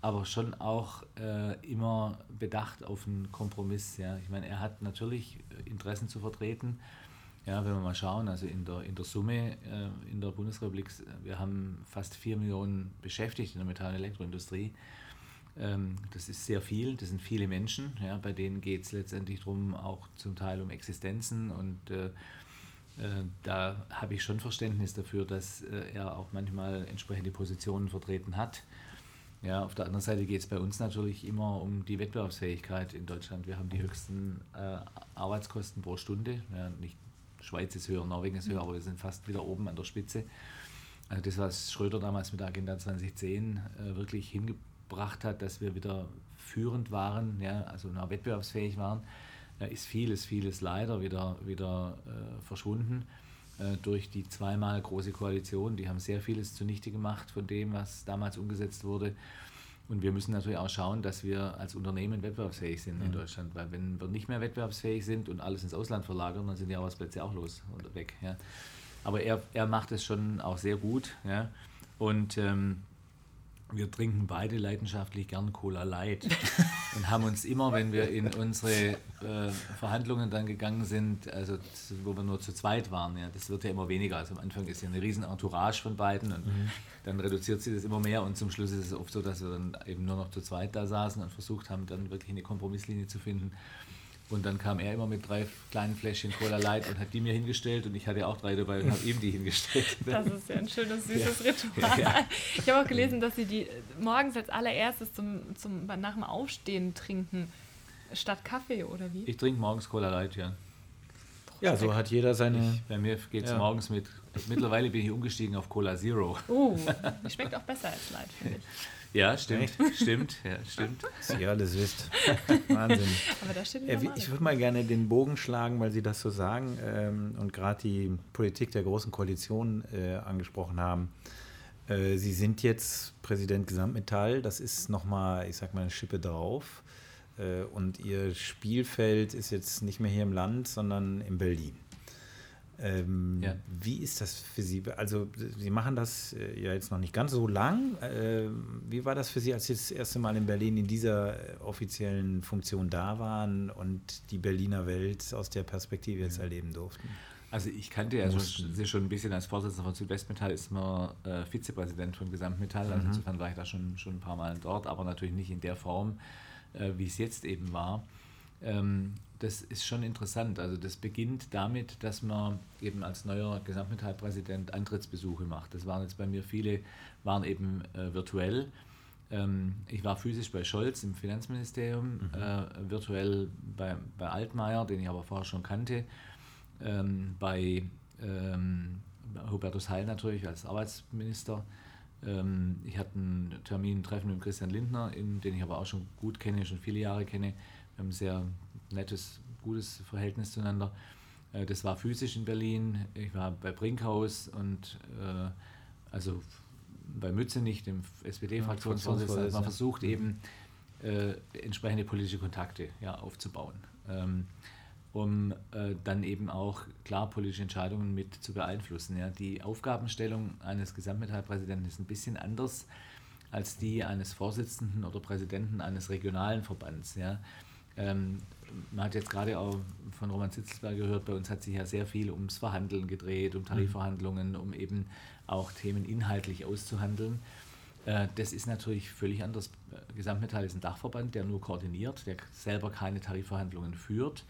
aber schon auch äh, immer bedacht auf einen Kompromiss. Ja. Ich meine, er hat natürlich Interessen zu vertreten. Ja, wenn wir mal schauen, also in der, in der Summe äh, in der Bundesrepublik, wir haben fast vier Millionen Beschäftigte in der Metall- und Elektroindustrie. Ähm, das ist sehr viel, das sind viele Menschen, ja, bei denen geht es letztendlich darum, auch zum Teil um Existenzen und äh, äh, da habe ich schon Verständnis dafür, dass äh, er auch manchmal entsprechende Positionen vertreten hat. Ja, auf der anderen Seite geht es bei uns natürlich immer um die Wettbewerbsfähigkeit in Deutschland. Wir haben die höchsten äh, Arbeitskosten pro Stunde. Ja, nicht Schweiz ist höher, Norwegen ist höher, aber wir sind fast wieder oben an der Spitze. Also das, was Schröder damals mit der Agenda 2010 äh, wirklich hingebracht gebracht hat, dass wir wieder führend waren, ja, also wettbewerbsfähig waren, ist vieles, vieles leider wieder, wieder äh, verschwunden äh, durch die zweimal große Koalition. Die haben sehr vieles zunichte gemacht von dem, was damals umgesetzt wurde. Und wir müssen natürlich auch schauen, dass wir als Unternehmen wettbewerbsfähig sind mhm. in Deutschland, weil wenn wir nicht mehr wettbewerbsfähig sind und alles ins Ausland verlagern, dann sind die Arbeitsplätze auch los und weg. Ja. Aber er, er macht es schon auch sehr gut. Ja. Und ähm, wir trinken beide leidenschaftlich gern Cola Light und haben uns immer, wenn wir in unsere äh, Verhandlungen dann gegangen sind, also wo wir nur zu zweit waren, ja, das wird ja immer weniger. Also am Anfang ist ja eine riesen Entourage von beiden und mhm. dann reduziert sich das immer mehr und zum Schluss ist es oft so, dass wir dann eben nur noch zu zweit da saßen und versucht haben, dann wirklich eine Kompromisslinie zu finden. Und dann kam er immer mit drei kleinen Fläschchen Cola Light und hat die mir hingestellt und ich hatte auch drei dabei und habe ihm die hingestellt. Das ist ja ein schönes, süßes ja. Ritual. Ja. Ich habe auch gelesen, dass sie die morgens als allererstes zum, zum, nach dem Aufstehen trinken, statt Kaffee oder wie? Ich trinke morgens Cola Light, ja. Ja, so hat jeder seine. Ich, bei mir geht es ja. morgens mit. Mittlerweile bin ich umgestiegen auf Cola Zero. Oh, die schmeckt auch besser als Light, finde ich. Ja, stimmt, stimmt, ja, stimmt. Was ihr alles wisst. Wahnsinn. Aber da steht äh, ich würde mal gerne den Bogen schlagen, weil Sie das so sagen ähm, und gerade die Politik der Großen Koalition äh, angesprochen haben. Äh, Sie sind jetzt Präsident Gesamtmetall, das ist nochmal, ich sag mal, eine Schippe drauf. Äh, und Ihr Spielfeld ist jetzt nicht mehr hier im Land, sondern in Berlin. Ähm, ja. Wie ist das für Sie? Also Sie machen das äh, ja jetzt noch nicht ganz so lang. Äh, wie war das für Sie, als Sie das erste Mal in Berlin in dieser äh, offiziellen Funktion da waren und die Berliner Welt aus der Perspektive jetzt erleben durften? Also ich kannte ja schon, schon ein bisschen als Vorsitzender von Südwestmetall, ist man äh, Vizepräsident von Gesamtmetall. Also mhm. insofern war ich da schon, schon ein paar Mal dort, aber natürlich nicht in der Form, äh, wie es jetzt eben war. Ähm, das ist schon interessant. Also das beginnt damit, dass man eben als neuer Gesamtmetallpräsident Antrittsbesuche macht. Das waren jetzt bei mir viele, waren eben äh, virtuell. Ähm, ich war physisch bei Scholz im Finanzministerium, mhm. äh, virtuell bei, bei Altmaier, den ich aber vorher schon kannte, ähm, bei ähm, Hubertus Heil natürlich als Arbeitsminister. Ähm, ich hatte einen Termin, ein Treffen mit Christian Lindner, in, den ich aber auch schon gut kenne, schon viele Jahre kenne. Wir haben sehr nettes, gutes Verhältnis zueinander. Äh, das war physisch in Berlin. Ich war bei Brinkhaus und äh, also bei Mützenich, dem SPD-Fraktionsvorsitzenden, man versucht eben äh, entsprechende politische Kontakte ja, aufzubauen, ähm, um äh, dann eben auch klar politische Entscheidungen mit zu beeinflussen. Ja. Die Aufgabenstellung eines Gesamtmetallpräsidenten ist ein bisschen anders als die eines Vorsitzenden oder Präsidenten eines regionalen Verbands. Ja. Ähm, man hat jetzt gerade auch von Roman Zitzelsberg gehört, bei uns hat sich ja sehr viel ums Verhandeln gedreht, um Tarifverhandlungen, um eben auch Themen inhaltlich auszuhandeln. Äh, das ist natürlich völlig anders. Gesamtmetall ist ein Dachverband, der nur koordiniert, der selber keine Tarifverhandlungen führt.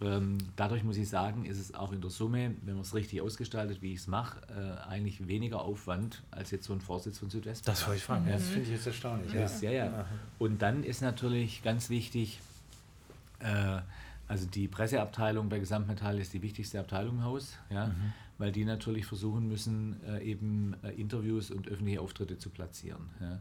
Ähm, dadurch muss ich sagen, ist es auch in der Summe, wenn man es richtig ausgestaltet, wie ich es mache, äh, eigentlich weniger Aufwand als jetzt so ein Vorsitz von Südwest. Das wollte ich fragen. Das finde ich jetzt erstaunlich. Ja. ja, ja. Und dann ist natürlich ganz wichtig, also die Presseabteilung bei Gesamtmetall ist die wichtigste Abteilung im Haus, ja, mhm. weil die natürlich versuchen müssen, äh, eben äh, Interviews und öffentliche Auftritte zu platzieren. Ja.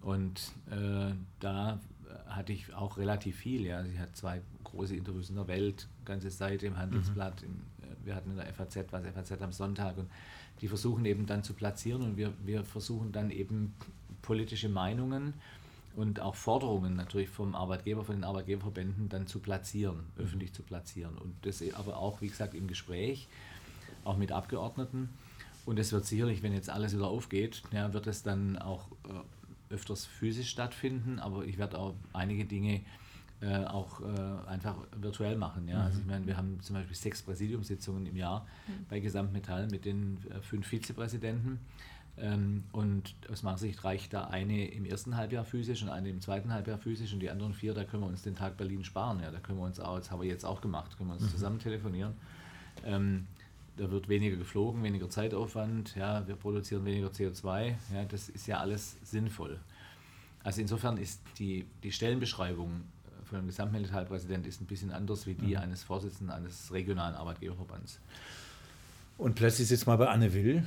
Und äh, da hatte ich auch relativ viel. Ja. Sie hat zwei große Interviews in der Welt, ganze Seite im Handelsblatt. Mhm. Im, äh, wir hatten in der FAZ was, FAZ am Sonntag. Und die versuchen eben dann zu platzieren und wir, wir versuchen dann eben politische Meinungen und auch Forderungen natürlich vom Arbeitgeber, von den Arbeitgeberverbänden dann zu platzieren, mhm. öffentlich zu platzieren. Und das aber auch, wie gesagt, im Gespräch, auch mit Abgeordneten. Und es wird sicherlich, wenn jetzt alles wieder aufgeht, ja, wird es dann auch äh, öfters physisch stattfinden, aber ich werde auch einige Dinge äh, auch äh, einfach virtuell machen. Ja? Mhm. Also ich meine, wir haben zum Beispiel sechs Präsidiumssitzungen im Jahr mhm. bei Gesamtmetall mit den äh, fünf Vizepräsidenten. Ähm, und aus meiner Sicht reicht da eine im ersten Halbjahr physisch und eine im zweiten Halbjahr physisch und die anderen vier, da können wir uns den Tag Berlin sparen. Ja? Da können wir uns auch, das haben wir jetzt auch gemacht, können wir uns mhm. zusammen telefonieren. Ähm, da wird weniger geflogen, weniger Zeitaufwand, ja, wir produzieren weniger CO2, ja, das ist ja alles sinnvoll. Also insofern ist die, die Stellenbeschreibung von einem Gesamtmilitarpräsident ist ein bisschen anders wie die mhm. eines Vorsitzenden eines regionalen Arbeitgeberverbands. Und plötzlich sitzt mal bei Anne Will.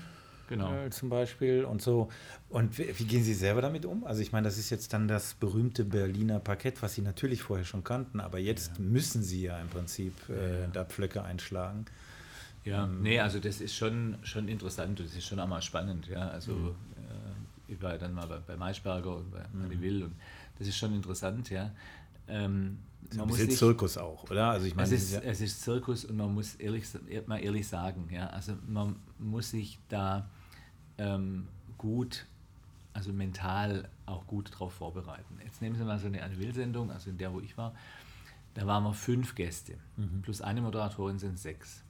Genau. Äh, zum Beispiel und so. Und wie, wie, gehen Sie selber damit um? Also ich meine, das ist jetzt dann das berühmte Berliner Parkett, was Sie natürlich vorher schon kannten, aber jetzt ja. müssen Sie ja im Prinzip äh, da Pflöcke einschlagen. Ja, ähm, nee, also das ist schon, schon interessant und das ist schon einmal spannend. Ja, also mhm. äh, ich war ja dann mal bei, bei Maischberger und bei mhm. Will und das ist schon interessant, ja. Ähm, man muss sich, Zirkus auch, oder? Also ich meine, es ist, ja es ist Zirkus und man muss ehrlich, mal ehrlich sagen, ja, also man muss sich da ähm, gut, also mental auch gut darauf vorbereiten. Jetzt nehmen Sie mal so eine Anne-Will-Sendung, also in der, wo ich war, da waren wir fünf Gäste, mhm. plus eine Moderatorin sind sechs,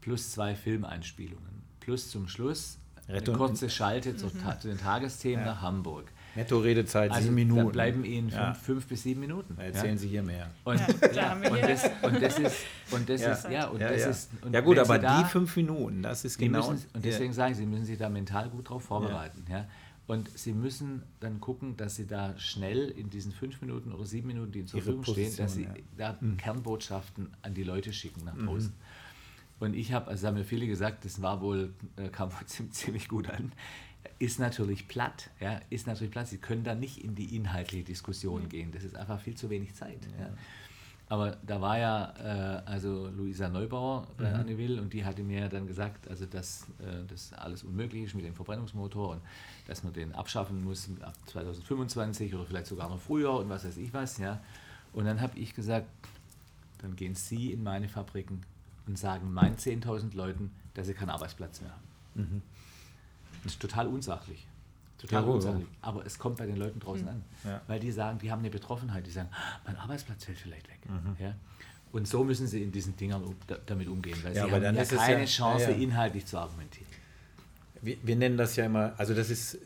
plus zwei Filmeinspielungen, plus zum Schluss eine kurze Schalte zu, mhm. zu den Tagesthemen ja. nach Hamburg. Netto-Redezeit also sieben Minuten. Dann bleiben Ihnen fünf, ja. fünf, bis sieben Minuten. Erzählen ja? Sie hier mehr. Und, ja, und, das, und das ist, und das ist, ja, und das ist. Und ja gut, aber da, die fünf Minuten, das ist genau. Müssen, und deswegen sage ich, Sie müssen sich da mental gut drauf vorbereiten. Ja. Und Sie müssen dann gucken, dass Sie da schnell in diesen fünf Minuten oder sieben Minuten, die Ihnen zur Verfügung stehen, dass Sie da mhm. Kernbotschaften an die Leute schicken nach mhm. draußen. Mhm. Und ich habe, also haben mir viele gesagt, das war wohl, äh, kam wohl ziemlich gut an ist natürlich platt. Ja, ist natürlich platt. Sie können da nicht in die inhaltliche Diskussion mhm. gehen. Das ist einfach viel zu wenig Zeit. Ja. Ja. Aber da war ja äh, also Luisa Neubauer bei mhm. Anne Will und die hatte mir dann gesagt, also dass äh, das alles unmöglich ist mit dem Verbrennungsmotor und dass man den abschaffen muss ab 2025 oder vielleicht sogar noch früher und was weiß ich was. Ja. Und dann habe ich gesagt, dann gehen Sie in meine Fabriken und sagen meinen 10.000 Leuten, dass sie keinen Arbeitsplatz mehr haben. Mhm. Das ist total unsachlich. Total ja, unsachlich. Ja. Aber es kommt bei den Leuten draußen mhm. an. Ja. Weil die sagen, die haben eine Betroffenheit, die sagen, ah, mein Arbeitsplatz fällt vielleicht weg. Mhm. Ja? Und so müssen sie in diesen Dingern damit umgehen, weil sie haben ja keine Chance, inhaltlich zu argumentieren. Wir, wir, nennen das ja immer, also das ist äh,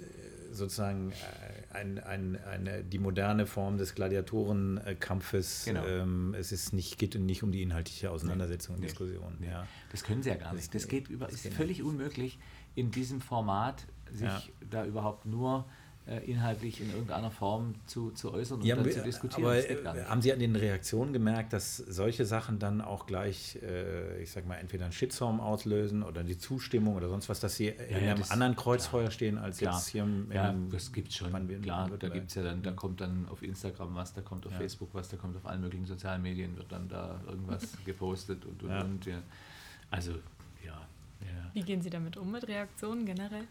sozusagen äh, ein, ein, eine, die moderne Form des Gladiatorenkampfes. Genau. Ähm, es ist nicht, geht nicht um die inhaltliche Auseinandersetzung und nee. Diskussion. Nee. Ja. Das können sie ja gar nicht. Das geht über, ist völlig unmöglich in diesem Format sich ja. da überhaupt nur inhaltlich in irgendeiner Form zu, zu äußern und ja, dann zu diskutieren. Aber äh, haben Sie an den Reaktionen gemerkt, dass solche Sachen dann auch gleich, äh, ich sag mal, entweder einen Shitstorm auslösen oder die Zustimmung oder sonst was, dass Sie ja, in einem anderen Kreuzfeuer klar, stehen als klar. jetzt hier im, Ja, das gibt es schon. Man, klar, da gibt es ja dann, da kommt dann auf Instagram was, da kommt auf Facebook was, da kommt auf allen möglichen sozialen Medien, wird dann da irgendwas gepostet und und und. Ja. Also ja. Wie gehen Sie damit um mit Reaktionen generell?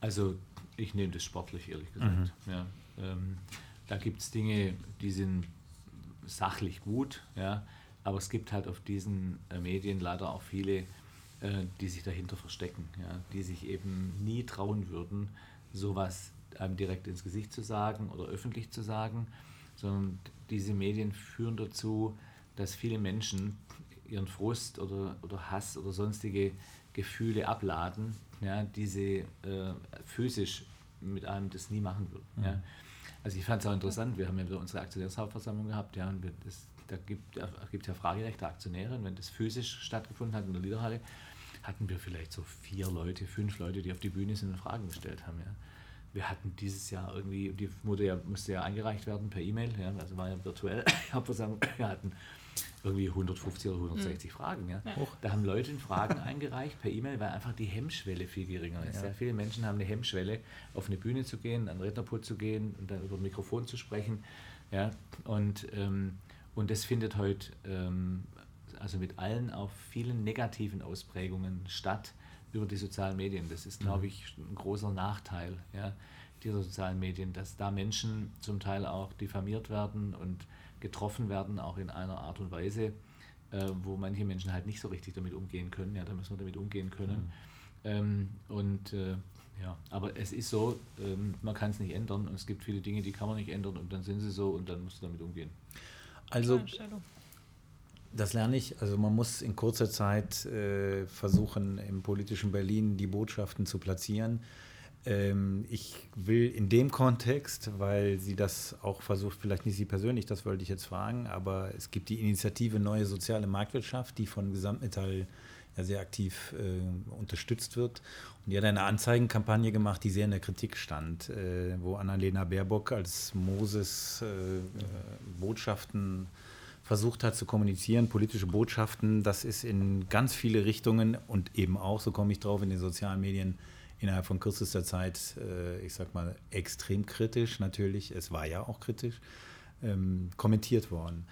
Also ich nehme das sportlich, ehrlich gesagt. Mhm. Ja, ähm, da gibt es Dinge, die sind sachlich gut, ja, aber es gibt halt auf diesen äh, Medien leider auch viele, äh, die sich dahinter verstecken, ja, die sich eben nie trauen würden, sowas einem direkt ins Gesicht zu sagen oder öffentlich zu sagen sondern diese Medien führen dazu, dass viele Menschen ihren Frust oder, oder Hass oder sonstige Gefühle abladen, ja, die sie äh, physisch mit einem das nie machen würden. Mhm. Ja. Also ich fand es auch interessant, wir haben ja wieder unsere Aktionärshauptversammlung gehabt, ja, und das, da gibt es ja Fragerecht der Aktionäre und wenn das physisch stattgefunden hat in der Liederhalle, hatten wir vielleicht so vier Leute, fünf Leute, die auf die Bühne sind und Fragen gestellt haben. Ja. Wir hatten dieses Jahr irgendwie, die wurde ja, musste ja eingereicht werden per E-Mail, ja, also war ja virtuell Hauptversammlung, wir hatten irgendwie 150 oder 160 mhm. Fragen. Ja. ja. Da haben Leute Fragen eingereicht per E-Mail, weil einfach die Hemmschwelle viel geringer ist. Ja. Viele Menschen haben eine Hemmschwelle, auf eine Bühne zu gehen, an den Rednerpult zu gehen und dann über ein Mikrofon zu sprechen. Ja. Und, ähm, und das findet heute ähm, also mit allen auch vielen negativen Ausprägungen statt über die sozialen Medien. Das ist, glaube mhm. ich, ein großer Nachteil ja, dieser sozialen Medien, dass da Menschen zum Teil auch diffamiert werden und getroffen werden, auch in einer Art und Weise, äh, wo manche Menschen halt nicht so richtig damit umgehen können. Ja, da müssen wir damit umgehen können. Mhm. Ähm, und äh, ja, aber es ist so, ähm, man kann es nicht ändern und es gibt viele Dinge, die kann man nicht ändern und dann sind sie so und dann musst du damit umgehen. Also, das lerne ich. Also man muss in kurzer Zeit äh, versuchen, im politischen Berlin die Botschaften zu platzieren. Ähm, ich will in dem Kontext, weil sie das auch versucht, vielleicht nicht Sie persönlich, das wollte ich jetzt fragen, aber es gibt die Initiative Neue Soziale Marktwirtschaft, die von Gesamtmetall ja sehr aktiv äh, unterstützt wird. Und die hat eine Anzeigenkampagne gemacht, die sehr in der Kritik stand, äh, wo Annalena Baerbock als Moses äh, Botschaften versucht hat zu kommunizieren, politische Botschaften. Das ist in ganz viele Richtungen und eben auch, so komme ich drauf, in den sozialen Medien innerhalb von kürzester Zeit, äh, ich sag mal, extrem kritisch natürlich, es war ja auch kritisch, ähm, kommentiert worden.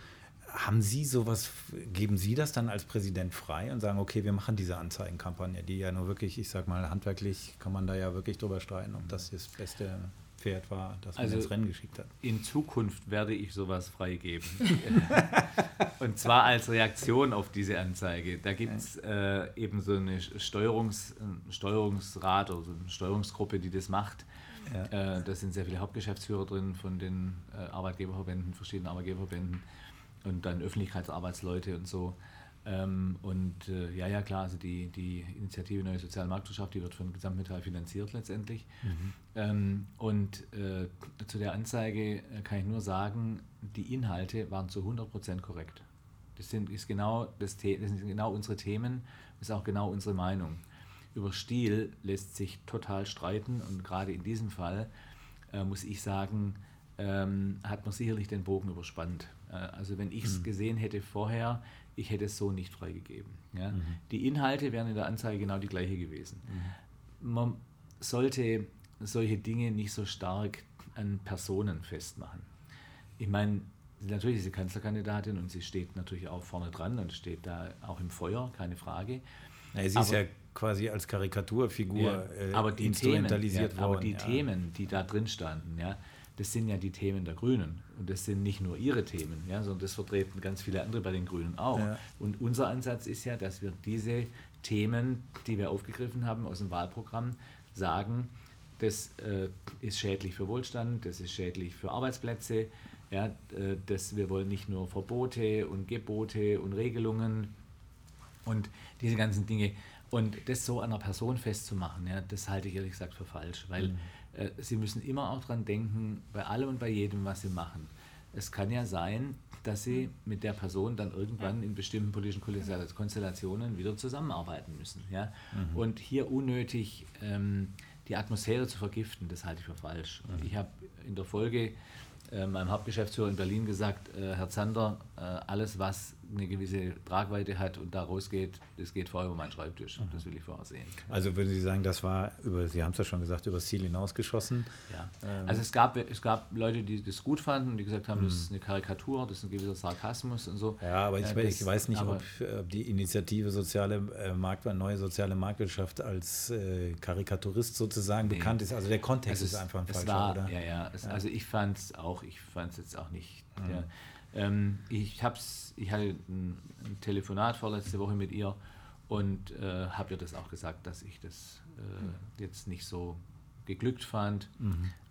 Haben Sie sowas, geben Sie das dann als Präsident frei und sagen, okay, wir machen diese Anzeigenkampagne, die ja nur wirklich, ich sag mal, handwerklich kann man da ja wirklich drüber streiten, ob das das Beste Pferd war, das man also ins Rennen geschickt hat. In Zukunft werde ich sowas freigeben. und zwar als Reaktion auf diese Anzeige. Da gibt es äh, eben so eine Steuerungs, ein Steuerungsrat oder so eine Steuerungsgruppe, die das macht. Ja. Äh, da sind sehr viele Hauptgeschäftsführer drin von den äh, Arbeitgeberverbänden, verschiedenen Arbeitgeberverbänden und dann Öffentlichkeitsarbeitsleute und so. Ähm, und äh, ja, ja, klar, also die, die Initiative Neue Soziale Marktwirtschaft, die wird von Gesamtmetall finanziert letztendlich. Mhm. Ähm, und äh, zu der Anzeige äh, kann ich nur sagen, die Inhalte waren zu 100% korrekt. Das sind, ist genau das, das sind genau unsere Themen, das ist auch genau unsere Meinung. Über Stil lässt sich total streiten und gerade in diesem Fall äh, muss ich sagen, ähm, hat man sicherlich den Bogen überspannt. Äh, also wenn ich es mhm. gesehen hätte vorher, ich hätte es so nicht freigegeben. Ja? Mhm. Die Inhalte wären in der Anzeige genau die gleiche gewesen. Mhm. Man sollte solche Dinge nicht so stark an Personen festmachen. Ich meine, natürlich ist sie Kanzlerkandidatin und sie steht natürlich auch vorne dran und steht da auch im Feuer, keine Frage. Ja, sie aber, ist ja quasi als Karikaturfigur ja, äh, aber die instrumentalisiert Themen, ja, worden. Aber die Themen, die da drin standen, ja, das sind ja die Themen der Grünen. Und das sind nicht nur ihre Themen, ja, sondern das vertreten ganz viele andere bei den Grünen auch. Ja. Und unser Ansatz ist ja, dass wir diese Themen, die wir aufgegriffen haben aus dem Wahlprogramm, sagen, das äh, ist schädlich für Wohlstand, das ist schädlich für Arbeitsplätze, ja, äh, das, wir wollen nicht nur Verbote und Gebote und Regelungen und diese ganzen Dinge. Und das so an einer Person festzumachen, ja, das halte ich ehrlich gesagt für falsch, weil mhm. Äh, Sie müssen immer auch dran denken, bei allem und bei jedem, was Sie machen. Es kann ja sein, dass Sie mit der Person dann irgendwann in bestimmten politischen Konstellationen wieder zusammenarbeiten müssen. Ja? Mhm. Und hier unnötig ähm, die Atmosphäre zu vergiften, das halte ich für falsch. Mhm. Ich habe in der Folge äh, meinem Hauptgeschäftsführer in Berlin gesagt, äh, Herr Zander, äh, alles, was eine gewisse Tragweite hat und da rausgeht, das geht vorher über meinen Schreibtisch. Mhm. Das will ich vorher sehen. Also würden Sie sagen, das war, über, Sie haben es ja schon gesagt, über das Ziel hinausgeschossen? Ja. Ähm. Also es gab, es gab Leute, die das gut fanden, die gesagt haben, mhm. das ist eine Karikatur, das ist ein gewisser Sarkasmus und so. Ja, aber ich, äh, das, ich weiß nicht, ob, ob, die Initiative soziale äh, Markt, neue soziale Marktwirtschaft als äh, Karikaturist sozusagen nee. bekannt ist. Also der Kontext ist, ist, einfach ein falscher, oder? Ja, ja, es, ja. Also ich fand es auch, ich fand es jetzt auch nicht. Mhm. Der, ähm, ich, hab's, ich hatte ein, ein, Telefonat vorletzte Woche mit ihr und äh, habe ihr das auch gesagt, dass ich das äh, jetzt nicht so geglückt fand.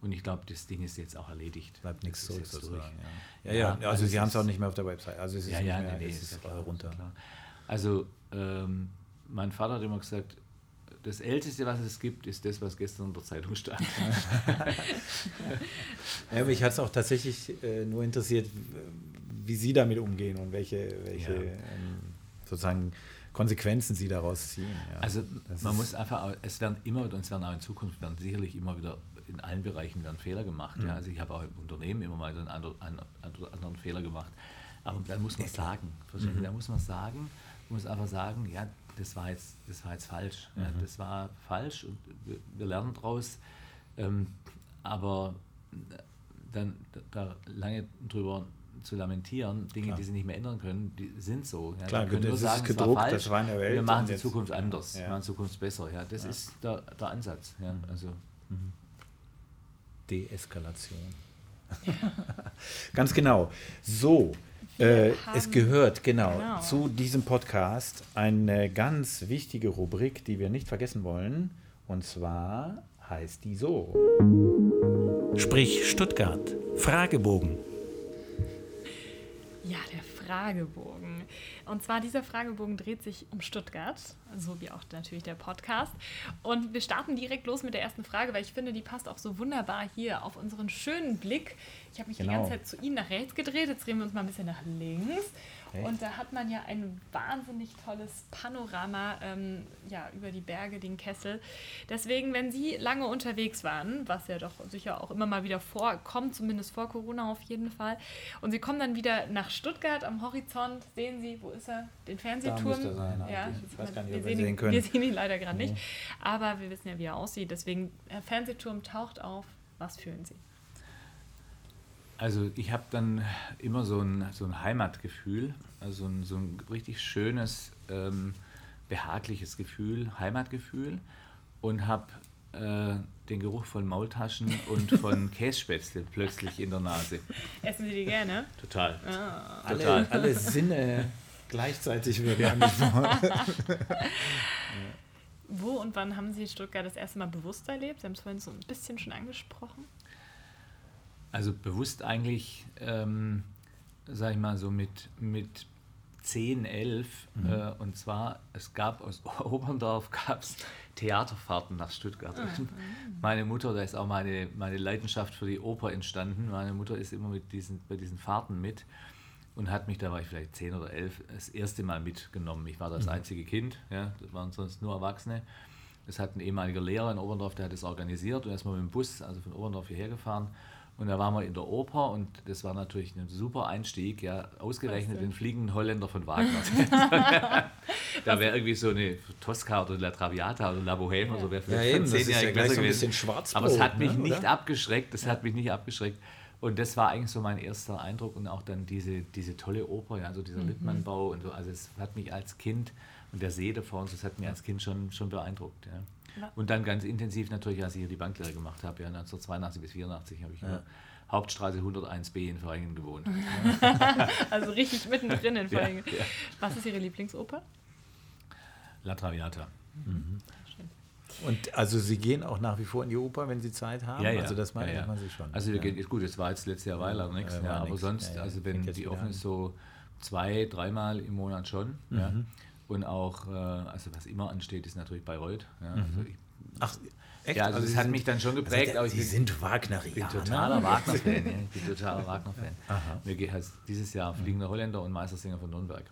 Und ich glaube, das Ding ist jetzt auch erledigt. Bleibt nichts zurück sozusagen. Ja, ja, ja, Ja, also also Sie haben es auch nicht mehr auf der Website. Also es ist Ja, nicht ja, mehr, nee, nee, es ist klar, runter. klar. Also, ähm, mein Vater hat immer gesagt, das Älteste, was es gibt, ist das, was gestern in der Zeitung stand. Ja, mich hat es auch tatsächlich äh, nur interessiert, wie Sie damit umgehen und welche, welche Ja. ähm, sozusagen Konsequenzen Sie daraus ziehen. Ja. Also Das man muss einfach, auch- es werden immer und es werden auch in Zukunft werden sicherlich immer wieder in allen Bereichen werden Fehler gemacht. Mhm. Ja. Also ich habe auch im Unternehmen immer mal so einen anderen, einen anderen Fehler gemacht. Aber dann muss man sagen? Mhm. da muss man sagen, muss einfach sagen, ja, das war jetzt, das war jetzt falsch. Ja, Mhm. das war falsch und wir, wir lernen daraus. Ähm, aber dann da lange drüber zu lamentieren, Dinge, Klar. die sie nicht mehr ändern können, die sind so. Ja, Klar, wir können das nur ist sagen, es war gedruckt, falsch, das war in der Welt Wir machen jetzt- Zukunft anders, Ja. wir machen in Zukunft besser. Ja, das Ja. ist der, der Ansatz. Ja, also, Deeskalation. Ganz genau. So, äh, es gehört genau, Genau. zu diesem Podcast eine ganz wichtige Rubrik, die wir nicht vergessen wollen. Und zwar heißt die so. Sprich Stuttgart. Fragebogen. Fragebogen. Und zwar dieser Fragebogen dreht sich um Stuttgart, so wie auch natürlich der Podcast. Und wir starten direkt los mit der ersten Frage, weil ich finde, die passt auch so wunderbar hier auf unseren schönen Blick. Ich habe mich die Genau. ganze Zeit zu Ihnen nach rechts gedreht, jetzt drehen wir uns mal ein bisschen nach links. Echt? Und da hat man ja ein wahnsinnig tolles Panorama ähm, ja, über die Berge, den Kessel. Deswegen, wenn Sie lange unterwegs waren, was ja doch sicher auch immer mal wieder vorkommt, zumindest vor Corona auf jeden Fall, und Sie kommen dann wieder nach Stuttgart am Horizont, sehen Sie, wo ist er? Den Fernsehturm. er sein ja. Ich weiß gar nicht, wir ob wir sehen sehen ihn, können. Wir sehen ihn leider gerade nicht. Aber wir wissen ja, wie er aussieht. Deswegen, der Fernsehturm taucht auf. Was fühlen Sie? Also ich habe dann immer so ein, so ein Heimatgefühl, also ein, so ein richtig schönes, ähm, behagliches Gefühl, Heimatgefühl und habe äh, den Geruch von Maultaschen und von Kässpätzle plötzlich in der Nase. Essen Sie die gerne? Total. Alle, Total. alle Sinne gleichzeitig wird angesprochen. Wo und wann haben Sie Stuttgart das erste Mal bewusst erlebt? Sie haben es vorhin so ein bisschen schon angesprochen. Also bewusst eigentlich, ähm, sag ich mal, so mit, mit 10, 11. Äh, und zwar, es gab aus Oberndorf gab's Theaterfahrten nach Stuttgart. Und meine Mutter, da ist auch meine, meine Leidenschaft für die Oper entstanden. Meine Mutter ist immer mit diesen, bei diesen Fahrten mit und hat mich, da war ich vielleicht 10 oder 11, das erste Mal mitgenommen. Ich war das einzige Kind, ja, das waren sonst nur Erwachsene. Das hat ein ehemaliger Lehrer in Oberndorf, der hat das organisiert und er ist mal mit dem Bus, also von Oberndorf hierher gefahren. Und da waren wir in der Oper und das war natürlich ein super Einstieg, ja, ausgerechnet den fliegenden Holländer von Wagner. da wäre irgendwie so eine Tosca oder La Traviata oder La Bohème oder so, wäre Ja, für eben, das ist ja besser so ein gewesen. Aber es hat mich ne, nicht oder? abgeschreckt, das hat mich nicht abgeschreckt. Und das war eigentlich so mein erster Eindruck und auch dann diese, diese tolle Oper, ja, also dieser Lippmannbau und so. Also es hat mich als Kind und der See da vor uns, das hat mich als Kind schon, schon beeindruckt. Ja. Ja. Und dann ganz intensiv natürlich, als ich hier die Banklehre gemacht habe, ja, 1982 bis 84 habe ich in der Hauptstraße 101b in Vereingen gewohnt. Also richtig mittendrin in Ja, Folge. ja. Was ist Ihre Lieblingsoper? La Traviata. Schön. Und also Sie gehen auch nach wie vor in die Oper, wenn Sie Zeit haben? Ja, ja. Also das meint ja, ja. man sich schon. Also wir ja. gehen, gut, jetzt war jetzt letztes Jahr Weiler nichts, ja, aber nix. sonst, Ja, ja. also wenn die offen ist, so zwei, dreimal im Monat schon. Ja. Mhm. Und auch, äh, also was immer ansteht, ist natürlich Bayreuth. Ja. Also ich, Ach, echt? ja, also, das Sie hat sind- mich dann schon geprägt, also, aber ich Sie bin, sind Wagnerianer. bin totaler Wagner-Fan. Ich bin totaler Wagner-Fan. Mir geht halt dieses Jahr Fliegender Holländer und Meistersinger von Nürnberg.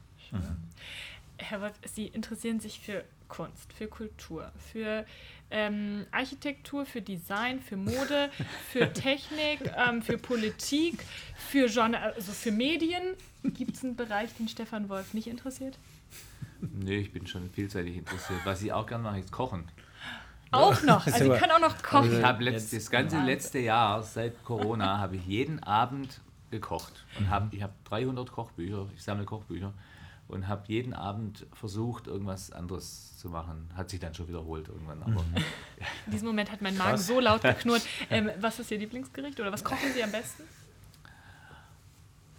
Herr Wolf, Sie interessieren sich für Kunst, für Kultur, für ähm, Architektur, für Design, für Mode, für Technik, ähm, für Politik, für, Journa also für Medien. Gibt es einen Bereich, den Stefan Wolf nicht interessiert? Nee, ich bin schon vielseitig interessiert. Was ich auch gerne mache, ist Kochen. Auch noch. Also, Sie können auch noch kochen. Ich habe Jetzt- das ganze letzte Jahr seit Corona habe ich jeden Abend gekocht und habe ich habe 300 Kochbücher, ich sammle Kochbücher und habe jeden Abend versucht irgendwas anderes zu machen. Hat sich dann schon wiederholt irgendwann, aber In diesem Moment hat mein Magen Krass. so laut geknurrt. Ähm, was ist Ihr Lieblingsgericht oder was kochen Sie am besten?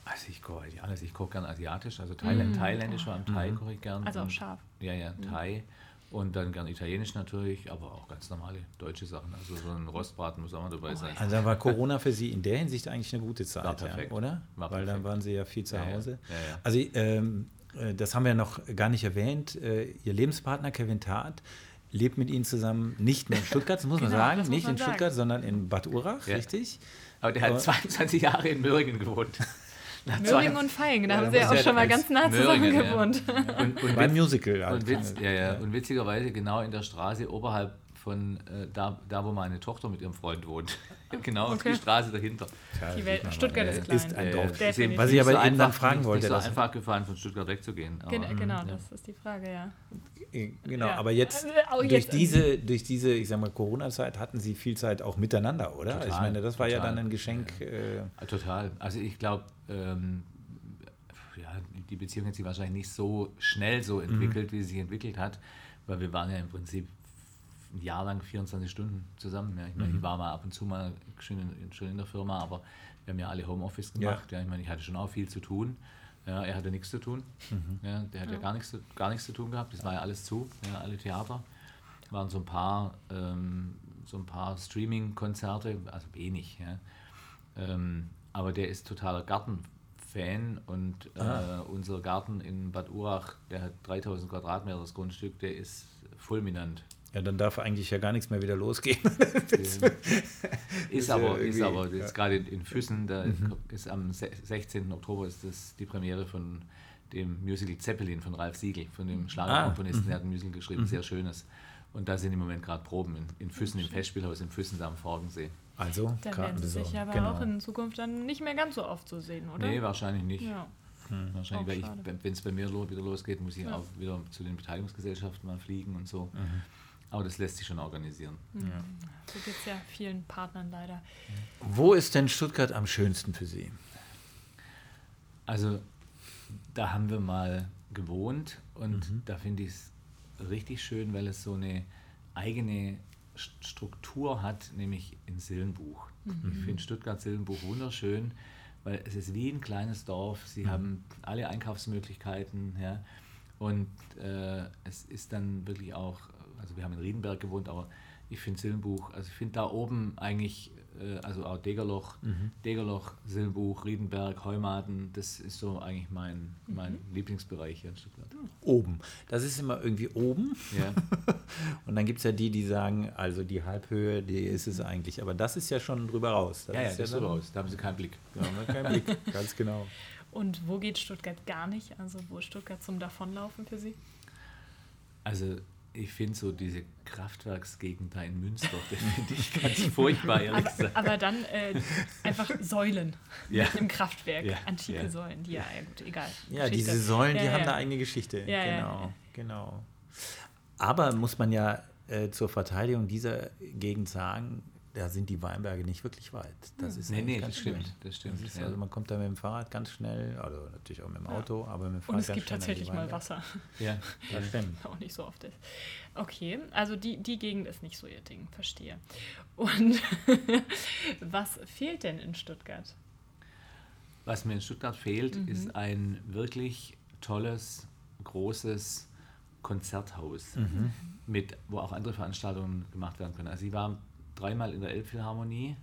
Also ich koche eigentlich alles. Ich koche gerne asiatisch, also Thailand, thailändisch, vor allem Thai koche ich gerne. Also auch scharf. Ja, ja, Thai Und dann gern italienisch natürlich, aber auch ganz normale deutsche Sachen. Also so ein Rostbraten muss auch mal dabei sein. Also war Corona für Sie in der Hinsicht eigentlich eine gute Zeit, War perfekt. Ja, oder? War Weil dann perfekt. waren Sie ja viel zu. Hause. Ja, ja. Also ähm, äh, das haben wir noch gar nicht erwähnt. Äh, Ihr Lebenspartner Kevin Tat lebt mit Ihnen zusammen nicht nur in Stuttgart, das muss man Genau, sagen, das muss nicht man in Stuttgart, sagen. sondern in Bad Urach, richtig? Aber der hat Aber- 22 Jahre in Möhringen gewohnt. Möhringen und Feingen, da Ja, haben sie ja auch schon mal als ganz nah zusammen Möhringen, ja. gewohnt. Und, und, Beim Musical. halt. und, witz, ja, ja. und witzigerweise genau in der Straße oberhalb von äh, da, da, wo meine Tochter mit ihrem Freund wohnt. genau Okay. die Straße dahinter. Ja, Die Welt, Stuttgart ist Äh, klein. Ist ein Ja, Dorf. ja. Eben Was ich aber so eben dann einfach- fragen nicht, wollte, Nicht so einfach gefallen, von Stuttgart wegzugehen. Aber, Gen genau, ja. das ist die Frage, ja. Äh, Genau, Ja. aber jetzt, Also durch, diese, durch diese, ich sag mal, Corona-Zeit hatten Sie viel Zeit auch miteinander, oder? Total, ich meine, das war ja total. dann ein Geschenk. Äh, Ah, Total. Also ich glaube, ähm, ja, die Beziehung hat sich wahrscheinlich nicht so schnell so Mhm. entwickelt, wie sie sich entwickelt hat, weil wir waren ja im Prinzip ein Jahr lang 24 Stunden zusammen. Ja. Ich meine, Mhm. ich war mal ab und zu mal schon in, schon in der Firma, aber wir haben ja alle Homeoffice Ja. gemacht. Ja. Ich meine, ich hatte schon auch viel zu tun. Ja, er hatte nichts zu tun. Mhm. Ja, der hat ja, gar, nichts, zu- gar nichts zu tun gehabt. Das war ja alles zu, ja, alle Theater. Waren so ein paar, ähm, so ein paar Streaming-Konzerte, also wenig. Ja. Ähm, aber der ist totaler Gartenfan und äh, unser Garten in Bad Urach, der hat 3000 Quadratmeter das Grundstück, der ist fulminant. Ja, dann darf eigentlich ja gar nichts mehr wieder losgehen. Ist ja aber, ist aber ja. jetzt gerade in, in Füssen, da ist am se- 16. Oktober ist das die Premiere von dem Musical Zeppelin von Ralf Siegel, von dem Schlagerkomponisten, der hat ein Musical geschrieben, sehr schönes. Und da sind im Moment gerade Proben in, in Füssen, im Festspielhaus in Füssen da am Forgensee. Also, Da werden sie sich aber genau. auch in Zukunft dann nicht mehr ganz so oft zu sehen, oder? Nee, wahrscheinlich nicht. ja. Wahrscheinlich, Auch weil ich, schade. wenn es bei mir wieder losgeht, muss ich Ja. auch wieder zu den Beteiligungsgesellschaften mal fliegen und so. Aber das lässt sich schon organisieren. So geht es ja vielen Partnern leider. Wo ist denn Stuttgart am schönsten für Sie? Also da haben wir mal gewohnt und da finde ich es richtig schön, weil es so eine eigene St- Struktur hat, nämlich in Sillenbuch. Ich finde Stuttgart-Sillenbuch wunderschön, weil es ist wie ein kleines Dorf. Sie haben alle Einkaufsmöglichkeiten. Ja, und äh, es ist dann wirklich auch, also wir haben in Riedenberg gewohnt, aber ich finde Silbenbuch, also ich finde da oben eigentlich, äh, also auch Degerloch, Degerloch, Silbenbuch, Riedenberg, Heumaten, das ist so eigentlich mein, mein Lieblingsbereich hier in Stuttgart. Oben. Das ist immer irgendwie oben. Ja, Und dann gibt es ja die, die sagen, also die Halbhöhe, die ist es eigentlich. Aber das ist ja schon drüber raus. ja, ja, ist das ist so dann- raus, da haben sie keinen Blick. Ja, man hat keinen Blick, ganz genau. Und wo geht Stuttgart gar nicht? Also wo ist Stuttgart zum Davonlaufen für Sie? Also ich finde so diese Kraftwerksgegend da in Münster, das finde ich ganz furchtbar, ehrlich Aber, gesagt. aber dann äh, einfach Säulen Ja. im Kraftwerk, Ja, antike ja. Säulen, die ja, ja gut, egal. Ja, Geschichte. diese Säulen, die Ja, haben ja. eine eigene Geschichte. Genau, ja. genau. Aber muss man ja äh, zur Verteidigung dieser Gegend sagen, da sind die Weinberge nicht wirklich weit. Das ist Nee, nee, ganz das stimmt, das stimmt, ist, ja. Also man kommt da mit dem Fahrrad ganz schnell, also natürlich auch mit dem Ja. Auto, aber mit dem Fahrrad Und es ganz gibt tatsächlich mal. Wasser, Ja, Das stimmt. auch nicht so oft ist. Okay, also die, die Gegend ist nicht so ihr Ding, verstehe. Und was fehlt denn in Stuttgart? Was mir in Stuttgart fehlt, ist ein wirklich tolles, großes Konzerthaus, mit, wo auch andere Veranstaltungen gemacht werden können. Also ich war dreimal in der Elbphilharmonie.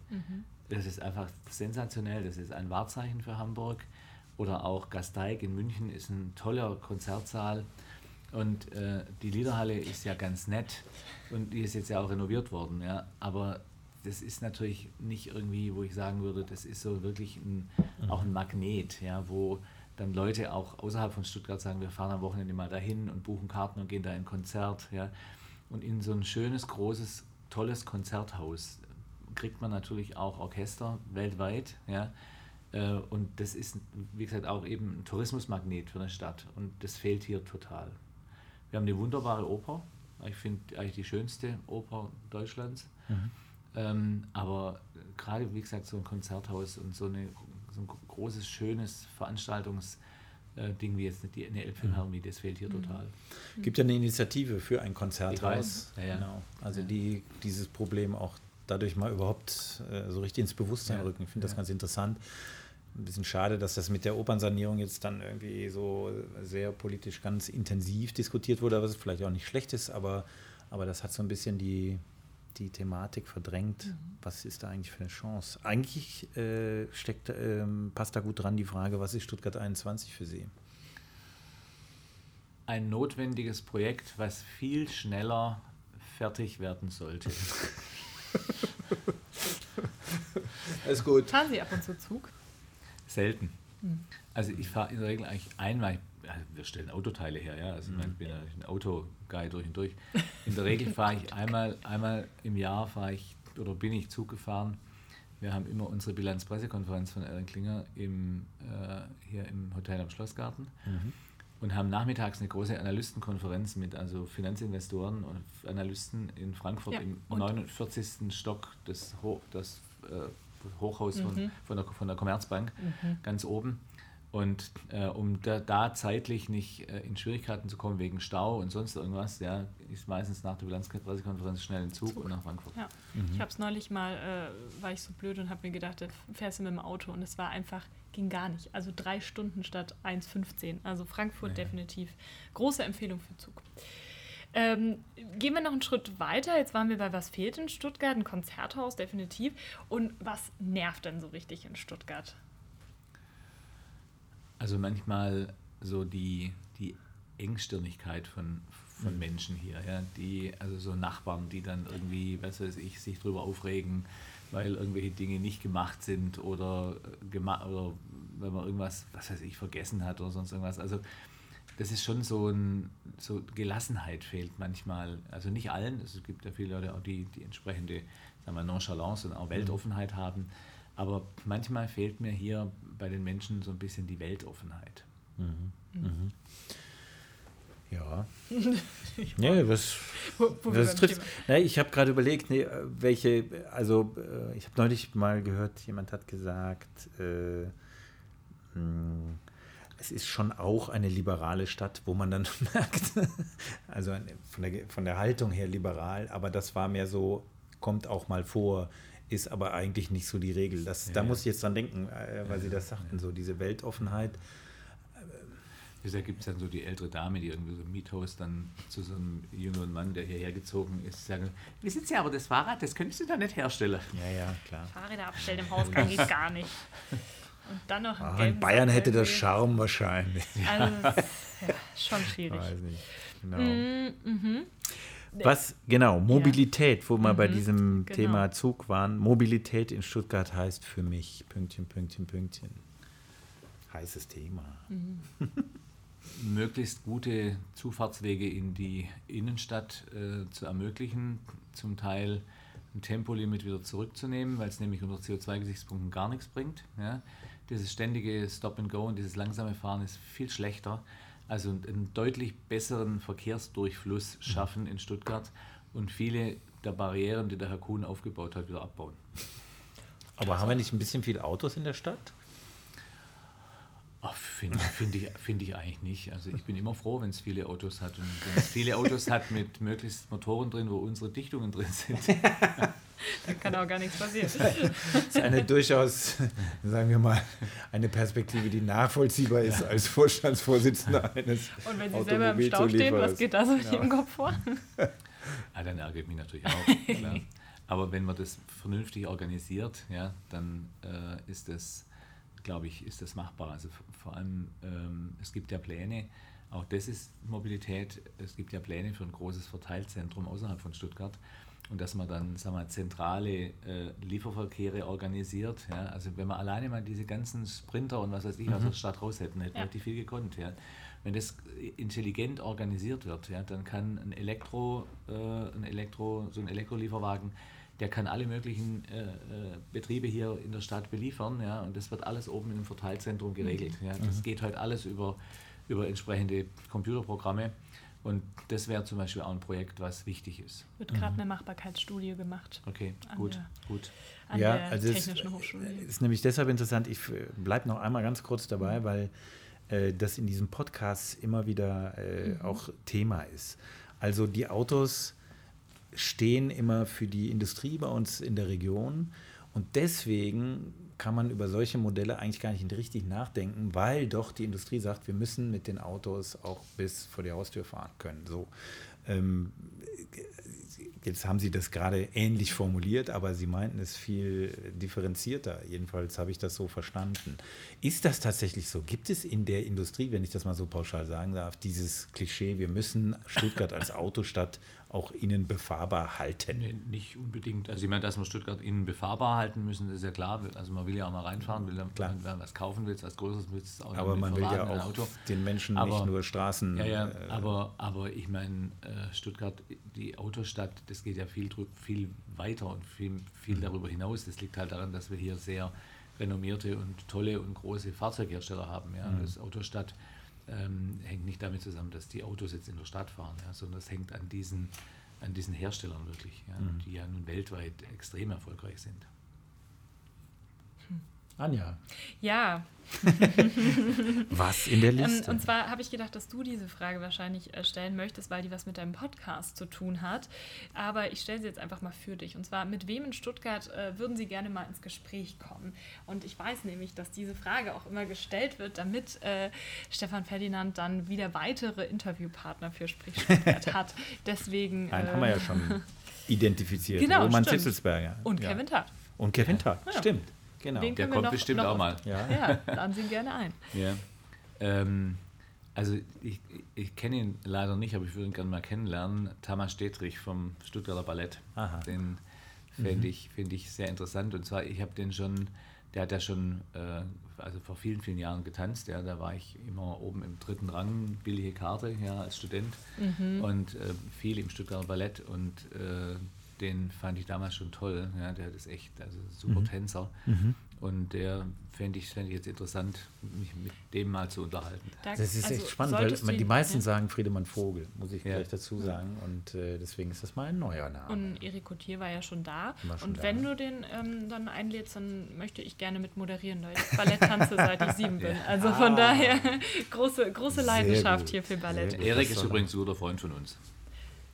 Das ist einfach sensationell. Das ist ein Wahrzeichen für Hamburg. Oder auch Gasteig in München ist ein toller Konzertsaal. Und äh, die Liederhalle ist ja ganz nett und die ist jetzt ja auch renoviert worden. Ja. Aber das ist natürlich nicht irgendwie, wo ich sagen würde, das ist so wirklich ein, auch ein Magnet, ja, wo dann Leute auch außerhalb von Stuttgart sagen, wir fahren am Wochenende mal dahin und buchen Karten und gehen da in ein Konzert. Ja. Und in so ein schönes, großes, tolles Konzerthaus kriegt man natürlich auch Orchester weltweit. Ja. Äh, Und das ist, wie gesagt, auch eben ein Tourismusmagnet für eine Stadt. Und das fehlt hier total. Wir haben eine wunderbare Oper. Ich finde eigentlich die schönste Oper Deutschlands. Ähm, aber gerade, wie gesagt, so ein Konzerthaus und so, eine, so ein großes, schönes Veranstaltungsding wie jetzt die, eine Elbphilharmonie, das fehlt hier total. gibt ja eine Initiative für ein Konzerthaus. ja, ja. Genau. Also Ja. die dieses Problem auch dadurch mal überhaupt äh, so richtig ins Bewusstsein rücken. Ich finde das ganz interessant. ein bisschen schade, dass das mit der Opernsanierung jetzt dann irgendwie so sehr politisch ganz intensiv diskutiert wurde, was vielleicht auch nicht schlecht ist, aber, aber das hat so ein bisschen die, die Thematik verdrängt. Mhm. Was ist da eigentlich für eine Chance? Eigentlich äh, steckt, äh, passt da gut dran die Frage, was ist Stuttgart 21 für Sie? Ein notwendiges Projekt, was viel schneller fertig werden sollte. Alles gut. Fahren Sie ab und zu Zug? Selten. Hm. Also ich fahre in der Regel eigentlich einmal, ja, wir stellen Autoteile her, ja. Also ich bin ja ein Autoguy durch und durch. In der Regel fahre ich einmal, einmal im Jahr fahre ich oder bin ich Zug gefahren. Wir haben immer unsere Bilanzpressekonferenz von Aaron Klinger im, äh, hier im Hotel am Schlossgarten. Mhm und haben nachmittags eine große Analystenkonferenz mit also Finanzinvestoren und Analysten in Frankfurt ja, im 49. Stock des, Ho des äh, Hochhaus mhm. von, von, der, von der Commerzbank, mhm. ganz oben. Und äh, um da, da, zeitlich nicht äh, in Schwierigkeiten zu kommen wegen Stau und sonst irgendwas, ja, ist meistens nach der Bilanzpressekonferenz schnell in Zug, Zug, und nach Frankfurt. Ja. Mhm. Ich habe es neulich mal, äh, war ich so blöd und habe mir gedacht, fährst du mit dem Auto und es war einfach, ging gar nicht. Also drei Stunden statt 1,15. Also Frankfurt ja. definitiv. Große Empfehlung für Zug. Ähm, gehen wir noch einen Schritt weiter. Jetzt waren wir bei Was fehlt in Stuttgart, ein Konzerthaus definitiv. Und was nervt denn so richtig in Stuttgart? Also manchmal so die, die Engstirnigkeit von, von mhm. Menschen hier, ja, die, also so Nachbarn, die dann irgendwie, was weiß ich, sich darüber aufregen, weil irgendwelche Dinge nicht gemacht sind oder, äh, gema oder wenn man irgendwas, was weiß ich, vergessen hat oder sonst irgendwas. Also das ist schon so ein, so Gelassenheit fehlt manchmal. Also nicht allen, es gibt ja viele Leute auch, die die entsprechende sagen wir, Nonchalance und auch mhm. Weltoffenheit haben. Aber manchmal fehlt mir hier bei den Menschen so ein bisschen die Weltoffenheit. Mhm. Mhm. Ja. nee, was, wo, wo was trifft. Nee, ich habe gerade überlegt, nee, welche, also äh, ich habe neulich mal gehört, jemand hat gesagt, äh, mh, hm, es ist schon auch eine liberale Stadt, wo man dann merkt, also von der, von der Haltung her liberal, aber das war mehr so, kommt auch mal vor ist aber eigentlich nicht so die Regel. Das, ja, da muss ich jetzt dran denken, äh, weil Sie das sagten, so diese Weltoffenheit. Deshalb gibt es dann so die ältere Dame, die irgendwie so im Miethaus dann zu so einem jüngeren Mann, der hierher gezogen ist, sagen, wissen Sie aber, das Fahrrad, das könntest du da nicht herstellen. Ja, ja, klar. Fahrräder abstellen im Hausgang geht gar nicht. Und dann noch Ach, In Bayern Sack hätte das Charme wahrscheinlich. Also, ja, schon schwierig. Weiß nicht. Genau. Mm, mhm. Was, genau, Mobilität, ja. wo wir mhm, bei diesem genau. Thema Zug waren. Mobilität in Stuttgart heißt für mich, Pünktchen, Pünktchen, Pünktchen. Heißes Thema. Mhm. Möglichst gute Zufahrtswege in die Innenstadt äh, zu ermöglichen, zum Teil ein Tempolimit wieder zurückzunehmen, weil es nämlich unter CO2-Gesichtspunkten gar nichts bringt. Ja. Dieses ständige Stop and Go und dieses langsame Fahren ist viel schlechter also einen deutlich besseren Verkehrsdurchfluss mhm. schaffen in Stuttgart und viele der Barrieren, die der Herr Kuhn aufgebaut hat, wieder abbauen. Aber haben wir nicht ein bisschen viele Autos in der Stadt? Finde find ich, find ich eigentlich nicht. Also ich bin immer froh, wenn es viele Autos hat. Und wenn es viele Autos hat mit möglichst Motoren drin, wo unsere Dichtungen drin sind. da kann auch gar nichts passieren. Das ist eine durchaus, sagen wir mal, eine Perspektive, die nachvollziehbar ist als Vorstandsvorsitzender eines Und wenn Sie selber im Stau stehen, was geht da so ja. im Kopf vor? Ja, dann ärgert mich natürlich auch. Klar. Aber wenn man das vernünftig organisiert, ja, dann äh, ist das, glaube ich, ist das machbar. Also vor allem, ähm, es gibt ja Pläne, auch das ist Mobilität, es gibt ja Pläne für ein großes Verteilzentrum außerhalb von Stuttgart und dass man dann sagen wir, zentrale äh, Lieferverkehre organisiert. Ja? Also wenn man alleine mal diese ganzen Sprinter und was weiß ich mhm. aus der Stadt raus hätten, hätten ja. die viel gekonnt. Ja? Wenn das intelligent organisiert wird, ja, dann kann ein Elektro, äh, ein Elektro, so ein Elektrolieferwagen, der kann alle möglichen äh, äh, Betriebe hier in der Stadt beliefern, ja, und das wird alles oben in einem Verteilzentrum geregelt. Mhm. Ja. Das mhm. geht heute alles über, über entsprechende Computerprogramme. Und das wäre zum Beispiel auch ein Projekt, was wichtig ist. Wird gerade mhm. eine Machbarkeitsstudie gemacht. Okay, gut, der, gut. ja, also Technischen es, Hochschule. ist nämlich deshalb interessant, ich bleibe noch einmal ganz kurz dabei, mhm. weil äh, das in diesem Podcast immer wieder äh, mhm. auch Thema ist. Also die Autos stehen immer für die Industrie bei uns in der Region Und deswegen kann man über solche Modelle eigentlich gar nicht richtig nachdenken, weil doch die Industrie sagt, wir müssen mit den Autos auch bis vor die Haustür fahren können. So. Ähm, jetzt haben Sie das gerade ähnlich formuliert, aber Sie meinten es viel differenzierter. Jedenfalls habe ich das so verstanden. Ist das tatsächlich so? Gibt es in der Industrie, wenn ich das mal so pauschal sagen darf, dieses Klischee, wir müssen Stuttgart als Autostadt auch innen befahrbar halten? Nee, nicht unbedingt. Also ich meine, dass wir Stuttgart innen befahrbar halten müssen, ist ja klar. Also man will ja auch mal reinfahren, will dann, klar. wenn man was kaufen will, was Größeres willst, auch Aber man will ja auch Auto. den Menschen aber, nicht nur Straßen. Ja, ja, äh, aber, aber ich meine, äh, Stuttgart, die Autostadt, das geht ja viel, viel weiter und viel, viel mhm. darüber hinaus. Das liegt halt daran, dass wir hier sehr renommierte und tolle und große Fahrzeughersteller haben. Ja. Mhm. Das Autostadt ähm, hängt nicht damit zusammen, dass die Autos jetzt in der Stadt fahren, ja, sondern es hängt an diesen, an diesen Herstellern wirklich, ja, mhm. die ja nun weltweit extrem erfolgreich sind. Anja. Ja. was in der Liste? Ähm, und zwar habe ich gedacht, dass du diese Frage wahrscheinlich äh, stellen möchtest, weil die was mit deinem Podcast zu tun hat. Aber ich stelle sie jetzt einfach mal für dich. Und zwar, mit wem in Stuttgart äh, würden Sie gerne mal ins Gespräch kommen? Und ich weiß nämlich, dass diese Frage auch immer gestellt wird, damit äh, Stefan Ferdinand dann wieder weitere Interviewpartner für Sprich Stuttgart hat. Deswegen. Einen haben wir ja schon identifiziert. Genau, Roman Zitzelsberger. Und ja. Kevin Tat. Und Kevin Tat, ja. stimmt. Genau. Den Der kommt noch, bestimmt noch auch mal. Ja, ja laden Sie ihn gerne ein. Ja. Ähm, also ich, ich kenne ihn leider nicht, aber ich würde ihn gerne mal kennenlernen. Thomas Stetrich vom Stuttgarter Ballett. Aha. Den finde mhm. ich, find ich sehr interessant. Und zwar, ich habe den schon, der hat ja schon äh, also vor vielen, vielen Jahren getanzt. Ja, da war ich immer oben im dritten Rang, billige Karte ja, als Student mhm. und äh, viel im Stuttgarter Ballett. Und äh, den fand ich damals schon toll. Ja, der ist echt also super mhm. Tänzer. Mhm. Und der fände ich, fänd ich jetzt interessant, mich mit dem mal zu unterhalten. Das ist also echt spannend, weil man, die meisten ja. sagen Friedemann Vogel, muss ich ja. gleich dazu sagen. Und äh, deswegen ist das mal ein neuer Name. Und Erik Cotier war ja schon da. Schon und da. wenn du den ähm, dann einlädst, dann möchte ich gerne mit moderieren, weil ich Ballett tanze, seit ich sieben bin. Also ah. von daher große, große Leidenschaft hier für Ballett. Erik ist übrigens ein guter Freund von uns.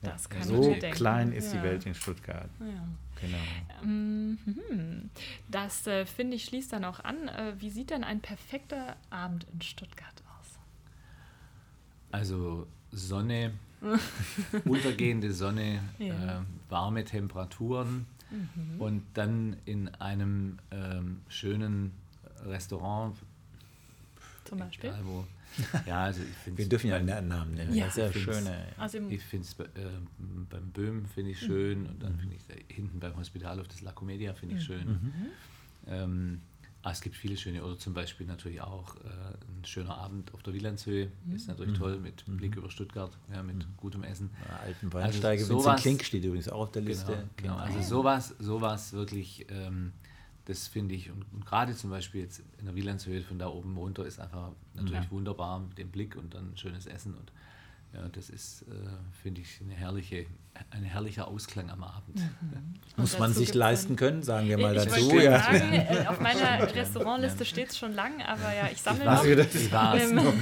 Das kann so klein ist ja. die Welt in Stuttgart. Ja. Genau. Mhm. Das äh, finde ich schließt dann auch an. Äh, wie sieht denn ein perfekter Abend in Stuttgart aus? Also Sonne, untergehende Sonne, ja. äh, warme Temperaturen mhm. und dann in einem ähm, schönen Restaurant. Zum Beispiel? Egal wo, ja, also ich finde Wir dürfen ja einen Namen nennen. Ja. Das ist ja schön. Also ich finde es äh, beim Böhm finde ich schön mhm. und dann finde ich hinten beim Hospital auf das La Comedia finde ich mhm. schön. Mhm. Ähm, ah, es gibt viele schöne, oder zum Beispiel natürlich auch äh, ein schöner Abend auf der Wielandshöhe, mhm. ist natürlich mhm. toll, mit Blick über Stuttgart, ja, mit gutem Essen. Ja, alten Weinsteige, also sowas, Klink steht übrigens auch auf der Liste. Genau, genau. also sowas, sowas wirklich ähm, das finde ich, und, und gerade zum Beispiel jetzt in der Wielandshöhe von da oben runter ist einfach natürlich ja. wunderbar mit dem Blick und dann schönes Essen und ja, das ist, äh, finde ich, eine herrliche, ein herrlicher Ausklang am Abend. Mhm. Muss man sich leisten können, sagen wir mal ich dazu. Ja. Sagen, äh, auf meiner Restaurantliste steht es schon lang, aber ja, ich sammle noch. Ich war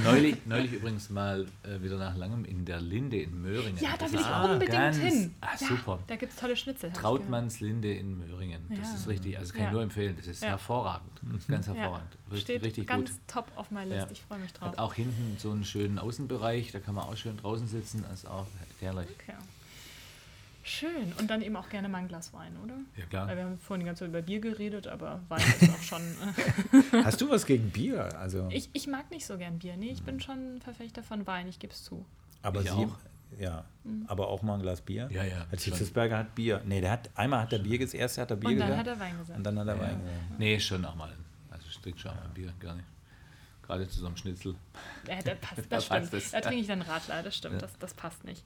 neulich, neulich übrigens mal äh, wieder nach langem in der Linde in Möhringen. Ja, da will ich unbedingt ganz, hin. Ah, super. da gibt es tolle Schnitzel. Trautmanns Linde in Möhringen. Das ist richtig, also kann ich nur empfehlen. Das ist hervorragend. Das ist ganz hervorragend. Richtig, steht richtig ganz gut. top auf meiner Liste. Ich freue mich drauf. Hat auch hinten so einen schönen Außenbereich, da kann man auch schön draußen sitzen. Das ist auch herrlich. Okay. Schön. Und dann eben auch gerne mal ein Glas Wein, oder? Ja, klar. Weil wir haben vorhin die ganze Zeit über Bier geredet, aber Wein ist auch schon. Äh, Hast du was gegen Bier? Also ich, ich mag nicht so gern Bier. Nee, ich bin schon Verfechter von Wein, ich gebe es zu. Aber ich Sie, auch. Ja, mhm. aber auch mal ein Glas Bier. Ja, ja. Herr Hitzelsberger hat Bier. Nee, der hat einmal hat er Bier gesagt, erst hat er Bier und dann gesagt. hat er Wein gesagt. Und dann hat er ja. Wein gesagt. Nee, schon auch mal. Also ich trinke schon mal Bier, gar nicht. Gerade zusammen Schnitzel. Ja, das passt, das stimmt. Passt da trinke ich dann Radler, das stimmt, ja. das, das passt nicht.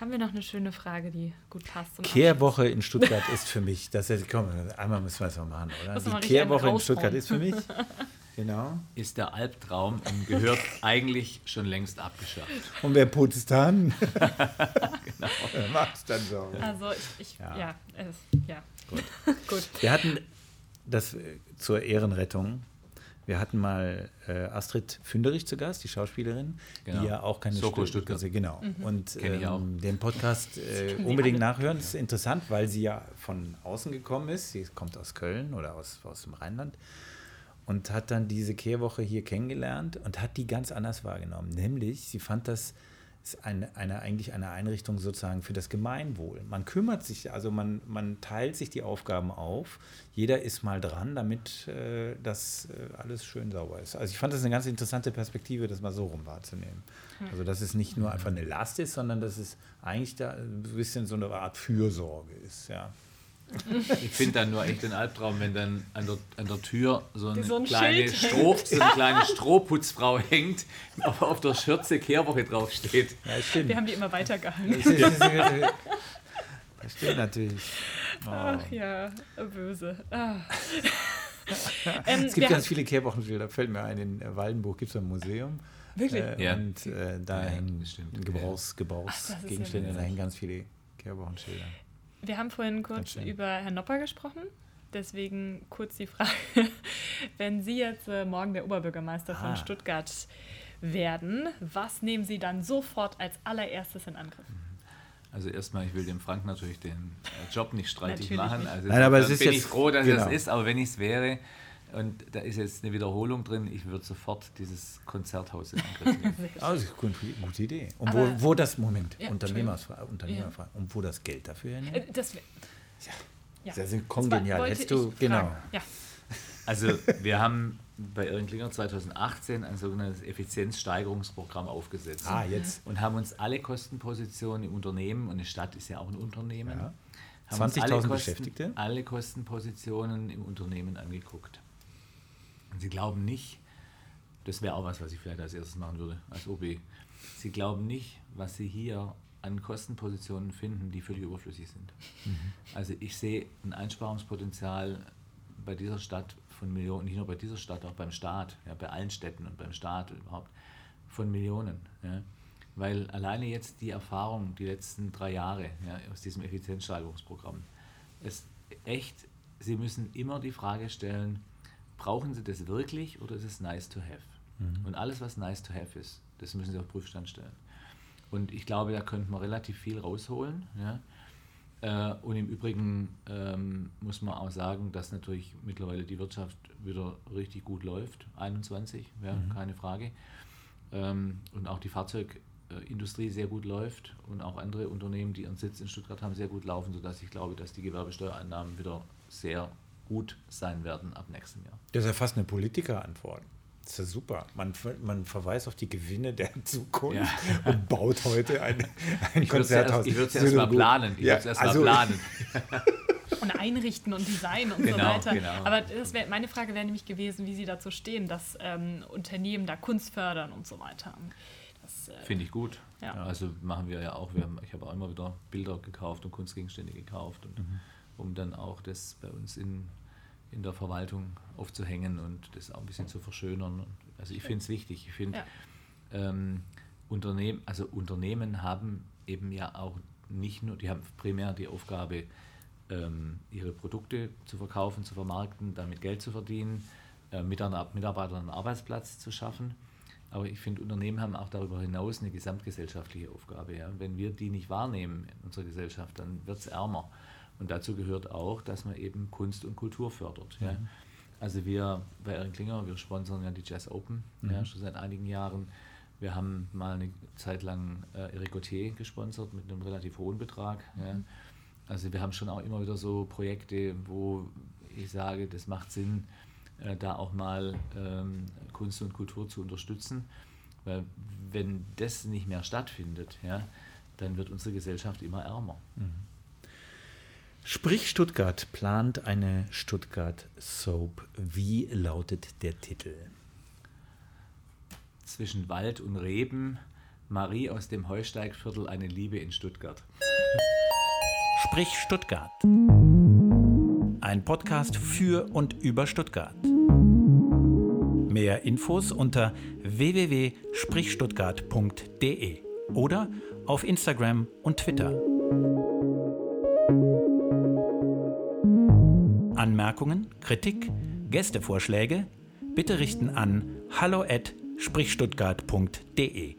Haben wir noch eine schöne Frage, die gut passt? Kehrwoche in Stuttgart ist für mich, das ist, komm, einmal müssen wir es mal machen, oder? Die Kehrwoche in Stuttgart ist für mich, genau. Ist der Albtraum und gehört eigentlich schon längst abgeschafft. Und wer putzt dann? genau. Wer macht es dann so? Also ich, ich ja, ja, es, ja. Gut. gut. Wir hatten das zur Ehrenrettung Wir hatten mal äh, Astrid Fünderich zu Gast, die Schauspielerin, Genau. die ja auch keine Soko Stuttgart, Stuttgart. genau. Und Kenn ich auch. ähm, den Podcast äh, unbedingt nachhören. Das ist interessant, weil sie ja von außen gekommen ist. Sie kommt aus Köln oder aus, aus dem Rheinland und hat dann diese Kehrwoche hier kennengelernt und hat die ganz anders wahrgenommen. Nämlich, sie fand das ist eine, eine, eigentlich eine Einrichtung sozusagen für das Gemeinwohl. Man kümmert sich, also man, man teilt sich die Aufgaben auf. Jeder ist mal dran, damit äh, das äh, alles schön sauber ist. Also ich fand das eine ganz interessante Perspektive, das mal so rum wahrzunehmen. Also dass es nicht nur einfach eine Last ist, sondern dass es eigentlich da ein bisschen so eine Art Fürsorge ist. Ja. Ich finde dann nur echt den Albtraum, wenn dann an der, an der Tür so eine, So ein kleine, Stroh, so eine kleine Strohputzfrau hängt, aber auf der Schürze Kehrwoche draufsteht. Ja, stimmt. Wir haben die immer weitergehangen. Das, stimmt natürlich. Oh. Ach ja, böse. Ah. ähm, Es gibt ganz viele Kehrwochenschilder, fällt mir ein, in äh, Waldenburg gibt es ein Museum. Wirklich? Äh, Ja. Und äh, da Ja, hängen das stimmt. Gebrauchs, Ach, das ist ja Gebrauchsgegenstände, da hängen ganz viele Kehrwochenschilder. Wir haben vorhin kurz über Herrn Nopper gesprochen. Deswegen kurz die Frage, wenn Sie jetzt äh, morgen der Oberbürgermeister von Ah. Stuttgart werden, was nehmen Sie dann sofort als allererstes in Angriff? Also erstmal, ich will dem Frank natürlich den äh, Job nicht streitig machen. nicht. Also Nein, aber es ist bin jetzt- ich froh, dass genau. es ist, aber wenn ich es wäre, und da ist jetzt eine Wiederholung drin, ich würde sofort dieses Konzerthaus in Angriff nehmen. Das ist eine gute, Idee. Und wo, wo das, Moment, Ja, Unternehmersfrage, Unternehmerfrage, und wo das Geld dafür Äh, hernehmen? das wär, ja. Das ist Das kongenial. Hättest du, genau. Ja. Also wir haben bei Erin Klinger 2018 ein sogenanntes Effizienzsteigerungsprogramm aufgesetzt. Ah, jetzt. Und haben uns alle Kostenpositionen im Unternehmen, und eine Stadt ist ja auch ein Unternehmen, Ja. haben uns 20.000 alle Kosten- Beschäftigte? alle Kostenpositionen im Unternehmen angeguckt. Und Sie glauben nicht, das wäre auch was, was ich vielleicht als erstes machen würde, als OB. Sie glauben nicht, was Sie hier an Kostenpositionen finden, die völlig überflüssig sind. Also ich sehe ein Einsparungspotenzial bei dieser Stadt von Millionen, nicht nur bei dieser Stadt, auch beim Staat, ja, bei allen Städten und beim Staat überhaupt, von Millionen. Ja. Weil alleine jetzt die Erfahrung, die letzten drei Jahre ja, aus diesem Effizienzsteigerungsprogramm, ist echt, Sie müssen immer die Frage stellen, brauchen Sie das wirklich oder ist es nice to have? Und alles, was nice to have ist, das müssen Sie auf Prüfstand stellen. Und ich glaube, da könnte man relativ viel rausholen. Ja. Äh, Und im Übrigen ähm, muss man auch sagen, dass natürlich mittlerweile die Wirtschaft wieder richtig gut läuft. 21, ja, keine Frage. Ähm, Und auch die Fahrzeugindustrie sehr gut läuft und auch andere Unternehmen, die ihren Sitz in Stuttgart haben, sehr gut laufen, sodass ich glaube, dass die Gewerbesteuereinnahmen wieder sehr gut sein werden ab nächstem Jahr. Das ist ja fast eine Politikerantwort. Das ist ja super. Man, man verweist auf die Gewinne der Zukunft Ja. und baut heute ein, ein Ich würde es erst, Konzerthaus. ich würde es erst so mal planen. Ich Ja, würde es erst also- mal planen. Und einrichten und Design und so Genau, weiter. genau. Aber das wär, meine Frage wäre nämlich gewesen, wie Sie dazu stehen, dass ähm, Unternehmen da Kunst fördern und so weiter. Das, äh, Finde ich gut. Ja. Also machen wir ja auch. Wir haben, ich habe auch immer wieder Bilder gekauft und Kunstgegenstände gekauft, und, Mhm. Um dann auch das bei uns in, in der Verwaltung aufzuhängen und das auch ein bisschen zu verschönern. Also ich finde es wichtig. Ich finde, Ja. ähm, Unternehmen, also Unternehmen haben eben ja auch nicht nur, die haben primär die Aufgabe, ähm, ihre Produkte zu verkaufen, zu vermarkten, damit Geld zu verdienen, äh, Mitarbeiter- Mitarbeitern einen Arbeitsplatz zu schaffen. Aber ich finde, Unternehmen haben auch darüber hinaus eine gesamtgesellschaftliche Aufgabe. Ja? Wenn wir die nicht wahrnehmen in unserer Gesellschaft, dann wird es ärmer. Und dazu gehört auch, dass man eben Kunst und Kultur fördert. Ja? Also wir bei Erin Klinger, wir sponsern ja die Jazz Open ja, schon seit einigen Jahren. Wir haben mal eine Zeit lang äh, Eric Gauthier gesponsert mit einem relativ hohen Betrag. Ja. Also wir haben schon auch immer wieder so Projekte, wo ich sage, das macht Sinn, äh, da auch mal ähm, Kunst und Kultur zu unterstützen. Weil wenn das nicht mehr stattfindet, ja, dann wird unsere Gesellschaft immer ärmer. Sprich Stuttgart plant eine Stuttgart Soap. Wie lautet der Titel? Zwischen Wald und Reben, Marie aus dem Heusteigviertel, eine Liebe in Stuttgart. Sprich Stuttgart. Ein Podcast für und über Stuttgart. Mehr Infos unter www.sprichstuttgart.de oder auf Instagram und Twitter. Anmerkungen, Kritik, Gästevorschläge? bitte richten an hallo@sprichstuttgart.de.